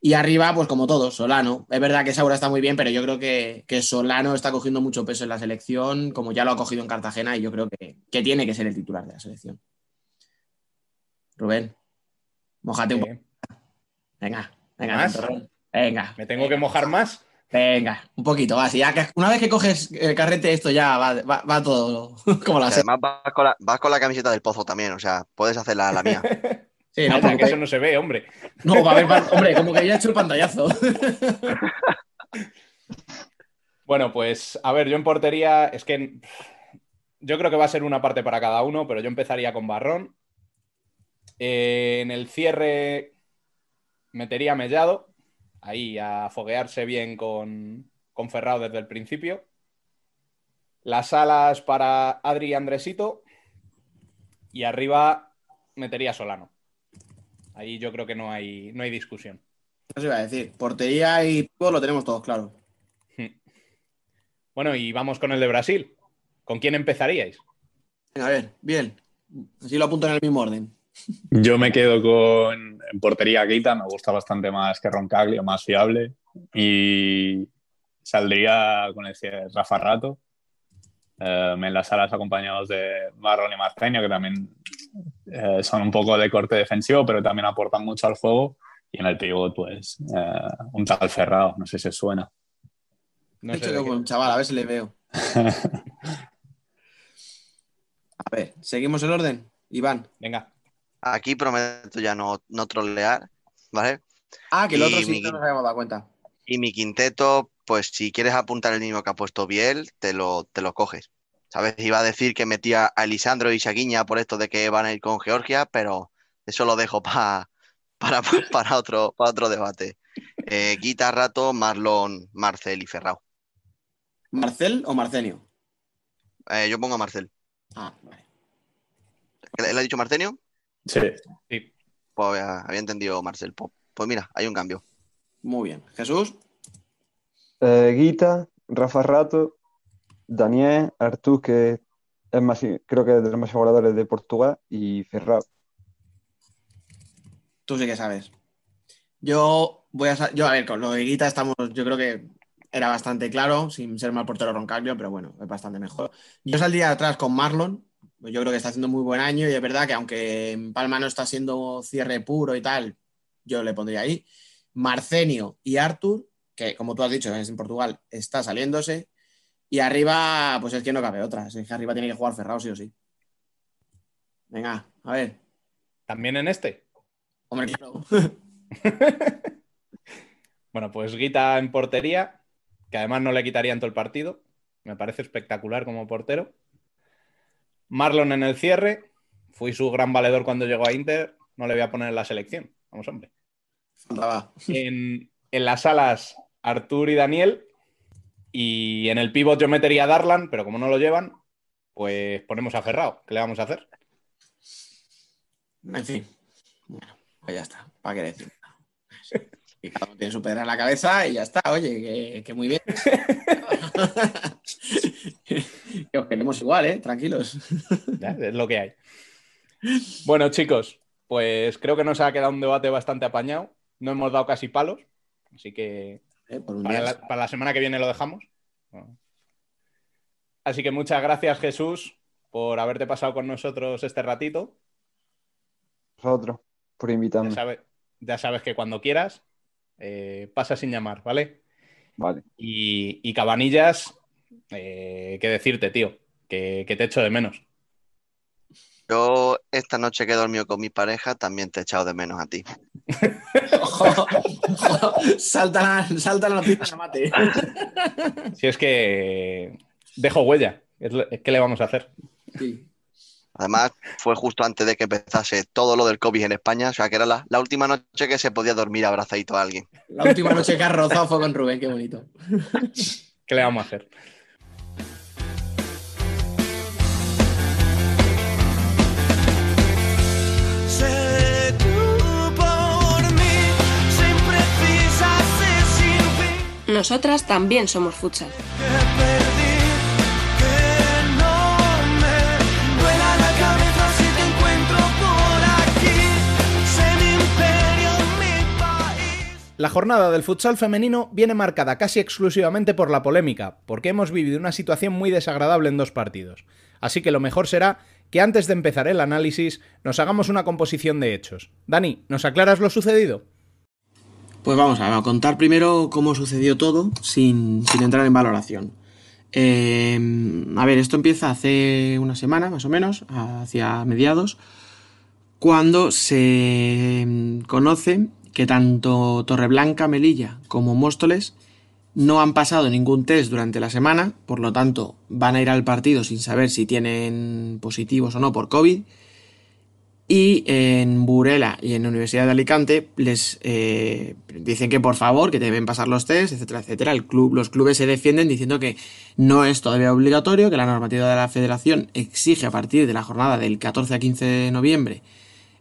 Y arriba, pues como todos, Solano. Es verdad que Saura está muy bien, pero yo creo que, Solano está cogiendo mucho peso en la selección, como ya lo ha cogido en Cartagena, y yo creo que, que tiene que ser el titular de la selección. Rubén, mojate un poco. Venga, venga, venga. ¿Me tengo que mojar más? Venga, un poquito, va. ya que una vez que coges el carrete, esto ya va, todo como la Además, vas con la, camiseta del pozo también, o sea, puedes hacer la, mía. Sí, no, porque eso no se ve, hombre. No, va a ver, hombre, como que ya he hecho el pantallazo. bueno, pues a ver, yo en portería, es que yo creo que va a ser una parte para cada uno, pero yo empezaría con Barrón, eh, en el cierre metería Mellado, ahí a foguearse bien con, con Ferrao desde el principio. Las alas para Adri y Andresito. Y arriba metería Solano. Ahí yo creo que no hay, no hay discusión. Eso iba a decir. Portería y todo lo tenemos todos claro. Bueno, y vamos con el de Brasil. ¿Con quién empezaríais? A ver, bien. Así lo apunto en el mismo orden. Yo me quedo con en portería Keita, me gusta bastante más que Roncaglio, más fiable. Y saldría con el Rafa Rato. Eh, en las salas acompañados de Marrón y Marceño, que también eh, son un poco de corte defensivo, pero también aportan mucho al juego. Y en el pivot, pues, eh, un tal Ferrado, no sé si suena. No sé un chaval, a ver si le veo. a ver, ¿seguimos el orden? Iván. Venga. Aquí prometo ya no, no trolear, ¿vale? Ah, que el otro sí no nos habíamos dado cuenta. Y mi quinteto, pues si quieres apuntar el mismo que ha puesto Biel, te lo, te lo coges. ¿Sabes? Iba a decir que metía a Elisandro y Shaguiña por esto de que van a ir con Georgia, pero eso lo dejo para, para, otro, para otro debate. Eh, Guita, Rato, Marlon, Marcel y Ferrao. ¿Marcel o Marcenio? Eh, yo pongo a Marcel. Ah, vale. ¿Él ha dicho Marcenio? Sí. Pues había, entendido Marcel. Pues, pues, mira, hay un cambio. Muy bien. ¿Jesús? Eh, Guita, Rafa Rato, Daniel, Artur, que es más, creo que es de los más jugadores de Portugal, y Ferrao. Tú sí que sabes. Yo voy a. Yo, a ver, con lo de Guita estamos. Yo creo que era bastante claro, sin ser mal portero Roncaglio, pero bueno, es bastante mejor. Yo saldría atrás con Marlon. Yo creo que está haciendo muy buen año y es verdad que aunque en Palma no está siendo cierre puro y tal, yo le pondría ahí. Marcenio y Artur, que como tú has dicho, es en Portugal, está saliéndose. Y arriba, pues es que no cabe otra. Es que arriba tiene que jugar Ferrao sí o sí. Venga, a ver. ¿También en este? Hombre, claro. bueno, pues Guita en portería, que además no le quitarían todo el partido. Me parece espectacular como portero. Marlon en el cierre. Fui su gran valedor cuando llegó a Inter. No le voy a poner en la selección. Vamos, hombre. En, en las alas, Artur y Daniel. Y en el pivot yo metería a Darlan, pero como no lo llevan, pues ponemos a Ferrao. ¿Qué le vamos a hacer? En fin. Bueno, pues ya está. ¿Para qué decir? Y cada uno tiene su pedra en la cabeza y ya está. Oye, que, muy bien. que os queremos igual, ¿eh? Tranquilos. es lo que hay. Bueno, chicos, pues creo que nos ha quedado un debate bastante apañado. No hemos dado casi palos, así que eh, para, la, semana que viene lo dejamos. Así que muchas gracias, Jesús, por haberte pasado con nosotros este ratito. Vosotros, por invitarme. Ya, sabes que cuando quieras, eh, pasa sin llamar, ¿vale? Vale. Y, Cabanillas, eh, ¿qué decirte, tío? Que, te echo de menos. Yo esta noche que he dormido con mi pareja también te he echado de menos a ti. salta, salta la noticia, mate. Si es que dejo huella, ¿qué le vamos a hacer? Sí. Además, fue justo antes de que empezase todo lo del COVID en España, o sea que era la, última noche que se podía dormir abrazadito a alguien. La última noche que has rozado fue con Rubén, qué bonito. ¿Qué le vamos a hacer? Nosotras también somos futsal. La jornada del futsal femenino viene marcada casi exclusivamente por la polémica, porque hemos vivido una situación muy desagradable en dos partidos. Así que lo mejor será que antes de empezar el análisis nos hagamos una composición de hechos. Dani, ¿nos aclaras lo sucedido? Pues vamos a contar primero cómo sucedió todo sin, entrar en valoración. Eh, a ver, esto empieza hace una semana más o menos, hacia mediados, cuando se conoce que tanto Torreblanca, Melilla como Móstoles no han pasado ningún test durante la semana, por lo tanto van a ir al partido sin saber si tienen positivos o no por COVID. Y en Burela y en la Universidad de Alicante les eh, dicen que por favor, que deben pasar los test, etcétera, etcétera. El club, los clubes se defienden diciendo que no es todavía obligatorio, que la normativa de la federación exige a partir de la jornada del 14 a 15 de noviembre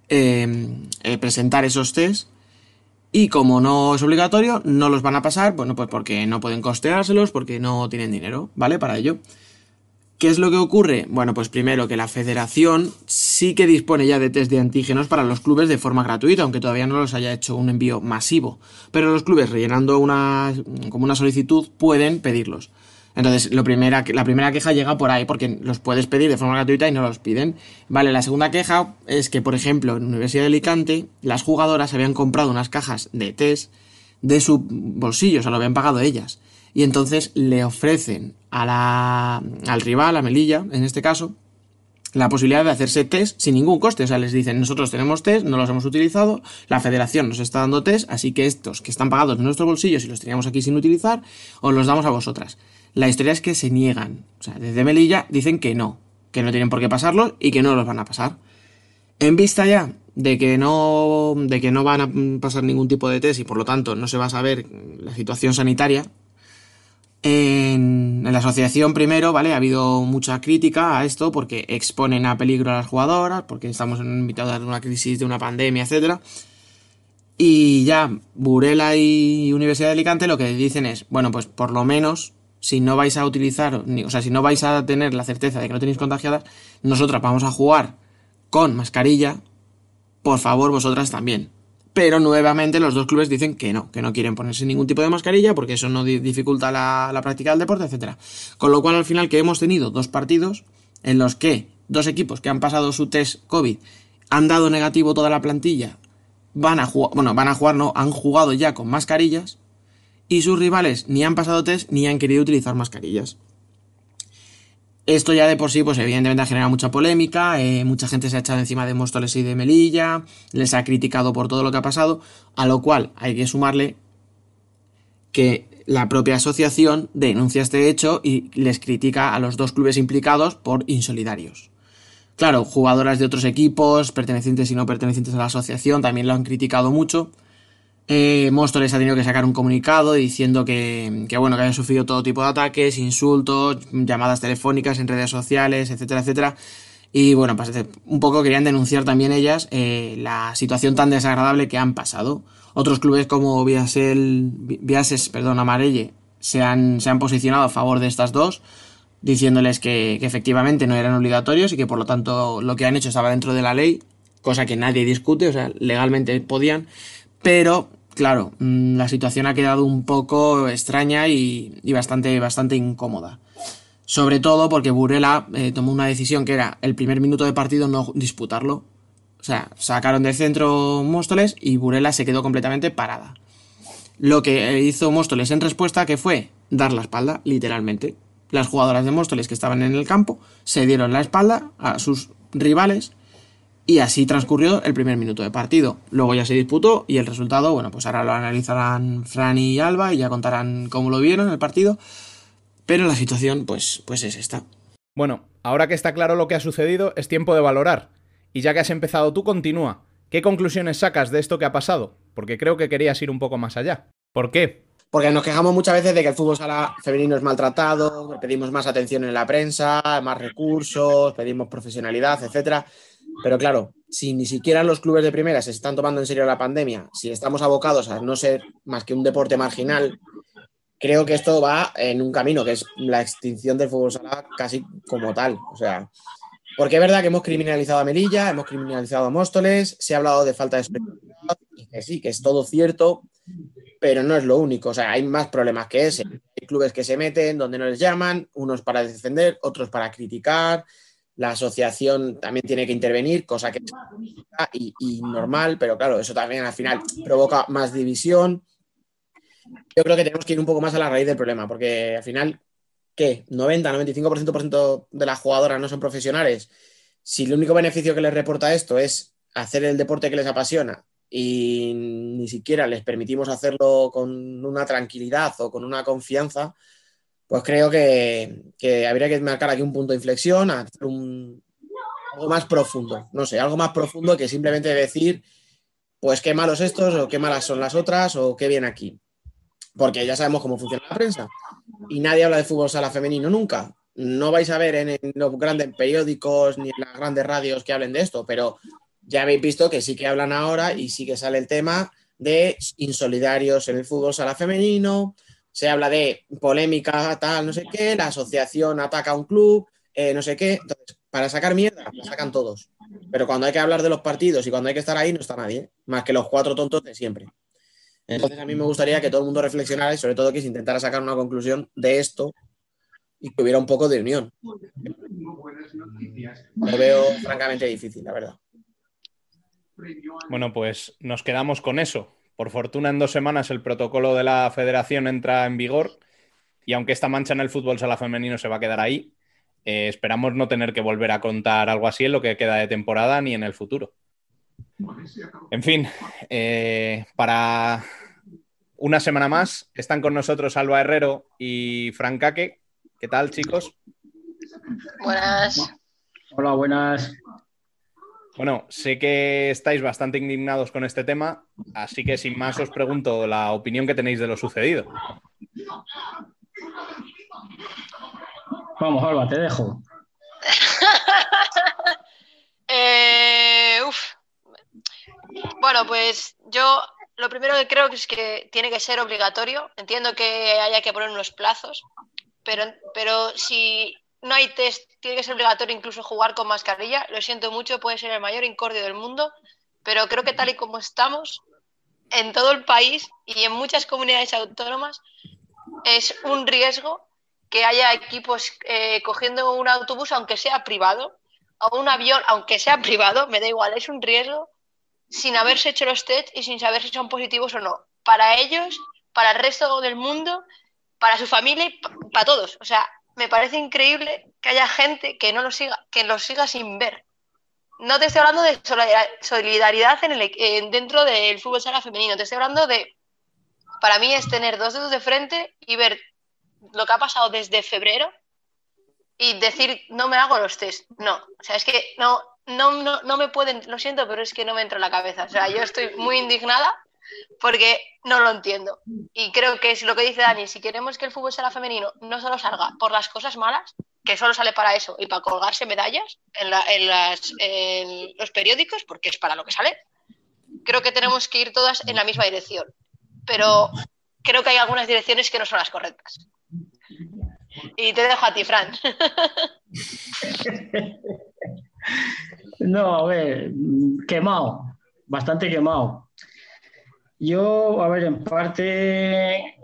eh, eh, presentar esos test y como no es obligatorio, no los van a pasar, bueno, pues porque no pueden costeárselos, porque no tienen dinero, ¿vale? Para ello. ¿Qué es lo que ocurre? Bueno, pues primero que la federación sí que dispone ya de test de antígenos para los clubes de forma gratuita, aunque todavía no los haya hecho un envío masivo. Pero los clubes rellenando una, como una solicitud pueden pedirlos. Entonces, lo primera, la primera queja llega por ahí, porque los puedes pedir de forma gratuita y no los piden. Vale, la segunda queja es que, por ejemplo, en la Universidad de Alicante, las jugadoras habían comprado unas cajas de test de su bolsillo, o sea, lo habían pagado ellas. Y entonces le ofrecen al rival, a Melilla, en este caso, la posibilidad de hacerse test sin ningún coste. O sea, les dicen, nosotros tenemos test, no los hemos utilizado, la federación nos está dando test, así que estos que están pagados en nuestros bolsillos y los teníamos aquí sin utilizar, os los damos a vosotras. La historia es que se niegan. O sea, desde Melilla dicen que no, que no tienen por qué pasarlos y que no los van a pasar. En vista ya de que no, de que no van a pasar ningún tipo de test y por lo tanto no se va a saber la situación sanitaria, en, la asociación primero, ¿vale? Ha habido mucha crítica a esto porque exponen a peligro a las jugadoras, porque estamos en mitad de una crisis, de una pandemia, etc. Y ya Burela y Universidad de Alicante lo que dicen es, bueno, pues por lo menos si no vais a utilizar, o sea, si no vais a tener la certeza de que no tenéis contagiadas, nosotras vamos a jugar con mascarilla, por favor vosotras también pero nuevamente los dos clubes dicen que no, que no quieren ponerse ningún tipo de mascarilla porque eso no dificulta la, práctica del deporte, etc. Con lo cual al final que hemos tenido dos partidos en los que dos equipos que han pasado su test COVID han dado negativo toda la plantilla, van a jugar, bueno, van a jugar, no, han jugado ya con mascarillas y sus rivales ni han pasado test ni han querido utilizar mascarillas. Esto ya de por sí, pues evidentemente ha generado mucha polémica, eh, mucha gente se ha echado encima de Móstoles y de Melilla, les ha criticado por todo lo que ha pasado, a lo cual hay que sumarle que la propia asociación denuncia este hecho y les critica a los dos clubes implicados por insolidarios. Claro, jugadoras de otros equipos, pertenecientes y no pertenecientes a la asociación, también lo han criticado mucho. Eh, ha tenido que sacar un comunicado diciendo que, bueno, que había sufrido todo tipo de ataques, insultos, llamadas telefónicas en redes sociales, etcétera, etcétera. Y bueno, pues un poco querían denunciar también ellas eh, la situación tan desagradable que han pasado. Otros clubes como Viases, perdón, Amarelle, se han, se han posicionado a favor de estas dos, diciéndoles que efectivamente no eran obligatorios y que por lo tanto lo que han hecho estaba dentro de la ley, cosa que nadie discute, o sea, legalmente podían, pero claro, mm, la situación ha quedado un poco extraña y, bastante, bastante incómoda. Sobre todo porque Burela eh, tomó una decisión que era el primer minuto de partido no disputarlo. O sea, sacaron del centro Móstoles y Burela se quedó completamente parada. Lo que hizo Móstoles en respuesta que fue dar la espalda, literalmente. Las jugadoras de Móstoles que estaban en el campo se dieron la espalda a sus rivales y así transcurrió el primer minuto de partido. Luego ya se disputó y el resultado, bueno, pues ahora lo analizarán Fran y Alba y ya contarán cómo lo vieron el partido. Pero la situación, pues, pues es esta. Bueno, ahora que está claro lo que ha sucedido, es tiempo de valorar. Y ya que has empezado tú, continúa. ¿Qué conclusiones sacas de esto que ha pasado? Porque creo que querías ir un poco más allá. ¿Por qué? Porque nos quejamos muchas veces de que el fútbol sala femenino es maltratado, pedimos más atención en la prensa, más recursos, pedimos profesionalidad, etcétera. Pero claro, si ni siquiera los clubes de primera se están tomando en serio la pandemia, si estamos abocados a no ser más que un deporte marginal, creo que esto va en un camino que es la extinción del fútbol sala casi como tal. O sea, porque es verdad que hemos criminalizado a Melilla, hemos criminalizado a Móstoles, se ha hablado de falta de experiencia, y que sí, que es todo cierto, pero no es lo único. O sea, hay más problemas que ese. Hay clubes que se meten donde no les llaman, unos para defender, otros para criticar la asociación también tiene que intervenir, cosa que es y, normal, pero claro, eso también al final provoca más división. Yo creo que tenemos que ir un poco más a la raíz del problema, porque al final, ¿qué? 90, 95% de las jugadoras no son profesionales. Si el único beneficio que les reporta esto es hacer el deporte que les apasiona y ni siquiera les permitimos hacerlo con una tranquilidad o con una confianza, pues creo que, habría que marcar aquí un punto de inflexión, hacer un, algo más profundo, no sé, algo más profundo que simplemente decir, pues qué malos estos, o qué malas son las otras, o qué bien aquí. Porque ya sabemos cómo funciona la prensa. Y nadie habla de fútbol sala femenino nunca. No vais a ver en, los grandes periódicos ni en las grandes radios que hablen de esto, pero ya habéis visto que sí que hablan ahora y sí que sale el tema de insolidarios en el fútbol sala femenino, se habla de polémica, tal, no sé qué, la asociación ataca a un club, eh, no sé qué. Entonces, para sacar mierda, la sacan todos. Pero cuando hay que hablar de los partidos y cuando hay que estar ahí, no está nadie, más que los cuatro tontos de siempre. Entonces, a mí me gustaría que todo el mundo reflexionara y sobre todo que se intentara sacar una conclusión de esto y que hubiera un poco de unión. Lo veo francamente difícil, la verdad. Bueno, pues nos quedamos con eso. Por fortuna, en dos semanas el protocolo de la federación entra en vigor y aunque esta mancha en el fútbol sala femenino se va a quedar ahí, eh, esperamos no tener que volver a contar algo así en lo que queda de temporada ni en el futuro. En fin, eh, para una semana más están con nosotros Alba Herrero y Frank Caque. ¿Qué tal, chicos? Buenas. Hola, buenas. Bueno, sé que estáis bastante indignados con este tema, así que sin más os pregunto la opinión que tenéis de lo sucedido. Vamos, Alba, te dejo. Eh, bueno, pues yo lo primero que creo que es que tiene que ser obligatorio. Entiendo que haya que poner unos plazos, pero, pero si no hay test, tiene que ser obligatorio incluso jugar con mascarilla. Lo siento mucho, puede ser el mayor incordio del mundo, pero creo que tal y como estamos en todo el país y en muchas comunidades autónomas, es un riesgo que haya equipos eh, cogiendo un autobús, aunque sea privado, o un avión, aunque sea privado, me da igual, es un riesgo sin haberse hecho los test y sin saber si son positivos o no. Para ellos, para el resto del mundo, para su familia y para todos. O sea, me parece increíble que haya gente que no lo siga, que lo siga sin ver. No te estoy hablando de solidaridad en el, dentro del fútbol sala femenino, te estoy hablando de, para mí es tener dos dedos de frente y ver lo que ha pasado desde febrero y decir, no me hago los test. No, o sea, es que no, no, no, no me pueden, lo siento, pero es que no me entra en la cabeza. O sea, yo estoy muy indignada porque no lo entiendo. Y creo que es lo que dice Dani, si queremos que el fútbol sea femenino no solo salga por las cosas malas, que solo sale para eso y para colgarse medallas en, en, los periódicos, porque es para lo que sale, creo que tenemos que ir todas en la misma dirección. Pero creo que hay algunas direcciones que no son las correctas. Y te dejo a ti, Fran. No, a ver, quemado, bastante quemado. Yo, a ver, en parte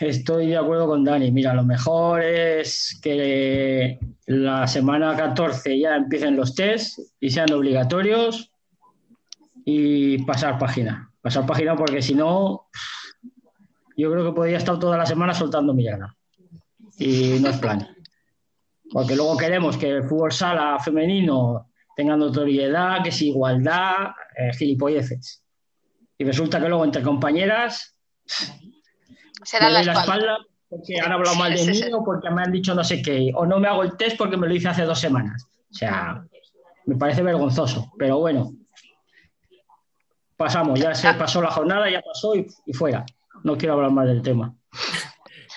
estoy de acuerdo con Dani. Mira, lo mejor es que la semana 14 ya empiecen los test y sean obligatorios y pasar página. Pasar página porque si no, yo creo que podría estar toda la semana soltando mierda. Y no es plan. Porque luego queremos que el fútbol sala femenino tenga notoriedad, que es igualdad, eh, gilipolleces y resulta que luego entre compañeras se dan la, espalda. porque han hablado mal de mí o porque me han dicho no sé qué, o no me hago el test porque me lo hice hace dos semanas. O sea, me parece vergonzoso, pero bueno, pasamos, ya se pasó la jornada, ya pasó y, y fuera. No quiero hablar más del tema.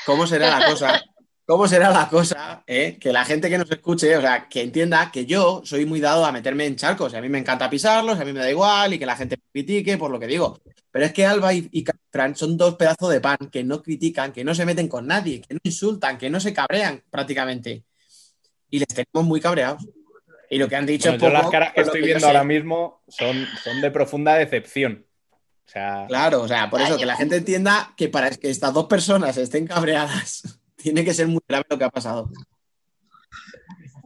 ¿Cómo será la cosa? ¿Cómo será la cosa? Eh? Que la gente que nos escuche, o sea, que entienda que yo soy muy dado a meterme en charcos. Y a mí me encanta pisarlos, a mí me da igual y que la gente me critique por lo que digo. Pero es que Alba y, y Fran son dos pedazos de pan que no critican, que no se meten con nadie, que no insultan, que no se cabrean prácticamente. Y les tenemos muy cabreados. Y lo que han dicho es las caras que estoy viendo ahora mismo son, son de profunda decepción. O sea... Claro, o sea, por eso que la gente entienda que para que estas dos personas estén cabreadas tiene que ser muy grave lo que ha pasado.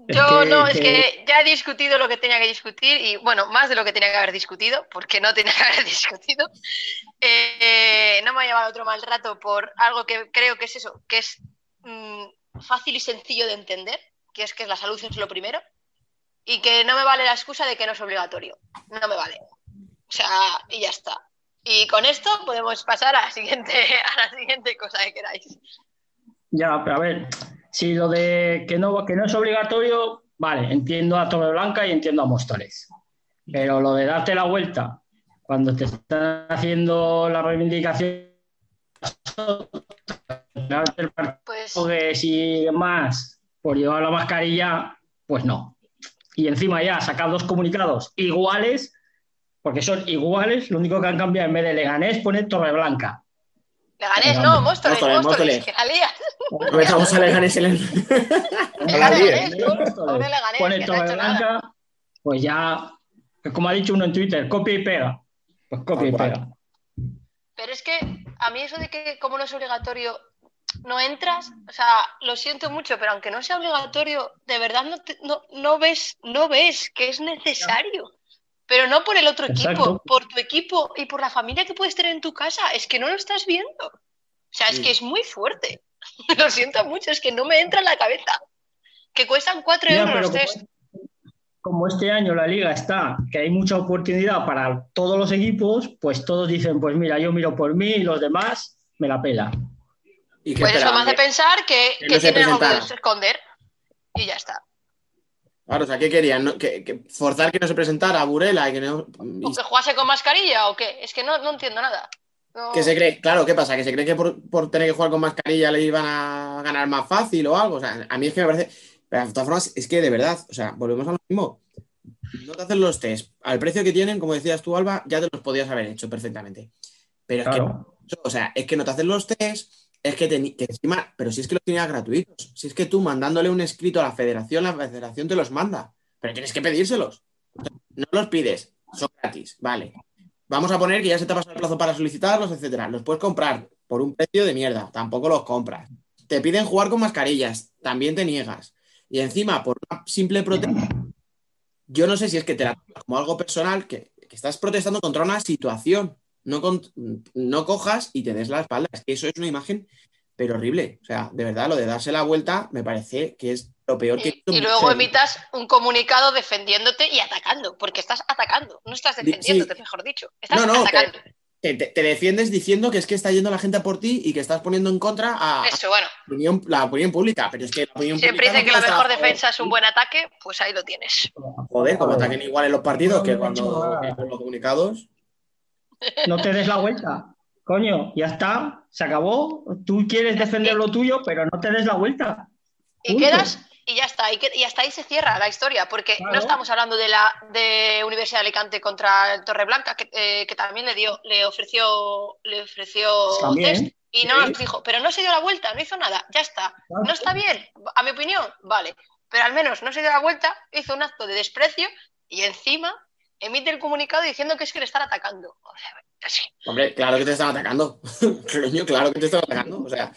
Yo no, es que ya he discutido lo que tenía que discutir y bueno, más de lo que tenía que haber discutido, porque no tenía que haber discutido. Eh, no me ha llevado otro mal rato por algo que creo que es eso, que es mm, fácil y sencillo de entender, que es que la salud es lo primero y que no me vale la excusa de que no es obligatorio. No me vale. O sea, y ya está. Y con esto podemos pasar a la siguiente, a la siguiente cosa que queráis. Ya, pero a ver, si lo de que no, que no es obligatorio, vale, entiendo a Torre Blanca y entiendo a Móstoles. Pero lo de darte la vuelta cuando te están haciendo la reivindicación pues... que si más por llevar la mascarilla, pues no. Y encima ya sacar dos comunicados iguales, porque son iguales, lo único que han cambiado en vez de Leganés pone Torre Blanca. Leganés, no, Móstoles, Móstoles, que la lías. A Leganés en el... Leganés, Pone Torre Blanca, pues ya, como ha dicho uno en Twitter, copia y pega. Pues copia y pega. Pero es que a mí eso de que como no es obligatorio no entras, o sea, lo siento mucho, pero aunque no sea obligatorio, de verdad no, no, no ves, no ves que es necesario pero no por el otro equipo, por tu equipo y por la familia que puedes tener en tu casa. Es que no lo estás viendo. O sea, es que es muy fuerte. lo siento mucho, es que no me entra en la cabeza. que cuestan 4 Ya, euros los como- test. Como este año la liga está, que hay mucha oportunidad para todos los equipos, pues todos dicen, pues mira, yo miro por mí y los demás me la pela. ¿Y Pues eso me hace pensar que, que que no tienen algo que esconder. Y ya está. Claro, o sea, ¿qué querían? ¿No? ¿Que, que forzar que no se presentara a Burela y que no. y- ¿O que jugase con mascarilla o qué? Es que no, no entiendo nada. No- que se cree, claro, ¿qué pasa? ¿Que se cree que por, por tener que jugar con mascarilla le iban a ganar más fácil o algo? O sea, a mí es que me parece. Pero de todas formas, es que de verdad, o sea, volvemos a lo mismo. No te hacen los test. Al precio que tienen, como decías tú, Alba, ya te los podías haber hecho perfectamente. Pero es Claro. que, o sea, es que no te hacen los test, es que, que encima, pero si es que los tenías gratuitos. Si es que tú mandándole un escrito a la federación, la federación te los manda. Pero tienes que pedírselos. No los pides, son gratis, vale. Vamos a poner que ya se te ha pasado el plazo para solicitarlos, etcétera. Los puedes comprar por un precio de mierda, tampoco los compras. Te piden jugar con mascarillas, también te niegas. Y encima, por una simple protesta, yo no sé si es que te la como algo personal, que estás protestando contra una situación. No, con- no cojas y te des la espalda. Es que eso es una imagen, pero horrible. O sea, de verdad, lo de darse la vuelta me parece que es lo peor que Y luego emitas un comunicado defendiéndote y atacando, porque estás atacando, no estás Di- defendiéndote, sí. mejor dicho. Estás No, no, atacando. te, te- te defiendes diciendo que es que está yendo la gente a por ti y que estás poniendo en contra a, Eso, bueno. la, opinión, la opinión pública. Pero es que la opinión Siempre dicen que no la puede mejor defensa es un buen ataque, pues ahí lo tienes. Joder, como ataquen igual en los partidos que cuando nada. con los comunicados. No te des la vuelta. Coño, ya está, se acabó. Tú quieres defender lo tuyo, pero no te des la vuelta. Y Punto. quedas y ya está. Y, que- y hasta ahí se cierra la historia, porque Claro. no estamos hablando de la de Universidad de Alicante contra el Torreblanca, que, eh, que también le dio, le ofreció, le ofreció También, test y no nos dijo, pero no se dio la vuelta, no hizo nada, ya está. Claro. No está bien, a mi opinión, vale. Pero al menos no se dio la vuelta, hizo un acto de desprecio y encima emite el comunicado diciendo que es que le están atacando. O sea, así. Hombre, claro que te están atacando. Coño, claro que te están atacando. O sea,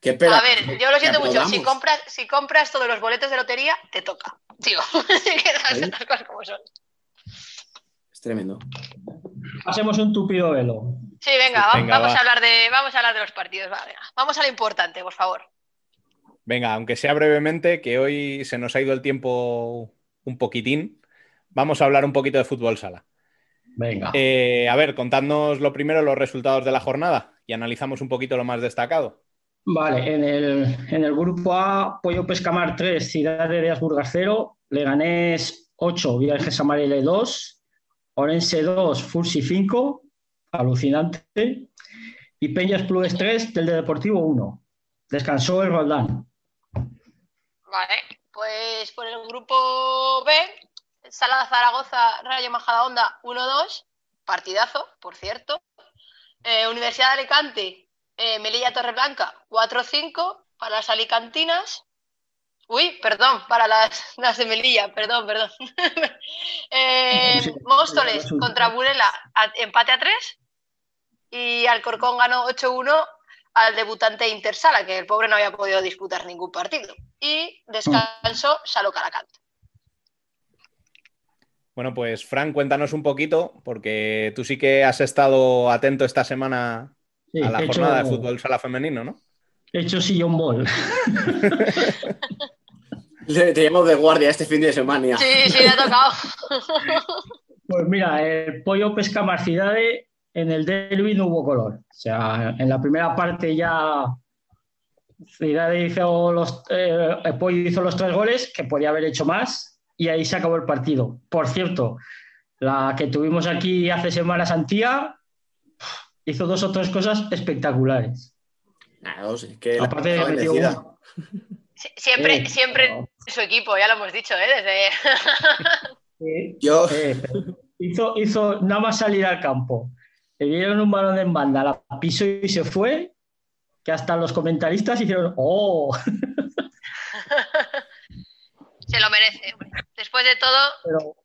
¿qué espera? A ver, yo lo siento mucho. Si compras, si compras todos los boletos de lotería, te toca. Tío, las, cosas como son. Es tremendo. Hacemos un tupido velo. Sí, venga, va- venga, vamos va. a hablar de, vamos a hablar de los partidos. va, venga. Vamos a lo importante, por favor. Venga, aunque sea brevemente, que hoy se nos ha ido el tiempo un poquitín, vamos a hablar un poquito de fútbol sala. Venga. Eh, a ver, contadnos lo primero los resultados de la jornada y analizamos un poquito lo más destacado. Vale, en el, en el grupo A, Pollo Pescamar 3, Ciudad de Asburgas 0, Leganés 8, Viajes Amarele 2, Orense 2, Fursi 5, alucinante, y Peñas Plus 3, del de Deportivo 1. Descansó el Roldán. Vale, pues por el grupo B, Sala Zaragoza, Rayo Majadahonda 1-2, partidazo, por cierto. Eh, Universidad de Alicante, eh, Melilla Torreblanca 4-5 para las alicantinas. Uy, perdón, para las, las de Melilla, perdón, perdón. Eh, Móstoles contra Burela, empate a 3. Y Alcorcón ganó 8-1 al debutante Intersala, que el pobre no había podido disputar ningún partido. Y descansó Salo Calacant. Bueno, pues Fran, cuéntanos un poquito, porque tú sí que has estado atento esta semana Sí, a la he hecho- jornada de fútbol sala femenino, ¿no? He hecho sillón ball. Le- Te llamo de guardia este fin de semana. Sí, sí, le ha tocado. Pues mira, el pollo pesca Marcidade en el derby no hubo color. O sea, en la primera parte ya Cidade hizo los, eh, el pollo hizo los tres goles, que podía haber hecho más, y ahí se acabó el partido. Por cierto, la que tuvimos aquí hace semanas Antía hizo dos o tres cosas espectaculares. Nada, dos, es que la Aparte de uno. Siempre, Eh, siempre su equipo, ya lo hemos dicho, ¿eh? Desde... Eh, Yo, Eh, hizo, hizo nada más salir al campo. Le dieron un balón en banda, la pisó y se fue, que hasta los comentaristas hicieron, ¡oh! Se lo merece, hombre. Después de todo, Pero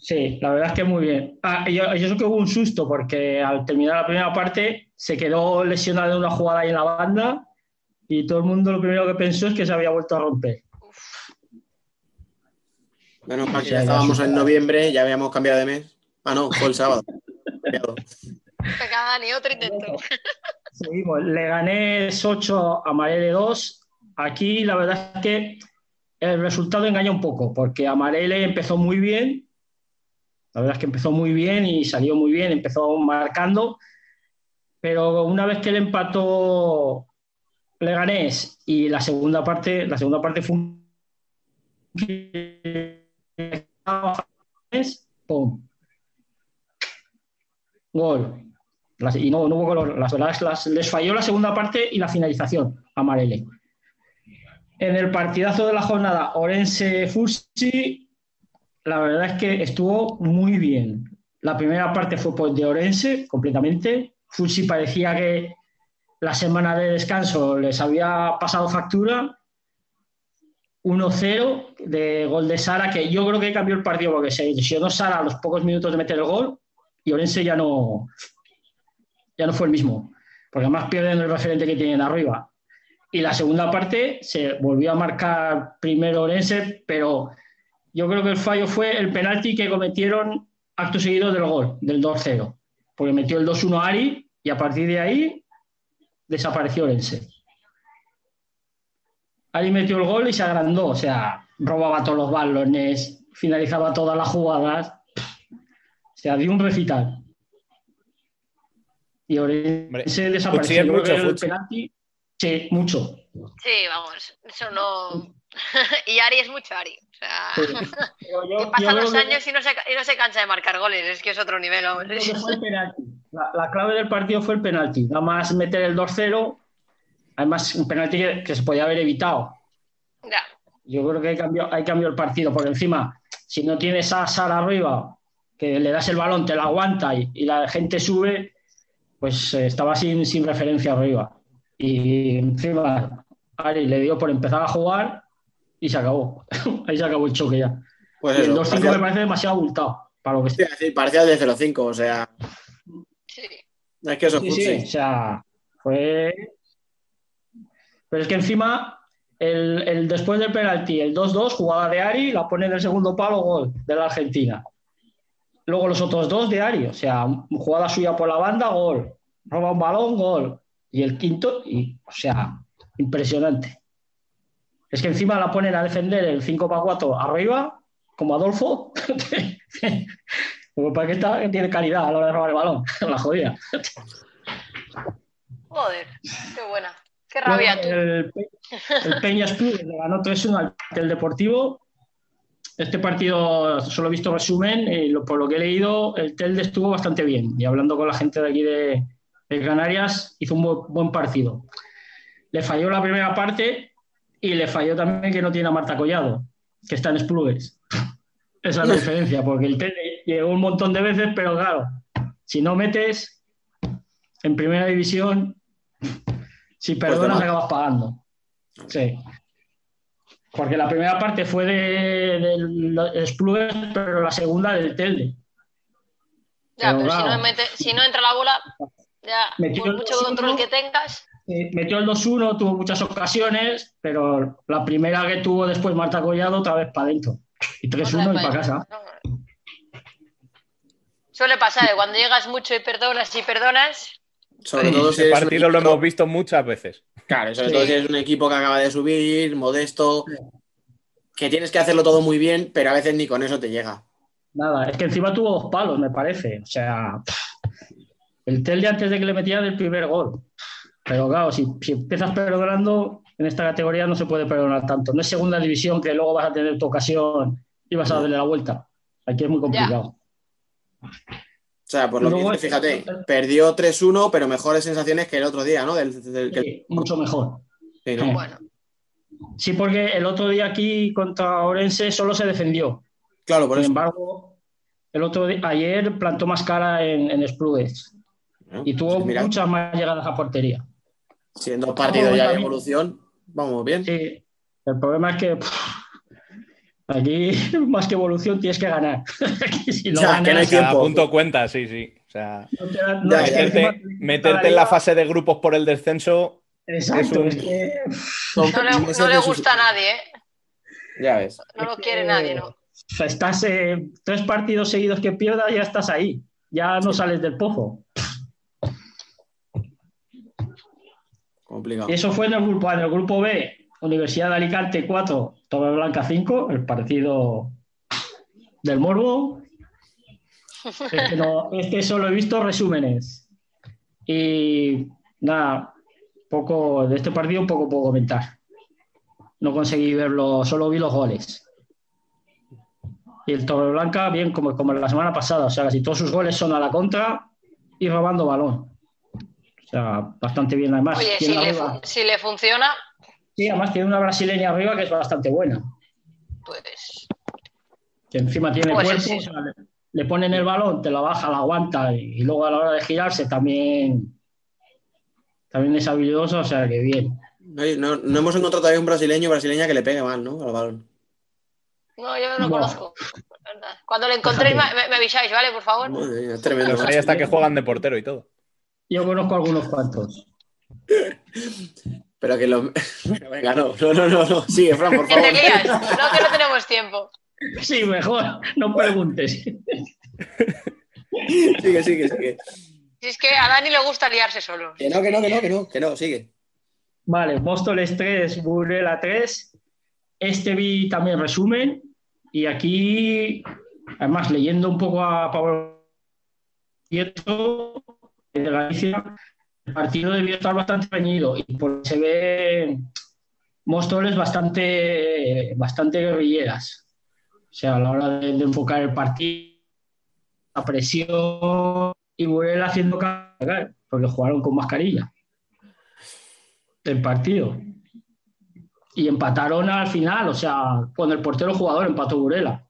sí, la verdad es que muy bien. Ah, yo, y eso que hubo un susto, porque al terminar la primera parte se quedó lesionado en una jugada ahí en la banda y todo el mundo lo primero que pensó es que se había vuelto a romper. menos mal que ya estábamos en noviembre, ya habíamos cambiado de mes. Ah, no, fue el sábado. Venga, Dani, otro intento. Seguimos. Leganés 8, Amarele 2. Aquí la verdad es que el resultado engaña un poco, porque Amarele empezó muy bien, la verdad es que empezó muy bien y salió muy bien, empezó marcando, pero una vez que le empató Leganés y la segunda parte, la segunda parte fue un. Gol. y no, no hubo gol. Las, les falló la segunda parte y la finalización a Marele. En el partidazo de la jornada, Orense Fusi, la verdad es que estuvo muy bien. La primera parte fue pues, de Orense completamente. Fusi parecía que la semana de descanso les había pasado factura 1-0 de gol de Sara, que yo creo que cambió el partido porque se lesionó Sara a los pocos minutos de meter el gol y Orense ya no, ya no fue el mismo, porque además pierden el referente que tienen arriba. Y la segunda parte se volvió a marcar primero Orense, pero yo creo que el fallo fue el penalti que cometieron acto seguido del gol, del 2-0, porque metió el 2-1 Ari y a partir de ahí desapareció Orense. Ahí metió el gol y se agrandó, o sea, robaba todos los balones, finalizaba todas las jugadas, o sea, dio un recital. Y ahora se desapareció. mucho, el penalti, sí, mucho. Sí, vamos, eso no. y Ari es mucho Ari. O sea, que pasan los años y, no se, y no se cansa de marcar goles, es que es otro nivel. La, la, clave del partido fue el penalti. Nada más meter el 2-0 Además, un penalti que, se podía haber evitado. Yo creo que hay cambio, hay cambio el partido, porque encima, si no tienes a Sara arriba, que le das el balón, te la aguanta y, la gente sube, pues eh, estaba sin, sin referencia arriba. Y encima, Ari le dio por empezar a jugar y se acabó. Ahí se acabó el choque ya. Pues el 2-5 me parece demasiado abultado para lo que sí, sí, parecía de 0-5, o sea. Sí. Es que eso sí, sí, o sea, fue pero es que encima, el, después del penalti, el 2-2, jugada de Ari, la pone en el segundo palo, gol de la Argentina. Luego los otros dos de Ari, o sea, jugada suya por la banda, gol. Roba un balón, gol. Y el quinto, y, o sea, impresionante. Es que encima la ponen a defender el 5 para 4 arriba, como Adolfo. para que está, tiene calidad a la hora de robar el balón, la jodida. Joder, qué buena. Qué rabia El, el Peñas le ganó 3-1 al Deportivo. Este partido solo he visto resumen y por lo que he leído, el Telde estuvo bastante bien. Y hablando con la gente de aquí de, Canarias, hizo un buen, partido. Le falló la primera parte y le falló también que no tiene a Marta Collado, que está en Splugues. Esa es la diferencia, porque el Telde llegó un montón de veces, pero claro, si no metes en primera división, si pues perdonas, acabas pagando. Sí. Porque la primera parte fue del de, pero la segunda del Telde. Ya, pero, si, no entra la bola, ya, por mucho control que tengas. Metió el 2-1, tuvo muchas ocasiones, pero la primera que tuvo después Marta Collado, otra vez para adentro. Y 3-1 y para casa. Suele pasar, ¿eh? cuando llegas mucho y perdonas y perdonas, sobre todo si partido lo hemos visto muchas veces. Claro, sobre todo si es un equipo que acaba de subir, modesto, que tienes que hacerlo todo muy bien, pero a veces ni con eso te llega. Nada, es que encima tuvo dos palos, me parece. O sea, el Telde antes de que le metieran el primer gol. Pero claro, si, empiezas perdonando, en esta categoría no se puede perdonar tanto. No es segunda división que luego vas a tener tu ocasión y vas a darle la vuelta. Aquí es muy complicado. O sea, por lo que fíjate, perdió 3-1, pero mejores sensaciones que el otro día, ¿no? sí, mucho mejor. Sí, bueno. sí, porque el otro día aquí contra Orense solo se defendió. Claro, por Sin embargo, el otro día, ayer plantó más cara en, en y tuvo muchas más llegadas a portería. Siendo partido ya de evolución, vamos bien. Sí, el problema es que Aquí, más que evolución, tienes que ganar. si no que no hay tiempo. punto cuenta, sí, sí. O sea, meterte, en la fase de grupos por el descenso. Exacto. Es no, le, gusta a nadie, ¿eh? Ya ves. No lo quiere nadie, ¿no? Estás eh, tres partidos seguidos que pierdas, ya estás ahí. Ya no sales del pozo. Complicado. Y eso fue en el grupo A. En el grupo B Universidad de Alicante 4, Blanca 5, el partido del Morbo. Este, no, este solo he visto resúmenes. Y nada, poco de este partido poco puedo comentar. No conseguí verlo, solo vi los goles. Y el Blanca, bien, como, como la semana pasada, o sea, casi todos sus goles son a la contra y robando balón. O sea, bastante bien además. Oye, si le, si le, funciona. Sí, además tiene una brasileña arriba que es bastante buena. Pues. Que encima tiene pues cuerpo, O sea, le, ponen el balón, te la baja, la aguanta y, luego a la hora de girarse también. También es habilidoso, o sea que bien. No, no, hemos encontrado todavía un brasileño o brasileña que le pegue mal, ¿no? Al balón. No, yo no lo conozco. Cuando lo encontréis, me, avisáis, ¿vale? Por favor. es tremendo. Pues ahí hasta que juegan de portero y todo. Yo conozco algunos cuantos. Pero que lo. venga, no, no, no, no, no. Sigue, Fran, por favor. Que te lías. No, que no tenemos tiempo. Sí, mejor, no preguntes. sigue, sigue, sigue. Si es que a Dani le gusta liarse solo. Que no, que no, que no, que no, que no, sigue. Vale, Móstoles 3, Burela 3. Este vi también resumen. Y aquí, además, leyendo un poco a Pablo de Galicia, el partido debió estar bastante reñido y porque se ve Móstoles bastante, bastante guerrilleras. O sea, a la hora de, enfocar el partido, la presión y Burela haciendo cargar, porque jugaron con mascarilla el partido. Y empataron al final, o sea, con el portero jugador empató Burela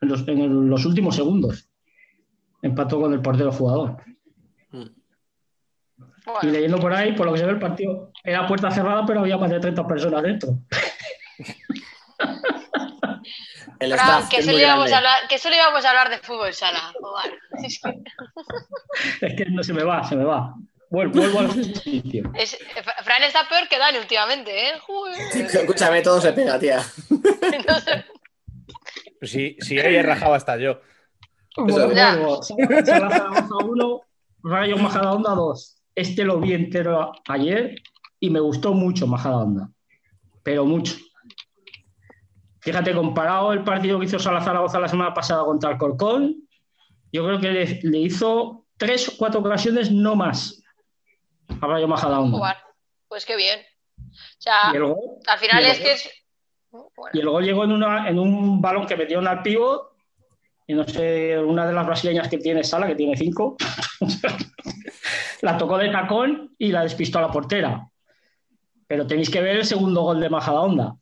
en los, en los últimos segundos. Empató con el portero jugador. Y leyendo por ahí, por lo que se ve el partido, era puerta cerrada, pero había más de 30 personas dentro. El staff, que, solo íbamos a hablar, que solo íbamos a hablar de fútbol sala. es que no se me va, se me va. Vuelvo, vuelvo al sitio. Es, Fran está peor que Dani últimamente, ¿eh? Escúchame, todo se pega, tía. Pues si, si ella rajaba hasta yo. Vuelvo, vuelvo. Salazar 1, Rayo Majadahonda 2. Este lo vi entero ayer y me gustó mucho Majadahonda. Pero mucho. Fíjate, comparado el partido que hizo Salazar Zaragoza la semana pasada contra el Corcón, yo creo que le, hizo tres o cuatro ocasiones, no más, a Rayo Majadahonda. Pues qué bien. O sea, al final es que es... Y el gol llegó en, una, en un balón que metió al pívot y no sé, una de las brasileñas que tiene Sala, que tiene cinco, la tocó de tacón y la despistó a la portera. Pero tenéis que ver el segundo gol de Majadahonda.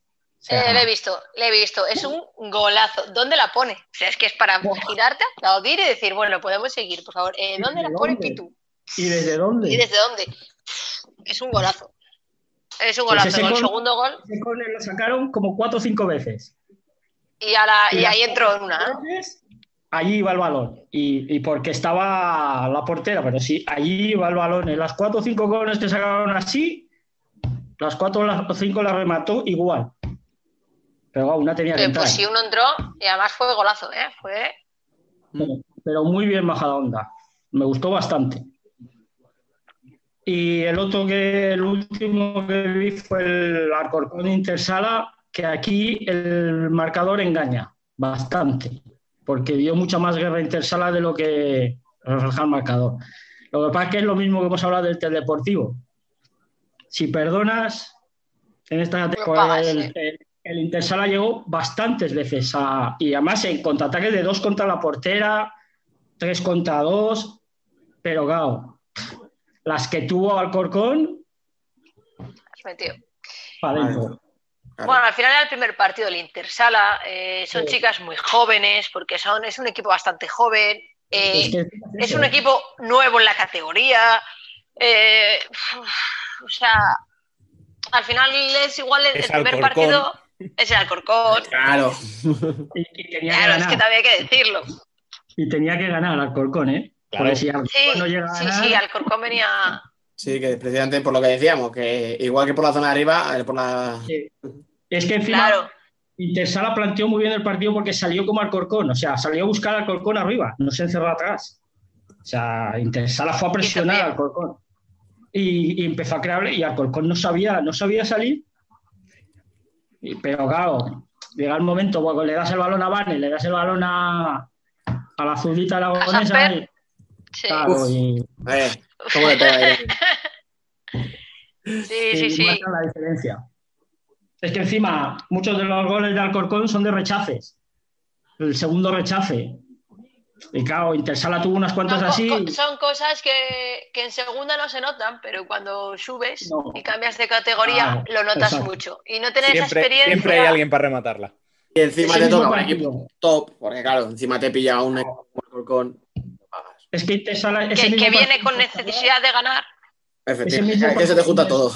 Eh, le he visto, le he visto. Es un golazo. ¿Dónde la pone? O sea, es que es para girarte, aplaudir y decir, bueno, podemos seguir, por favor. Eh, ¿Dónde la pone Pitu? ¿Y desde dónde? ¿Y desde dónde? Es un golazo. Es un pues golazo. el segundo gol. Ese lo sacaron como cuatro o cinco veces. Y, ahí entró en una. Allí iba el balón. Y, y, porque estaba la portera, pero sí, allí iba el balón. En las cuatro o cinco goles que sacaron así, las cuatro o cinco las remató igual. Pero una tenía que Pues sí, uno entró y además fue golazo, ¿eh? Fue... Pero, muy bien bajada onda. Me gustó bastante. Y el otro que, el último que vi fue el Alcorcón Intersala, que aquí el marcador engaña bastante, porque dio mucha más guerra Intersala de lo que refleja el marcador. Lo que pasa es que es lo mismo que hemos hablado del teledeportivo. Si perdonas, en esta el, el Intersala llegó bastantes veces a, y además en contraataques de dos contra la portera, tres contra dos, pero claro, las que tuvo Alcorcón. Bueno, al final era el primer partido del Intersala. Eh, son chicas muy jóvenes, porque son, es un equipo bastante joven. Eh, es, un equipo nuevo en la categoría. Eh, o sea, al final es igual el, primer partido es el Alcorcón. Claro. Y, claro, es que también hay que decirlo. Y tenía que ganar Alcorcón, ¿eh? Claro. Si sí, no llega a ganar... sí, sí, Alcorcón venía. Sí, que precisamente por lo que decíamos, que igual que por la zona de arriba, por la. Es que encima claro. Intersala planteó muy bien el partido porque salió como Alcorcón, o sea, salió a buscar al Alcorcón arriba, no se encerró atrás. O sea, Intersala fue a presionar al Alcorcón. Y, y, empezó a crear, y Alcorcón no sabía, no sabía salir pero claro, llega el momento, cuando le das el balón a Vane, le das el balón a, a la azulita aragonesa. Y, Sí. Claro, y, Eh, ¿cómo le pega ahí? Sí, sí, sí. la diferencia. Es que encima, muchos de los goles de Alcorcón son de rechaces. El segundo rechace. Y claro, Intersala tuvo unas cuantas así. co- son cosas que, que en segunda no se notan, pero cuando subes No. y cambias de categoría Ah, lo notas exacto. mucho. Y no tener esa experiencia. siempre hay alguien para rematarla. Y encima te toca un equipo top, porque claro, encima te pilla un equipo con. Es que Intersala. ese que, que viene con necesidad de ganar. Efectivamente, es que se te junta todo.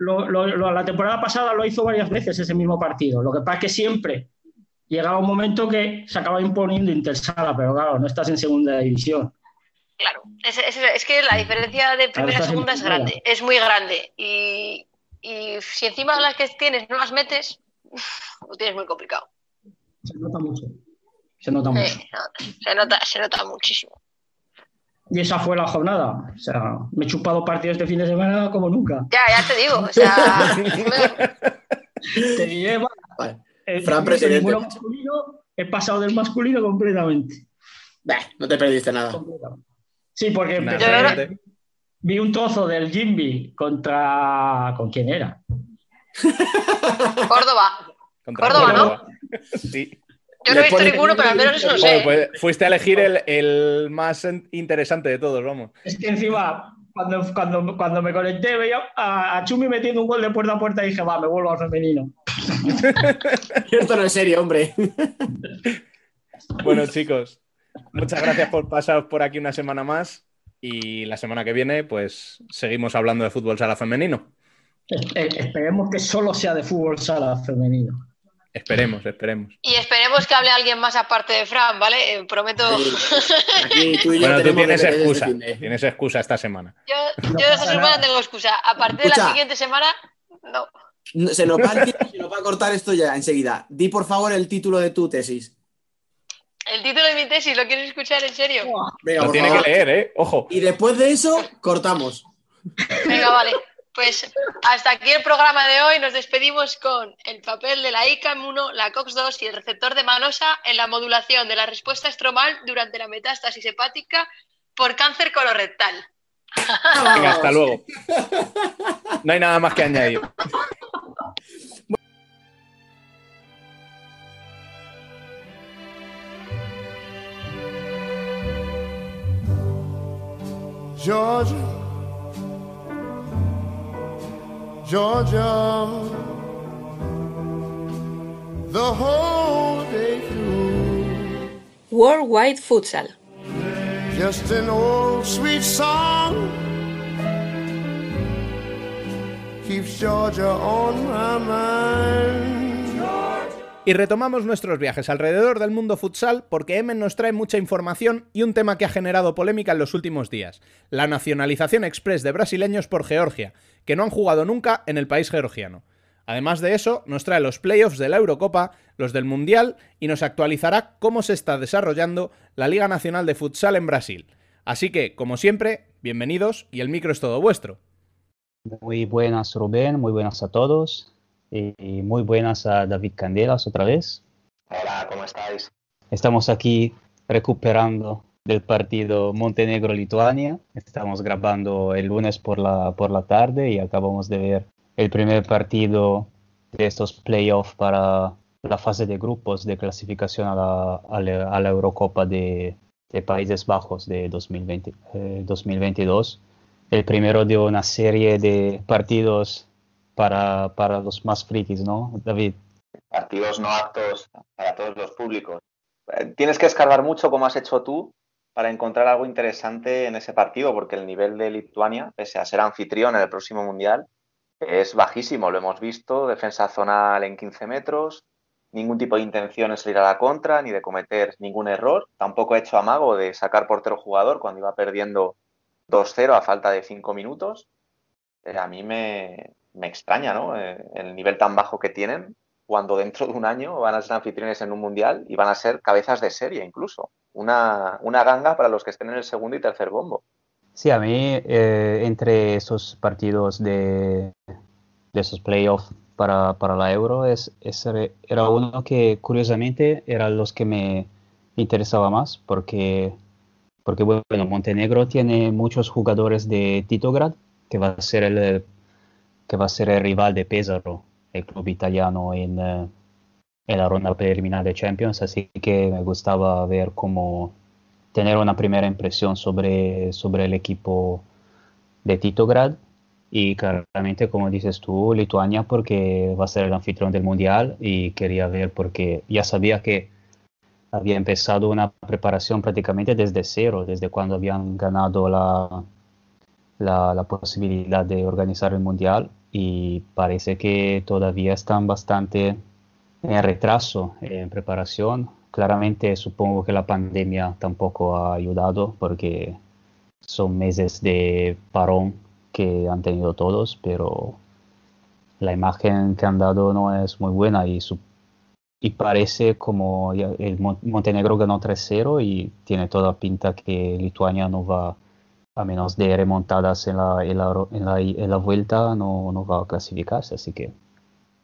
Lo- lo- lo- la temporada pasada lo hizo varias veces ese mismo partido. Lo que pasa es que siempre llegaba un momento que se acaba imponiendo Intersala, pero claro, no estás en segunda división. Claro, es, es- es que la diferencia de primera a segunda es primera. grande, es muy grande. Y, y si encima las que tienes no las metes, uf, lo tienes muy complicado. Se nota mucho. Se nota mucho. Sí, se, nota, se nota muchísimo. Y esa fue la jornada. O sea, me he chupado partidos de fin de semana como nunca. Ya, ya te digo. O sea, Te diré, va, Vale. eh, Fran, presidente. he pasado del masculino completamente. Bah, no te perdiste nada. Sí, porque empecé- vi un trozo del Jimby contra. ¿Con quién era? Córdoba. Contra Córdoba, ¿no? Sí. Yo no he visto ninguno, pero al menos eso lo sé. pues fuiste a elegir el, el más interesante de todos, vamos. Es que encima, cuando, cuando, cuando me conecté, veía a, a Chumi metiendo un gol de puerta a puerta y dije, va, me vuelvo al femenino. Esto no es serio, hombre. Bueno, chicos, muchas gracias por pasaros por aquí una semana más. Y la semana que viene, pues seguimos hablando de fútbol sala femenino. Es- eh, esperemos que solo sea de fútbol sala femenino. Esperemos, esperemos. Y esperemos que hable alguien más aparte de Fran, ¿vale? Eh, prometo. Aquí tú y yo Bueno, tú tienes excusa. Tienes excusa esta semana. Yo, No yo esta semana nada. tengo excusa. A partir de la siguiente semana, no. Se nos va se nos va a cortar esto ya enseguida. Di por favor el título de tu tesis. El título de mi tesis, ¿lo quieres escuchar en serio? Venga, Lo tiene favor. que leer, ¿eh? Ojo. Y después de eso, cortamos. Venga, vale. Pues hasta aquí el programa de hoy. Nos despedimos con el papel de la ICAM 1, la COX2 y el receptor de Manosa en la modulación de la respuesta estromal durante la metástasis hepática por cáncer colorectal. Venga, hasta luego. No hay nada más que añadir. Georgia, Georgia, the whole day through. Worldwide Futsal. Just an old sweet song keeps Georgia on my mind. Y retomamos nuestros viajes alrededor del mundo futsal porque Emen nos trae mucha información y un tema que ha generado polémica en los últimos días, la nacionalización express de brasileños por Georgia, que no han jugado nunca en el país georgiano. Además de eso, nos trae los playoffs de la Eurocopa, los del Mundial y nos actualizará cómo se está desarrollando la Liga Nacional de Futsal en Brasil. Así que, como siempre, bienvenidos y el micro es todo vuestro. Muy buenas Rubén, muy buenas a todos y muy buenas a David Candelas otra vez. Hola, ¿cómo estáis? Estamos aquí recuperando del partido Montenegro-Lituania. Estamos grabando el lunes por la, por la tarde y acabamos de ver el primer partido de estos playoffs para la fase de grupos de clasificación a la, a la, Eurocopa de, de Países Bajos de 2020, eh, 2022. El primero de una serie de partidos para, para los más frikis, ¿no, David? Partidos no aptos para todos los públicos. Eh, Tienes que escarbar mucho, como has hecho tú, para encontrar algo interesante en ese partido, porque el nivel de Lituania, pese a ser anfitrión en el próximo Mundial, es bajísimo. Lo hemos visto, defensa zonal en 15 metros, ningún tipo de intención en salir a la contra, ni de cometer ningún error. Tampoco ha hecho amago de sacar portero jugador cuando iba perdiendo 2-0 a falta de 5 minutos. Eh, a mí me, me extraña, ¿no? Eh, el nivel tan bajo que tienen cuando dentro de un año van a ser anfitriones en un mundial y van a ser cabezas de serie incluso. Una, una ganga para los que estén en el segundo y tercer bombo. Sí, a mí eh, entre esos partidos de, de esos playoffs para, para la Euro es, era uno que curiosamente eran los que me interesaba más porque, porque bueno, Montenegro tiene muchos jugadores de Titograd que va a ser el, que va a ser el rival de Pesaro, el club italiano en, eh, en la ronda preliminar de Champions, así que me gustaba ver cómo tener una primera impresión sobre, sobre el equipo de Titograd y claramente, como dices tú, Lituania porque va a ser el anfitrión del Mundial y quería ver porque ya sabía que había empezado una preparación prácticamente desde cero, desde cuando habían ganado la, la, la posibilidad de organizar el Mundial y parece que todavía están bastante en retraso en preparación. Claramente supongo que la pandemia tampoco ha ayudado porque son meses de parón que han tenido todos, pero la imagen que han dado no es muy buena y, y parece como el Montenegro ganó 3-0 y tiene toda pinta que Lituania no va, a menos de remontadas en la, en la, en la, vuelta, no, no, va a clasificarse, así que...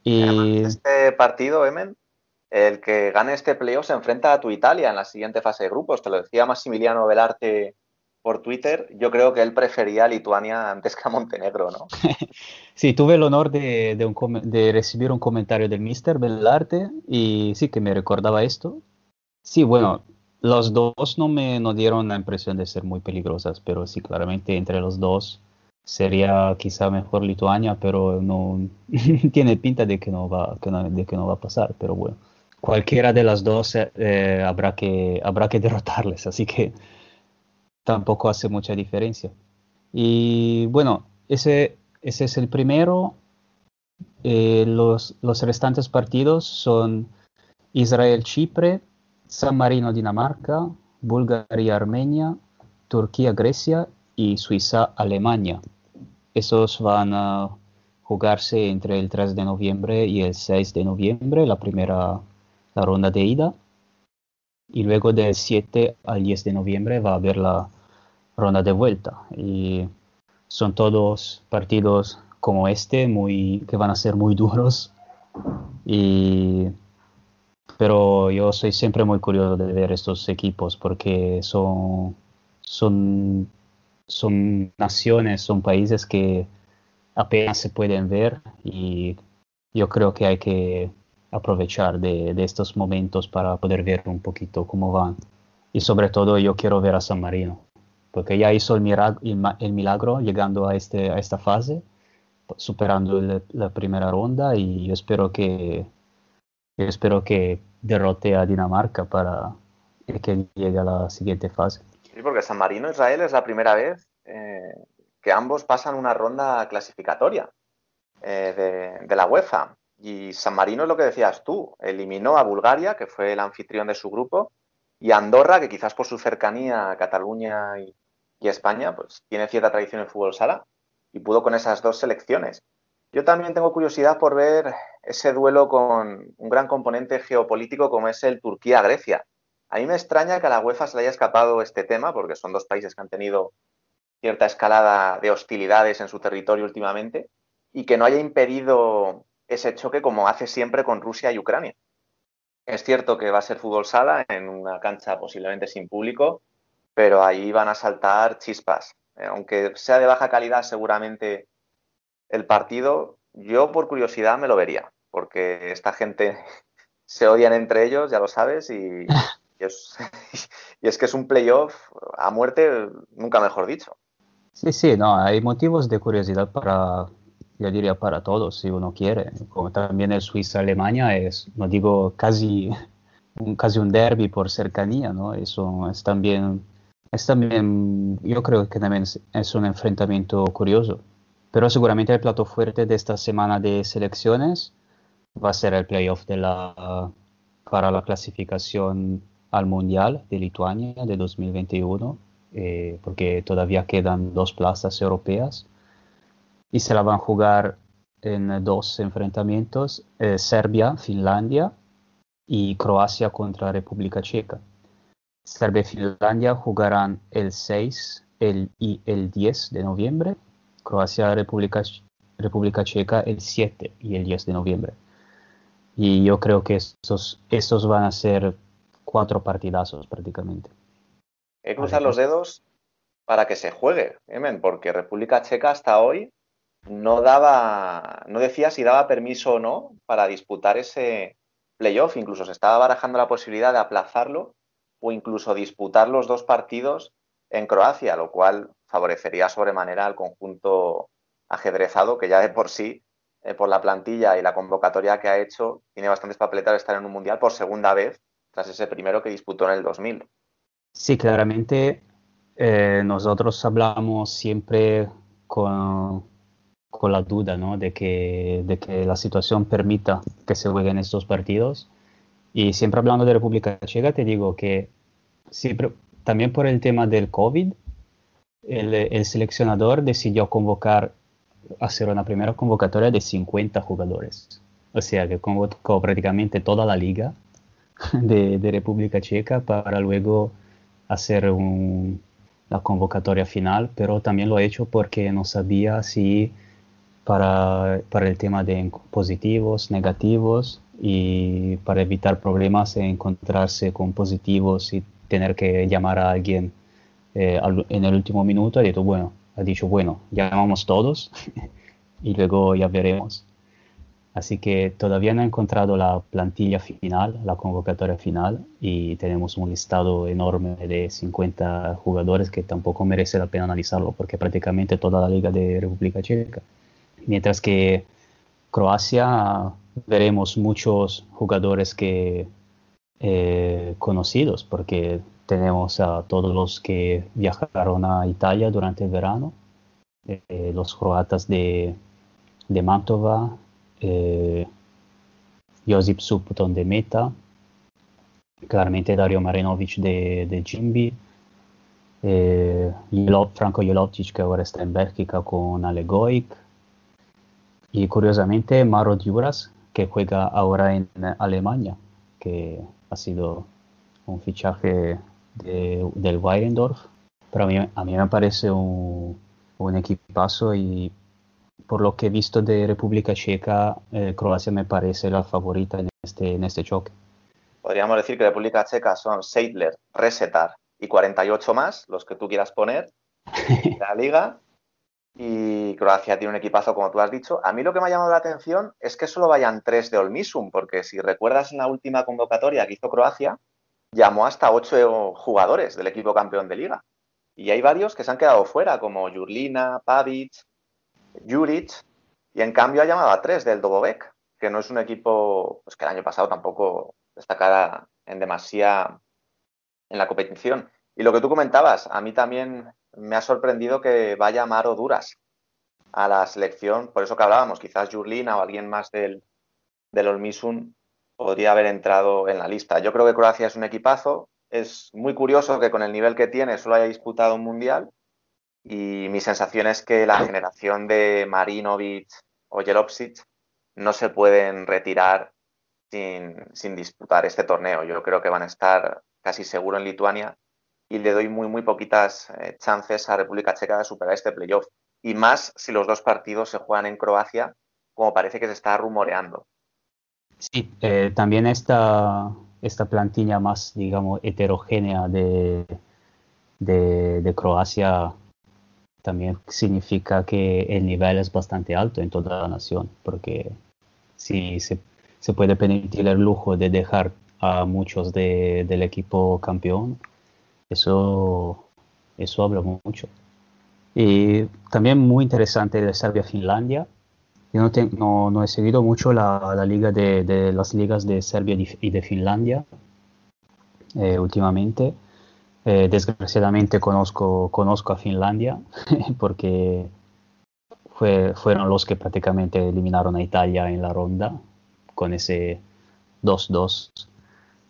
Y... Este partido, Emen, el que gane este playoff se enfrenta a tu Italia en la siguiente fase de grupos, te lo decía Massimiliano Velarte por Twitter, yo creo que él prefería a Lituania antes que a Montenegro, ¿no? sí, tuve el honor de, de, recibir un comentario del Mister Belarte y sí que me recordaba esto. Sí, bueno, los dos no me no dieron la impresión de ser muy peligrosas, pero sí, claramente entre los dos sería quizá mejor Lituania, pero no tiene pinta de que no va, de que no va a pasar, pero bueno. Cualquiera de las dos eh, habrá, que, habrá que derrotarles, así que tampoco hace mucha diferencia. Y bueno, ese, ese es el primero. Eh, los, los restantes partidos son Israel-Chipre, San Marino-Dinamarca, Bulgaria-Armenia, Turquía-Grecia y Suiza-Alemania. Esos van a jugarse entre el 3 de noviembre y el 6 de noviembre, la primera la ronda de ida. Y luego del 7 al 10 de noviembre va a haber la ronda de vuelta. Y son todos partidos como este, muy, que van a ser muy duros. Pero yo soy siempre muy curioso de ver estos equipos porque son, son, son naciones, son países que apenas se pueden ver y yo creo que hay que aprovechar de, de estos momentos para poder ver un poquito cómo van. Y sobre todo yo quiero ver a San Marino porque ya hizo el, milagro, llegando a, este, a esta fase, superando la primera ronda y yo espero que, espero que derrote a Dinamarca para que llegue a la siguiente fase. Sí, porque San Marino Israel es la primera vez eh, que ambos pasan una ronda clasificatoria eh, de, de la UEFA. Y San Marino es lo que decías tú, eliminó a Bulgaria, que fue el anfitrión de su grupo, y Andorra, que quizás por su cercanía a Cataluña y, y España pues tiene cierta tradición en fútbol sala y pudo con esas dos selecciones. Yo también tengo curiosidad por ver ese duelo con un gran componente geopolítico como es el Turquía-Grecia. A mí me extraña que a la UEFA se le haya escapado este tema porque son dos países que han tenido cierta escalada de hostilidades en su territorio últimamente y que no haya impedido ese choque como hace siempre con Rusia y Ucrania. Es cierto que va a ser fútbol sala en una cancha posiblemente sin público, pero ahí van a saltar chispas. Eh, aunque sea de baja calidad seguramente el partido, yo por curiosidad me lo vería, porque esta gente se odian entre ellos, ya lo sabes, y, es, y es que es un playoff a muerte, nunca mejor dicho. Sí, sí, no, hay motivos de curiosidad para, yo diría para todos, si uno quiere. Como también el Suiza-Alemania es, no digo casi, un, casi un derby por cercanía, ¿no? Eso es también es también, yo creo que también es un enfrentamiento curioso. Pero seguramente el plato fuerte de esta semana de selecciones va a ser el playoff de la, para la clasificación al Mundial de Lituania de 2021, eh, porque todavía quedan dos plazas europeas y se la van a jugar en dos enfrentamientos, eh, Serbia, Finlandia y Croacia contra República Checa. Serbia y Finlandia jugarán el 6 el, y el 10 de noviembre. Croacia, República República Checa el 7 y el 10 de noviembre. Y yo creo que estos, estos van a ser cuatro partidazos prácticamente. Hay que cruzar los dedos para que se juegue, porque República Checa hasta hoy no daba, no decía si daba permiso o no para disputar ese playoff. Incluso se estaba barajando la posibilidad de aplazarlo o incluso disputar los dos partidos en Croacia, lo cual favorecería sobremanera al conjunto ajedrezado, que ya de por sí, eh, por la plantilla y la convocatoria que ha hecho, tiene bastantes papeletas de estar en un mundial por segunda vez, tras ese primero que disputó en el 2000. Sí, claramente eh, nosotros hablamos siempre con, con la duda ¿no? de, que, de que la situación permita que se jueguen estos partidos. Y siempre hablando de República Checa, te digo que siempre, también por el tema del COVID, el, el seleccionador decidió convocar, hacer una primera convocatoria de 50 jugadores. O sea, que convocó prácticamente toda la liga de, de República Checa para luego hacer la convocatoria final, pero también lo he hecho porque no sabía si para, para el tema de positivos, negativos y para evitar problemas e encontrarse con positivos y tener que llamar a alguien eh, en el último minuto, ha dicho, bueno, ha dicho, bueno, llamamos todos y luego ya veremos. Así que todavía no he encontrado la plantilla final, la convocatoria final, y tenemos un listado enorme de 50 jugadores que tampoco merece la pena analizarlo, porque prácticamente toda la liga de República Checa. Mientras que Croacia veremos muchos jugadores que eh, conocidos, porque tenemos a todos los que viajaron a Italia durante el verano, eh, los croatas de, de Mantova, eh, Josip Supton de Meta, claramente Dario Marinovic de, de Jimbi, eh, Franco Jelovcic que ahora está en Bélgica con Alegoic y curiosamente Maro Duras que juega ahora en Alemania, que ha sido un fichaje de, del Weirendorf. Pero a mí, a mí me parece un, un equipazo y por lo que he visto de República Checa, eh, Croacia me parece la favorita en este, en este choque. Podríamos decir que República Checa son Seidler, Resetar y 48 más, los que tú quieras poner, de la liga. Y Croacia tiene un equipazo, como tú has dicho. A mí lo que me ha llamado la atención es que solo vayan tres de Olmisum, porque si recuerdas en la última convocatoria que hizo Croacia, llamó hasta ocho jugadores del equipo campeón de liga. Y hay varios que se han quedado fuera, como Jurlina, Pavic, Juric, y en cambio ha llamado a tres del Dobovec, que no es un equipo pues, que el año pasado tampoco destacara en demasía en la competición. Y lo que tú comentabas, a mí también me ha sorprendido que vaya Maro Duras a la selección, por eso que hablábamos, quizás Jurlina o alguien más del, del Olmisun podría haber entrado en la lista. Yo creo que Croacia es un equipazo, es muy curioso que con el nivel que tiene solo haya disputado un mundial y mi sensación es que la generación de Marinovic o Jelovcic no se pueden retirar sin, disputar este torneo. Yo creo que van a estar casi seguro en Lituania y le doy muy, muy poquitas eh, chances a República Checa de superar este playoff. Y más si los dos partidos se juegan en Croacia, como parece que se está rumoreando. Sí, eh, también esta, esta plantilla más, digamos, heterogénea de, de, de Croacia también significa que el nivel es bastante alto en toda la nación, porque si se, se puede permitir el lujo de dejar a muchos de, del equipo campeón, eso, eso habla mucho. Y también muy interesante de Serbia-Finlandia. Yo no, no, no, he seguido mucho la, la liga de, de, las ligas de Serbia y de Finlandia eh, últimamente eh, desgraciadamente conozco, conozco a Finlandia porque fue, fueron los que prácticamente eliminaron a Italia en la ronda con ese 2-2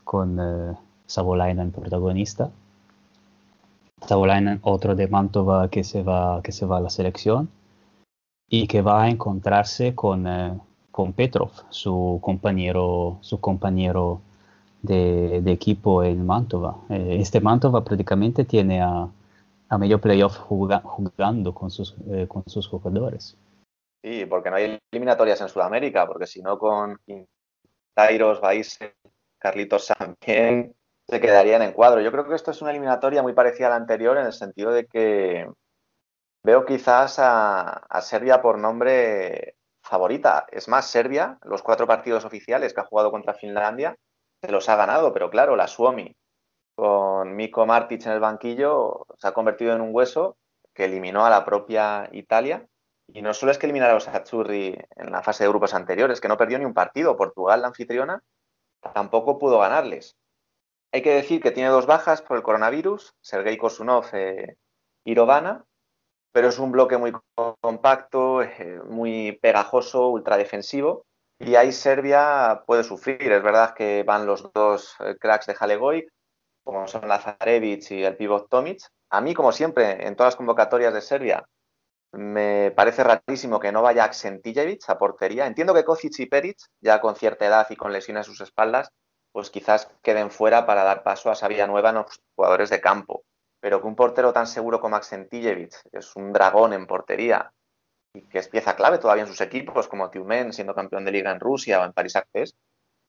con eh, Savolainen protagonista. Savolainen otro de Mantova que se va, que se va a la selección y que va a encontrarse con, eh, con Petrov, su compañero, su compañero de, equipo en Mantova. Eh, este Mantova prácticamente tiene a, a medio playoff jugando con sus, eh, con sus jugadores. Sí, porque no hay eliminatorias en Sudamérica, porque si no con Tairos, Baise, Carlitos también se quedarían en cuadro. Yo creo que esto es una eliminatoria muy parecida a la anterior en el sentido de que veo quizás a, Serbia por nombre favorita. Es más, Serbia, los cuatro partidos oficiales que ha jugado contra Finlandia, se los ha ganado, pero claro, la Suomi con Miko Martic en el banquillo se ha convertido en un hueso que eliminó a la propia Italia. Y no solo es que eliminara a los Azzurri en la fase de grupos anteriores, que no perdió ni un partido. Portugal, la anfitriona, tampoco pudo ganarles. Hay que decir que tiene dos bajas por el coronavirus, Sergei Kosunov eh, y Rovana, pero es un bloque muy compacto, eh, muy pegajoso, ultradefensivo, y ahí Serbia puede sufrir. Es verdad que van los dos eh, cracks de Halegoic, como son Lazarevic y el pivot Tomic. A mí, como siempre, en todas las convocatorias de Serbia, me parece rarísimo que no vaya Aksentijevic a portería. Entiendo que Kocic y Peric, ya con cierta edad y con lesiones a sus espaldas, pues quizás queden fuera para dar paso a Nueva en los jugadores de campo. Pero que un portero tan seguro como Aksentijevic, que es un dragón en portería que es pieza clave todavía en sus equipos, como Tiumen, siendo campeón de liga en Rusia o en París Access,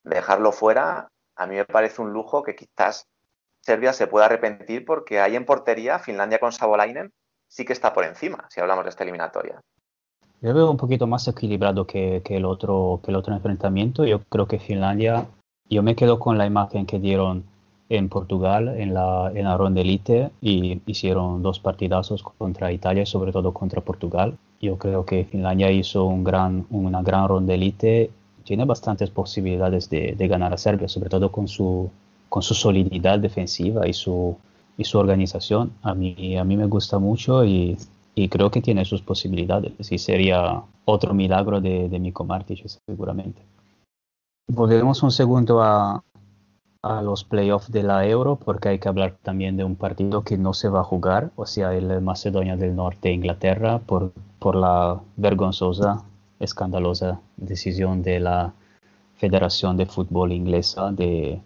dejarlo fuera, a mí me parece un lujo que quizás Serbia se pueda arrepentir porque hay en portería Finlandia con Sabolainen sí que está por encima, si hablamos de esta eliminatoria. Yo veo un poquito más equilibrado que, el otro, que el otro enfrentamiento. Yo creo que Finlandia, yo me quedo con la imagen que dieron en Portugal en la, en la ronda elite y hicieron dos partidazos contra Italia, sobre todo contra Portugal. Yo creo que Finlandia hizo un gran, una gran ronda elite, tiene bastantes posibilidades de, de ganar a Serbia, sobre todo con su, con su solididad defensiva y su, y su organización a mí, a mí me gusta mucho y, y creo que tiene sus posibilidades y sería otro milagro de, de Miko Martic seguramente. Volvemos un segundo a, a los playoffs de la Euro porque hay que hablar también de un partido que no se va a jugar, o sea, el Macedonia del Norte Inglaterra por, por la vergonzosa, escandalosa decisión de la Federación de Fútbol Inglesa de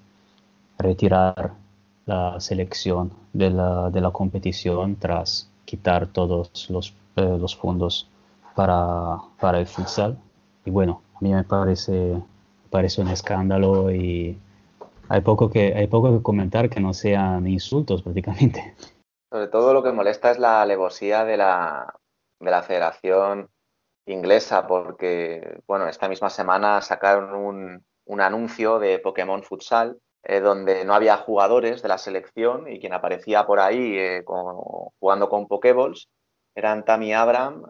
retirar la selección de la, de la competición tras quitar todos los, eh, los fondos para, para, el futsal. Y bueno, a mí me parece, parece un escándalo y hay poco, que, hay poco que comentar que no sean insultos prácticamente. Sobre todo lo que molesta es la alevosía de la, de la Federación Inglesa, porque bueno, esta misma semana sacaron un, un anuncio de Pokémon Futsal eh, donde no había jugadores de la selección y quien aparecía por ahí eh, jugando con Pokéballs eran Tammy Abraham,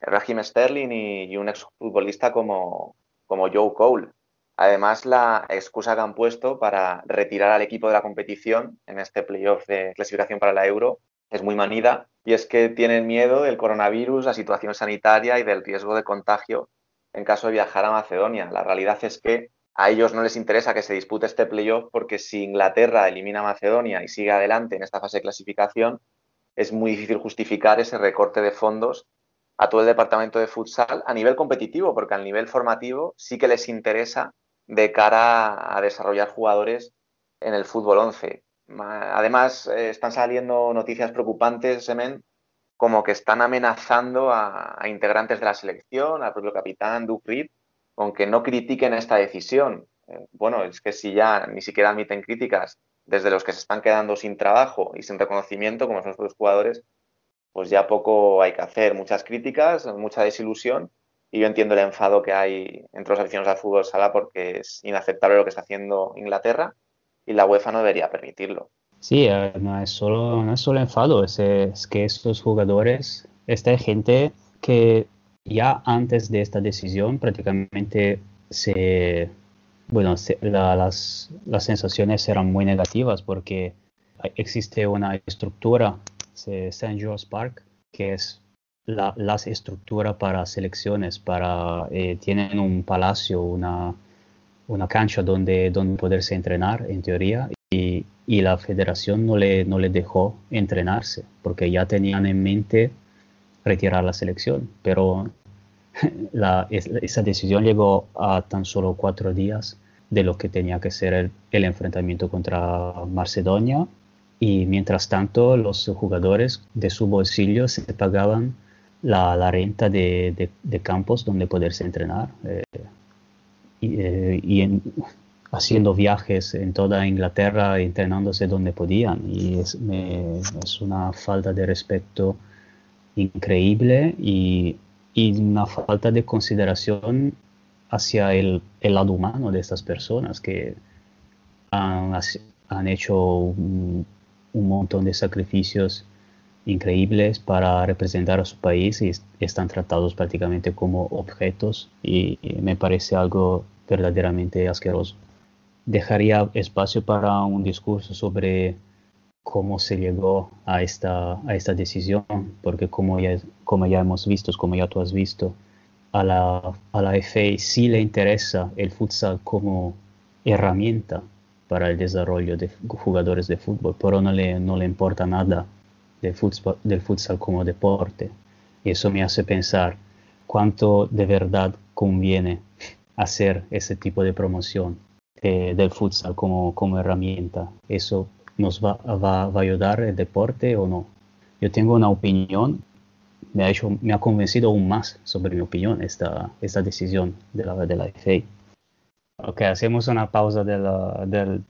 Raheem Sterling y, un exfutbolista como, como Joe Cole. Además, la excusa que han puesto para retirar al equipo de la competición en este playoff de clasificación para la Euro es muy manida y es que tienen miedo del coronavirus, la situación sanitaria y del riesgo de contagio en caso de viajar a Macedonia. La realidad es que a ellos no les interesa que se dispute este playoff porque si Inglaterra elimina a Macedonia y sigue adelante en esta fase de clasificación, es muy difícil justificar ese recorte de fondos a todo el departamento de futsal a nivel competitivo, porque al nivel formativo sí que les interesa de cara a desarrollar jugadores en el fútbol 11. Además, eh, están saliendo noticias preocupantes, Semen, como que están amenazando a, integrantes de la selección, al propio capitán Duke Reed, con que no critiquen esta decisión. Eh, bueno, es que si ya ni siquiera admiten críticas desde los que se están quedando sin trabajo y sin reconocimiento, como son los jugadores, pues ya poco hay que hacer. Muchas críticas, mucha desilusión y yo entiendo el enfado que hay entre los aficionados al fútbol sala porque es inaceptable lo que está haciendo Inglaterra y la UEFA no debería permitirlo. Sí, eh, no es solo, no es solo enfado, es, es que estos jugadores, esta gente que ya antes de esta decisión prácticamente se, bueno, las, las sensaciones eran muy negativas porque existe una estructura, St. George Park, que es la, las estructura para selecciones, para, eh, tienen un palacio, una, una cancha donde, donde poderse entrenar en teoría y, y, la federación no le, no le dejó entrenarse porque ya tenían en mente retirar la selección, pero la, esa decisión llegó a tan solo cuatro días de lo que tenía que ser el, el, enfrentamiento contra Macedonia y mientras tanto los jugadores de su bolsillo se pagaban la, renta de, campos donde poderse entrenar eh, y, en, haciendo viajes en toda Inglaterra, entrenándose donde podían. Y es, una falta de respeto increíble y, una falta de consideración hacia el, lado humano de estas personas que han, han hecho un, montón de sacrificios increíbles para representar a su país y están tratados prácticamente como objetos y me parece algo verdaderamente asqueroso. Dejaría espacio para un discurso sobre cómo se llegó a esta, a esta decisión, porque como ya, como ya hemos visto, como ya tú has visto, a la, a la FA sí le interesa el futsal como herramienta para el desarrollo de jugadores de fútbol, pero no le, no le importa nada del futsal, del futsal como deporte. Y eso me hace pensar cuánto de verdad conviene hacer ese tipo de promoción eh, del futsal como, como herramienta. ¿Eso nos va, va, a ayudar el deporte o no? Yo tengo una opinión, me ha, hecho, me ha convencido aún más sobre mi opinión esta, esta decisión de la, de la FA. Ok, hacemos una pausa de, la, de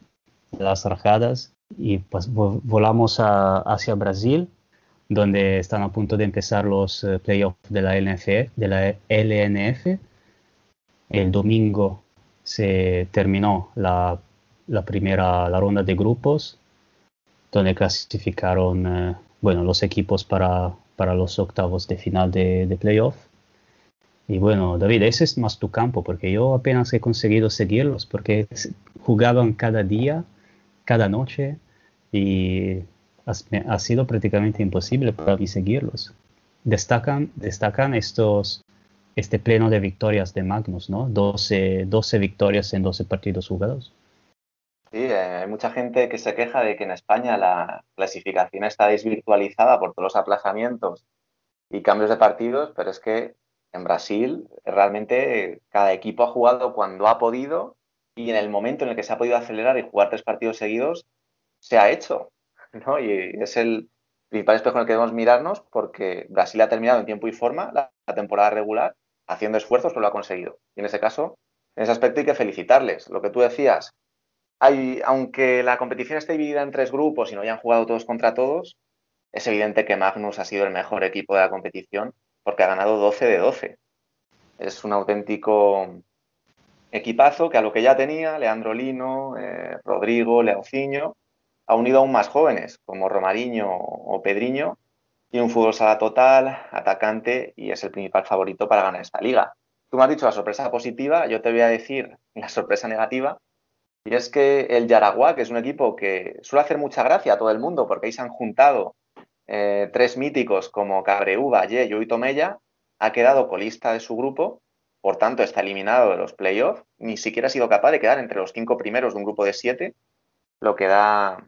las rajadas y pues volamos a, hacia Brasil, donde están a punto de empezar los eh, playoffs de la LNF, de la LNF. El domingo se terminó la, primera la ronda de grupos, donde clasificaron eh, bueno, los equipos para, para, los octavos de final de, de playoff. Y bueno, David, ese es más tu campo, porque yo apenas he conseguido seguirlos, porque jugaban cada día, cada noche, y ha, sido prácticamente imposible para mí seguirlos. Destacan, destacan estos este pleno de victorias de Magnus, ¿no? 12, 12 victorias en 12 partidos jugados. Sí, eh, hay mucha gente que se queja de que en España la clasificación está desvirtualizada por todos los aplazamientos y cambios de partidos, pero es que en Brasil realmente cada equipo ha jugado cuando ha podido y en el momento en el que se ha podido acelerar y jugar tres partidos seguidos, se ha hecho. ¿no? Y es el principal espejo en el que debemos mirarnos porque Brasil ha terminado en tiempo y forma la temporada regular haciendo esfuerzos, pero lo ha conseguido. Y en ese caso, en ese aspecto hay que felicitarles. Lo que tú decías, hay, aunque la competición esté dividida en tres grupos y no hayan jugado todos contra todos, es evidente que Magnus ha sido el mejor equipo de la competición porque ha ganado 12 de 12. Es un auténtico equipazo que a lo que ya tenía, Leandro Lino, eh, Rodrigo, Leocinho, ha unido aún más jóvenes como Romariño o Pedriño y un fútbol sala total, atacante y es el principal favorito para ganar esta liga. Tú me has dicho la sorpresa positiva, yo te voy a decir la sorpresa negativa. Y es que el Yaragua, que es un equipo que suele hacer mucha gracia a todo el mundo, porque ahí se han juntado eh, tres míticos como Cabreú, Valle y Tomella, ha quedado colista de su grupo, por tanto está eliminado de los playoffs, ni siquiera ha sido capaz de quedar entre los cinco primeros de un grupo de siete, lo que da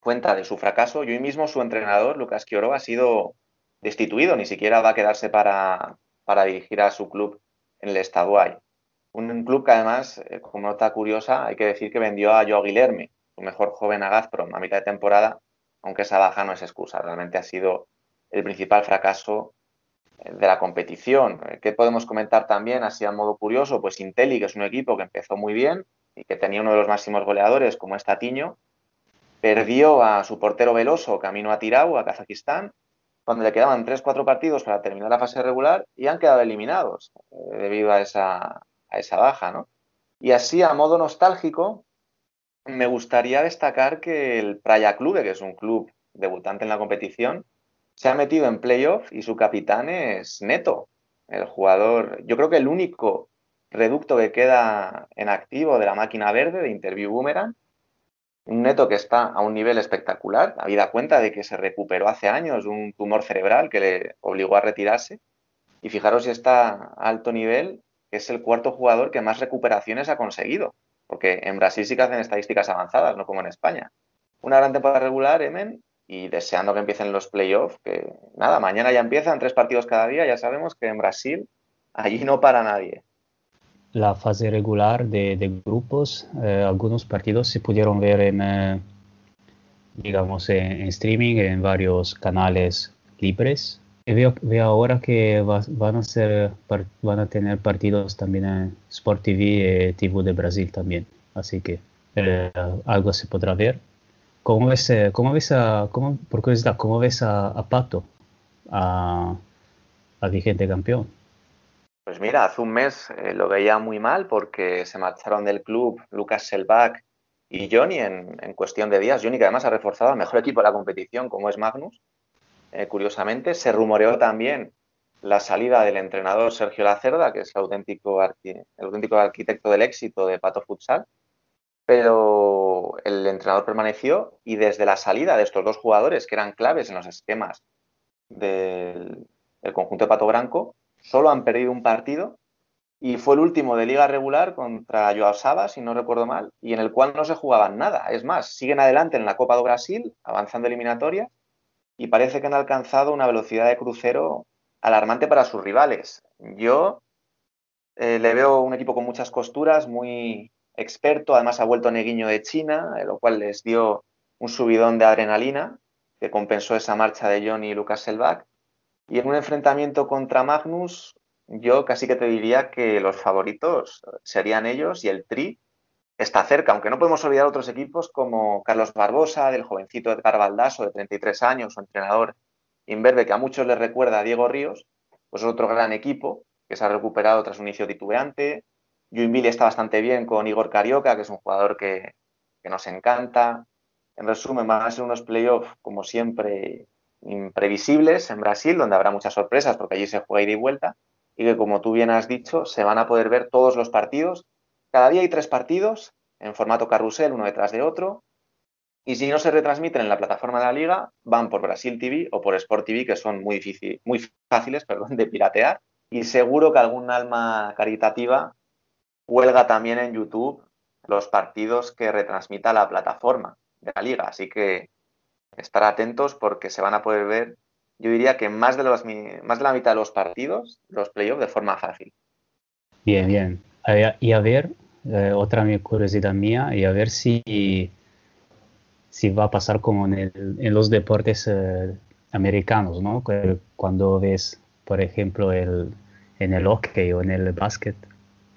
cuenta de su fracaso y hoy mismo su entrenador, Lucas Quioro, ha sido destituido, ni siquiera va a quedarse para, para dirigir a su club en el Estaduay. Un club que además, eh, como nota curiosa, hay que decir que vendió a Joao Guilherme, su mejor joven a Gazprom, a mitad de temporada, aunque esa baja no es excusa, realmente ha sido el principal fracaso de la competición. ¿Qué podemos comentar también, así a modo curioso? Pues Inteli, que es un equipo que empezó muy bien y que tenía uno de los máximos goleadores como es Tatiño, Perdió a su portero Veloso camino a Tirau, a Kazajistán, cuando le quedaban 3-4 partidos para terminar la fase regular y han quedado eliminados eh, debido a esa, a esa baja. ¿no? Y así, a modo nostálgico, me gustaría destacar que el Praia Clube, que es un club debutante en la competición, se ha metido en playoff y su capitán es Neto, el jugador, yo creo que el único reducto que queda en activo de la máquina verde de Interview Boomerang un neto que está a un nivel espectacular, habida cuenta de que se recuperó hace años un tumor cerebral que le obligó a retirarse. Y fijaros si está a alto nivel, es el cuarto jugador que más recuperaciones ha conseguido. Porque en Brasil sí que hacen estadísticas avanzadas, no como en España. Una gran temporada regular, Emen, y deseando que empiecen los playoffs, que nada, mañana ya empiezan tres partidos cada día, ya sabemos que en Brasil allí no para nadie la fase regular de, grupos, eh, algunos partidos se pudieron ver en, eh, digamos, en, streaming en varios canales libres veo, veo, ahora que van, a ser, van a tener partidos también en Sport TV y TV de Brasil también. Así que eh, algo se podrá ver. ¿Cómo ves, eh, cómo ves a, cómo, ves a, Pato, a, a, vigente campeón? Pues mira, hace un mes eh, lo veía muy mal porque se marcharon del club Lucas Selbach y Johnny en, en, cuestión de días. Johnny que además ha reforzado al mejor equipo de la competición como es Magnus eh, curiosamente. Se rumoreó también la salida del entrenador Sergio Lacerda, que es el auténtico, el auténtico arquitecto del éxito de Pato Futsal, pero el entrenador permaneció y desde la salida de estos dos jugadores, que eran claves en los esquemas del, conjunto de Pato Branco, solo han perdido un partido y fue el último de liga regular contra Joao Saba, si no recuerdo mal, y en el cual no se jugaban nada. Es más, siguen adelante en la Copa do Brasil, avanzando eliminatoria, y parece que han alcanzado una velocidad de crucero alarmante para sus rivales. Yo eh, le veo un equipo con muchas costuras, muy experto, además ha vuelto Neguiño de China, eh, lo cual les dio un subidón de adrenalina que compensó esa marcha de Johnny y Lucas Selbach. Y en un enfrentamiento contra Magnus, yo casi que te diría que los favoritos serían ellos y el Tri está cerca, aunque no podemos olvidar otros equipos como Carlos Barbosa, del jovencito Edgar Baldaso, de 33 años, su entrenador Inverbe, que a muchos les recuerda a Diego Ríos, pues otro gran equipo que se ha recuperado tras un inicio titubeante. Juinville está bastante bien con Igor Carioca, que es un jugador que, que nos encanta. En resumen, van a ser unos playoffs, como siempre, imprevisibles en Brasil, donde habrá muchas sorpresas porque allí se juega ida y vuelta, y que, como tú bien has dicho, se van a poder ver todos los partidos cada día hay tres partidos en formato carrusel, uno detrás de otro. Y si no se retransmiten en la plataforma de la liga, van por Brasil TV o por Sport TV, que son muy, difícil, muy fáciles perdón, de piratear. Y seguro que algún alma caritativa huelga también en YouTube los partidos que retransmita la plataforma de la liga. Así que estar atentos porque se van a poder ver, yo diría que más de, los, más de la mitad de los partidos, los playoffs, de forma fácil. Bien, bien. Y a ver, eh, otra curiosidad mía, y a ver si, si va a pasar como en, en los deportes eh, americanos, ¿no? Cuando ves, por ejemplo, el, en el hockey o en el básquet,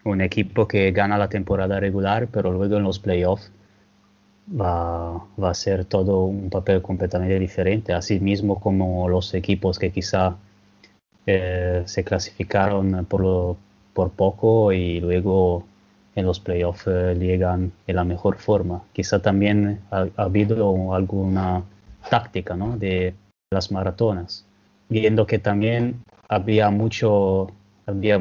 un equipo que gana la temporada regular, pero luego en los playoffs va, va a ser todo un papel completamente diferente, así mismo como los equipos que quizá eh, se clasificaron por, lo, por poco y luego en los playoffs eh, llegan en la mejor forma. Quizá también ha, habido alguna táctica ¿no? de las maratonas, viendo que también había mucho, había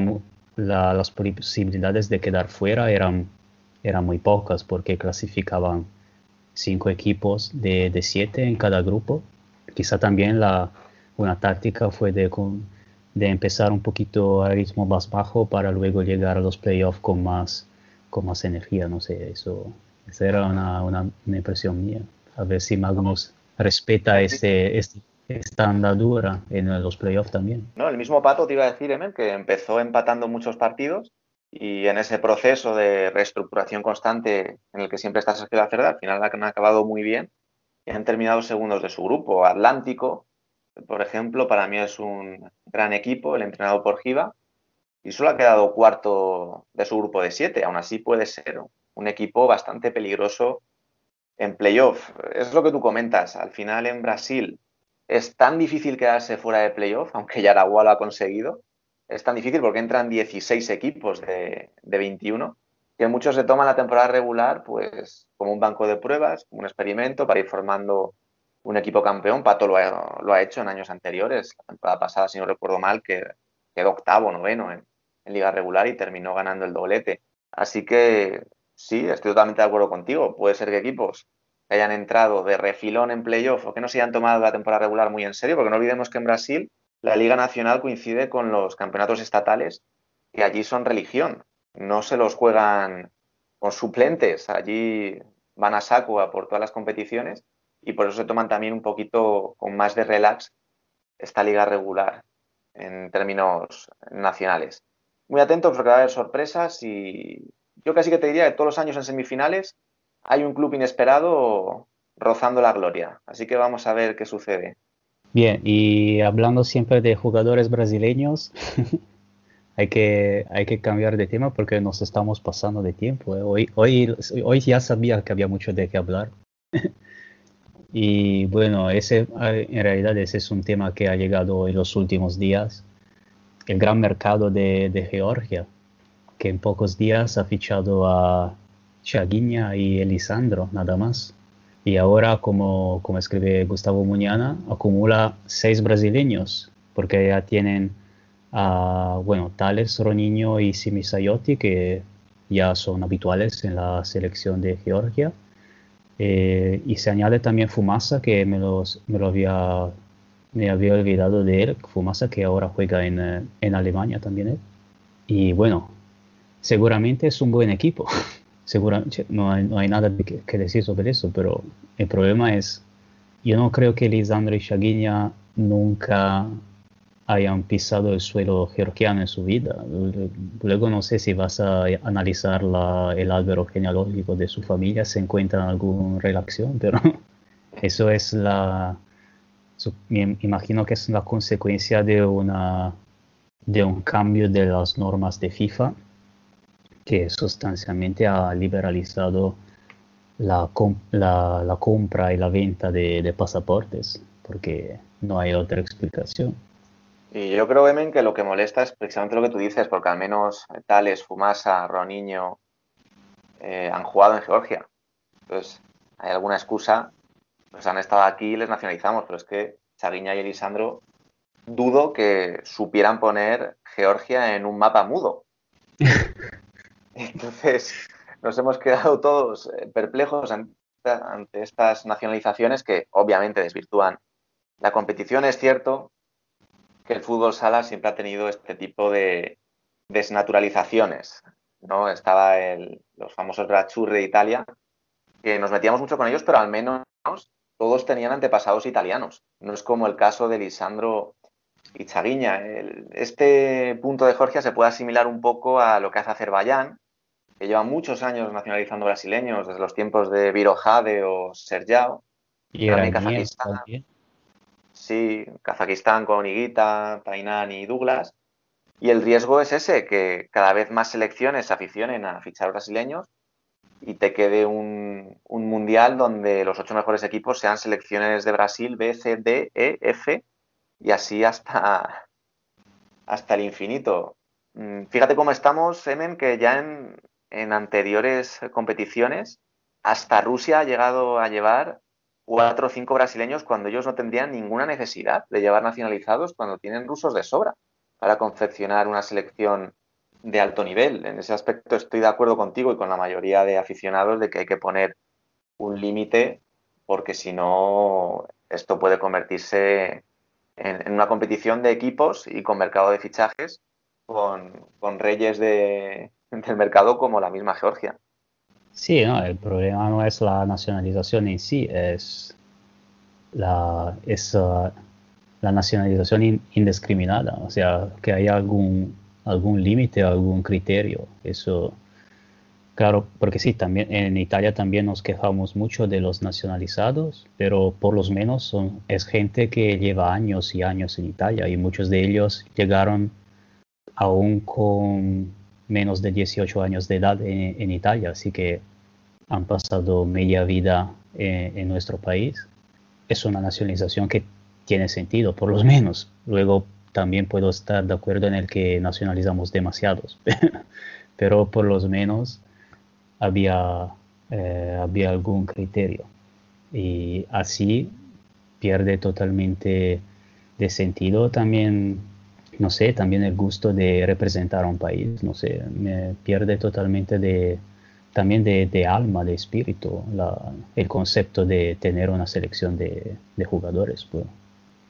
las posibilidades de quedar fuera eran, eran muy pocas porque clasificaban cinco equipos de, de siete en cada grupo. Quizá también la, una táctica fue de, de empezar un poquito a ritmo más bajo para luego llegar a los playoffs con más, con más energía, no sé, eso, esa era una, una, impresión mía. A ver si Magnus respeta este, este, esta andadura en los playoffs también. No, el mismo Pato te iba a decir, Emen, que empezó empatando muchos partidos y en ese proceso de reestructuración constante en el que siempre está Sergio Lacerda, al final han acabado muy bien y han terminado segundos de su grupo. Atlántico, por ejemplo, para mí es un gran equipo, el entrenado por Giva, y solo ha quedado cuarto de su grupo de siete. Aún así puede ser un equipo bastante peligroso en playoff. Es lo que tú comentas. Al final en Brasil es tan difícil quedarse fuera de playoff, aunque Yaragua lo ha conseguido. Es tan difícil porque entran 16 equipos de, de 21 que muchos se toman la temporada regular pues como un banco de pruebas, como un experimento para ir formando un equipo campeón. Pato lo ha, lo ha, hecho en años anteriores. La temporada pasada, si no recuerdo mal, que quedó octavo, noveno en, en, liga regular y terminó ganando el doblete. Así que sí, estoy totalmente de acuerdo contigo. Puede ser que equipos que hayan entrado de refilón en playoff o que no se hayan tomado la temporada regular muy en serio, porque no olvidemos que en Brasil la Liga Nacional coincide con los campeonatos estatales y allí son religión. No se los juegan con suplentes, allí van a saco a por todas las competiciones y por eso se toman también un poquito con más de relax esta liga regular en términos nacionales. Muy atentos porque va a haber sorpresas y yo casi que te diría que todos los años en semifinales hay un club inesperado rozando la gloria. Así que vamos a ver qué sucede. Bien, y hablando siempre de jugadores brasileños, hay, que, hay que cambiar de tema porque nos estamos pasando de tiempo. ¿eh? Hoy, hoy, hoy ya sabía que había mucho de qué hablar. y bueno, ese, en realidad ese es un tema que ha llegado en los últimos días. El gran mercado de, de Georgia, que en pocos días ha fichado a Chaguiña y Elisandro, nada más. Y ahora, como, como escribe Gustavo Muñana, acumula seis brasileños, porque ya tienen a, bueno, Tales, Roniño y Simisayotti, que ya son habituales en la selección de Georgia. Eh, y se añade también Fumasa, que me, los, me lo había, me había olvidado de él, Fumasa que ahora juega en, eh, en Alemania también. Y bueno, seguramente es un buen equipo. seguramente no hay, no hay nada que, decir sobre eso, pero el problema es, yo no creo que Lisandro y Chaguiña nunca hayan pisado el suelo georgiano en su vida. Luego no sé si vas a analizar el árbol genealógico de su familia, se encuentra alguna relación, pero eso es la... Me imagino que es la consecuencia de, una, de un cambio de las normas de FIFA que sustancialmente ha liberalizado la, la, compra y la venta de, pasaportes, porque no hay otra explicación. Y yo creo, Emen, que lo que molesta es precisamente lo que tú dices, porque al menos Tales, Fumasa, Roniño eh, han jugado en Georgia. Entonces, hay alguna excusa, pues han estado aquí y les nacionalizamos, pero es que Chaguiña y Elisandro dudo que supieran poner Georgia en un mapa mudo. Entonces, nos hemos quedado todos eh, perplejos ante, estas nacionalizaciones que obviamente desvirtúan la competición. Es cierto que el fútbol sala siempre ha tenido este tipo de desnaturalizaciones. ¿no? Estaba el, los famosos Bracciuri de Italia, que nos metíamos mucho con ellos, pero al menos todos tenían antepasados italianos. No es como el caso de Lisandro y Chaguiña. este punto de Georgia se puede asimilar un poco a lo que hace Azerbaiyán, que lleva muchos años nacionalizando brasileños, desde los tiempos de Viro Jade o Sergiao. Y también Kazajistán. Sí, Kazajistán con Higuita, Tainan y Douglas. Y el riesgo es ese, que cada vez más selecciones se aficionen a fichar brasileños y te quede un, un, mundial donde los ocho mejores equipos sean selecciones de Brasil, B, C, D, E, F y así hasta, hasta el infinito. Mm, fíjate cómo estamos, Emen, que ya en, en anteriores competiciones, hasta Rusia ha llegado a llevar cuatro o cinco brasileños cuando ellos no tendrían ninguna necesidad de llevar nacionalizados cuando tienen rusos de sobra para confeccionar una selección de alto nivel. En ese aspecto estoy de acuerdo contigo y con la mayoría de aficionados de que hay que poner un límite porque si no esto puede convertirse en, una competición de equipos y con mercado de fichajes con reyes de, del mercado como la misma Georgia. Sí, no, el problema no es la nacionalización en sí, es la, es, uh, la nacionalización indiscriminada, o sea, que haya algún, algún límite, algún criterio. Eso, claro, porque sí, también en Italia también nos quejamos mucho de los nacionalizados, pero por lo menos son, es gente que lleva años y años en Italia y muchos de ellos llegaron aún con menos de 18 años de edad en, Italia, así que han pasado media vida eh, en, nuestro país. Es una nacionalización que tiene sentido, por lo menos. Luego también puedo estar de acuerdo en el que nacionalizamos demasiados, pero por lo menos había, eh, había algún criterio. Y así pierde totalmente de sentido también no sé, también el gusto de representar a un país, no sé, me pierde totalmente de, también de, alma, de espíritu, el concepto de tener una selección de, jugadores. Pues.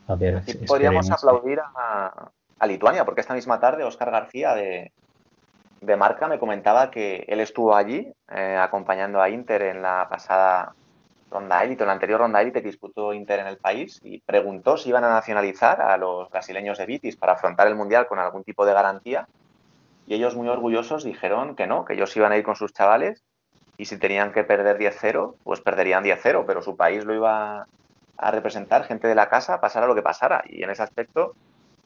A ver, podríamos aplaudir a, Lituania, porque esta misma tarde Oscar García de, Marca me comentaba que él estuvo allí eh, acompañando a Inter en la pasada ronda élite, la anterior ronda élite que disputó Inter en el país y preguntó si iban a nacionalizar a los brasileños de Vitis para afrontar el Mundial con algún tipo de garantía y ellos muy orgullosos dijeron que no, que ellos iban a ir con sus chavales y si tenían que perder 10-0, pues perderían 10-0, pero su país lo iba a representar, gente de la casa, pasara lo que pasara. Y en ese aspecto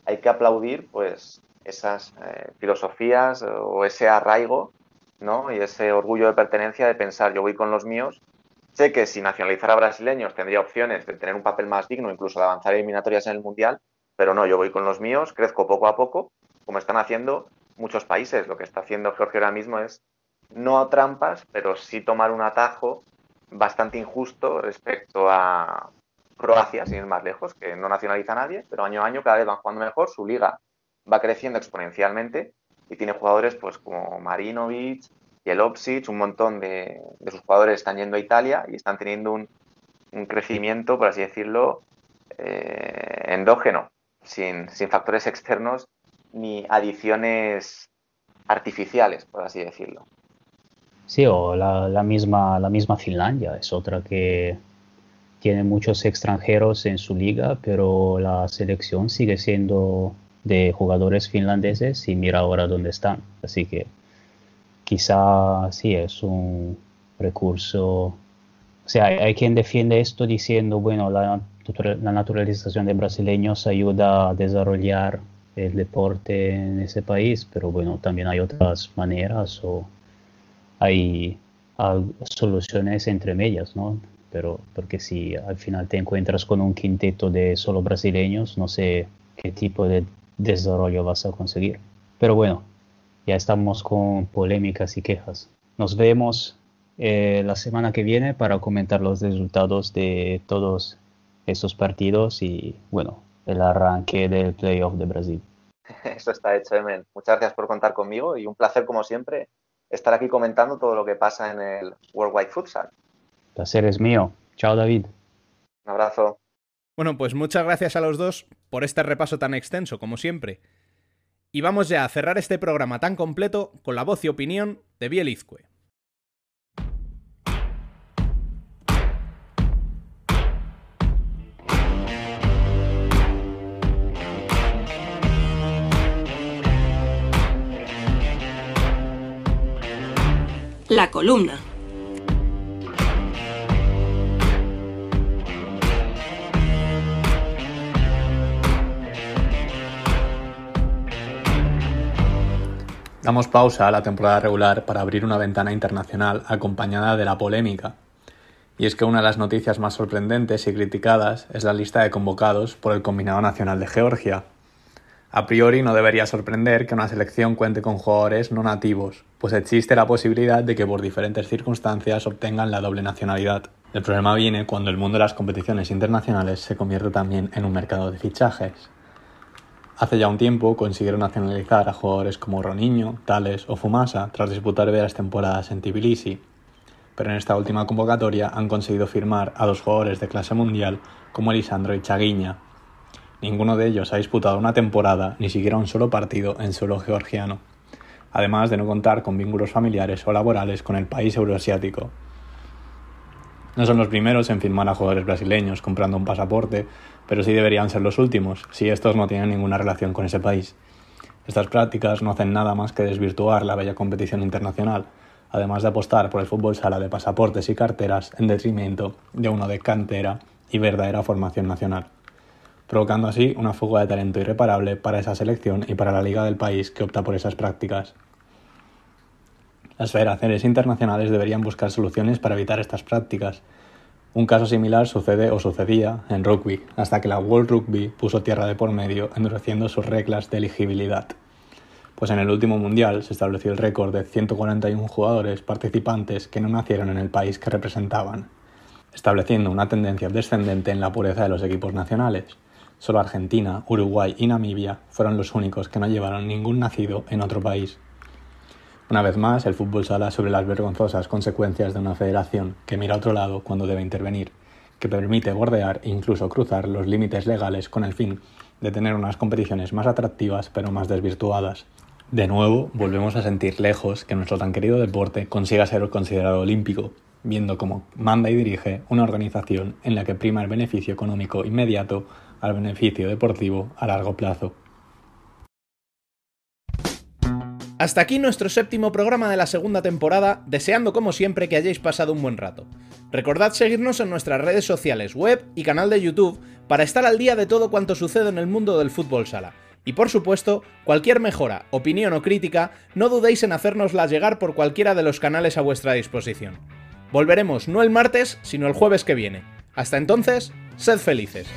hay que aplaudir pues esas eh, filosofías o ese arraigo ¿no? y ese orgullo de pertenencia de pensar yo voy con los míos. Sé que si nacionalizara brasileños tendría opciones de tener un papel más digno, incluso de avanzar eliminatorias en el Mundial, pero no, yo voy con los míos, crezco poco a poco, como están haciendo muchos países. Lo que está haciendo Georgia ahora mismo es no trampas, pero sí tomar un atajo bastante injusto respecto a Croacia, sin ir más lejos, que no nacionaliza a nadie, pero año a año cada vez van jugando mejor, su liga va creciendo exponencialmente y tiene jugadores pues como Marinovic, Jelopsic, un montón de, sus jugadores están yendo a Italia y están teniendo un, crecimiento, por así decirlo, eh, endógeno, sin, sin factores externos ni adiciones artificiales, por así decirlo. Sí, o la, misma, la misma Finlandia es otra que tiene muchos extranjeros en su liga, pero la selección sigue siendo de jugadores finlandeses y mira ahora dónde están. Así que quizá sí es un recurso. O sea, hay, quien defiende esto diciendo, bueno, la, la naturalización de brasileños ayuda a desarrollar el deporte en ese país, pero bueno, también hay otras maneras o hay, soluciones entre medias, ¿no? Pero porque si al final te encuentras con un quinteto de solo brasileños, no sé qué tipo de desarrollo vas a conseguir. Pero bueno, ya estamos con polémicas y quejas. Nos vemos eh, la semana que viene para comentar los resultados de todos estos partidos y bueno, el arranque del playoff de Brasil. Eso está hecho, Emen. Muchas gracias por contar conmigo y un placer, como siempre, estar aquí comentando todo lo que pasa en el Worldwide Futsal. El placer es mío. Chao, David. Un abrazo. Bueno, pues muchas gracias a los dos por este repaso tan extenso, como siempre. Y vamos ya a cerrar este programa tan completo con la voz y opinión de Bielizque. La columna. Damos pausa a la temporada regular para abrir una ventana internacional acompañada de la polémica. Y es que una de las noticias más sorprendentes y criticadas es la lista de convocados por el Combinado Nacional de Georgia, a priori no debería sorprender que una selección cuente con jugadores no nativos, pues existe la posibilidad de que por diferentes circunstancias obtengan la doble nacionalidad. El problema viene cuando el mundo de las competiciones internacionales se convierte también en un mercado de fichajes. Hace ya un tiempo consiguieron nacionalizar a jugadores como Roniño, Tales o Fumasa tras disputar varias temporadas en Tbilisi, pero en esta última convocatoria han conseguido firmar a dos jugadores de clase mundial como Elisandro y Chaguiña, Ninguno de ellos ha disputado una temporada, ni siquiera un solo partido en suelo georgiano, además de no contar con vínculos familiares o laborales con el país euroasiático. No son los primeros en firmar a jugadores brasileños comprando un pasaporte, pero sí deberían ser los últimos, si estos no tienen ninguna relación con ese país. Estas prácticas no hacen nada más que desvirtuar la bella competición internacional, además de apostar por el fútbol sala de pasaportes y carteras en detrimento de uno de cantera y verdadera formación nacional provocando así una fuga de talento irreparable para esa selección y para la liga del país que opta por esas prácticas. Las federaciones internacionales deberían buscar soluciones para evitar estas prácticas. Un caso similar sucede o sucedía en rugby, hasta que la World Rugby puso tierra de por medio endureciendo sus reglas de elegibilidad. Pues en el último mundial se estableció el récord de 141 jugadores participantes que no nacieron en el país que representaban, estableciendo una tendencia descendente en la pureza de los equipos nacionales. Solo Argentina, Uruguay y Namibia fueron los únicos que no llevaron ningún nacido en otro país. Una vez más, el fútbol sala sobre las vergonzosas consecuencias de una federación que mira a otro lado cuando debe intervenir, que permite bordear e incluso cruzar los límites legales con el fin de tener unas competiciones más atractivas pero más desvirtuadas. De nuevo, volvemos a sentir lejos que nuestro tan querido deporte consiga ser considerado olímpico, viendo cómo manda y dirige una organización en la que prima el beneficio económico inmediato al beneficio deportivo a largo plazo. Hasta aquí nuestro séptimo programa de la segunda temporada, deseando como siempre que hayáis pasado un buen rato. Recordad seguirnos en nuestras redes sociales, web y canal de YouTube para estar al día de todo cuanto sucede en el mundo del fútbol sala. Y por supuesto, cualquier mejora, opinión o crítica, no dudéis en hacérnosla llegar por cualquiera de los canales a vuestra disposición. Volveremos no el martes, sino el jueves que viene. Hasta entonces, sed felices.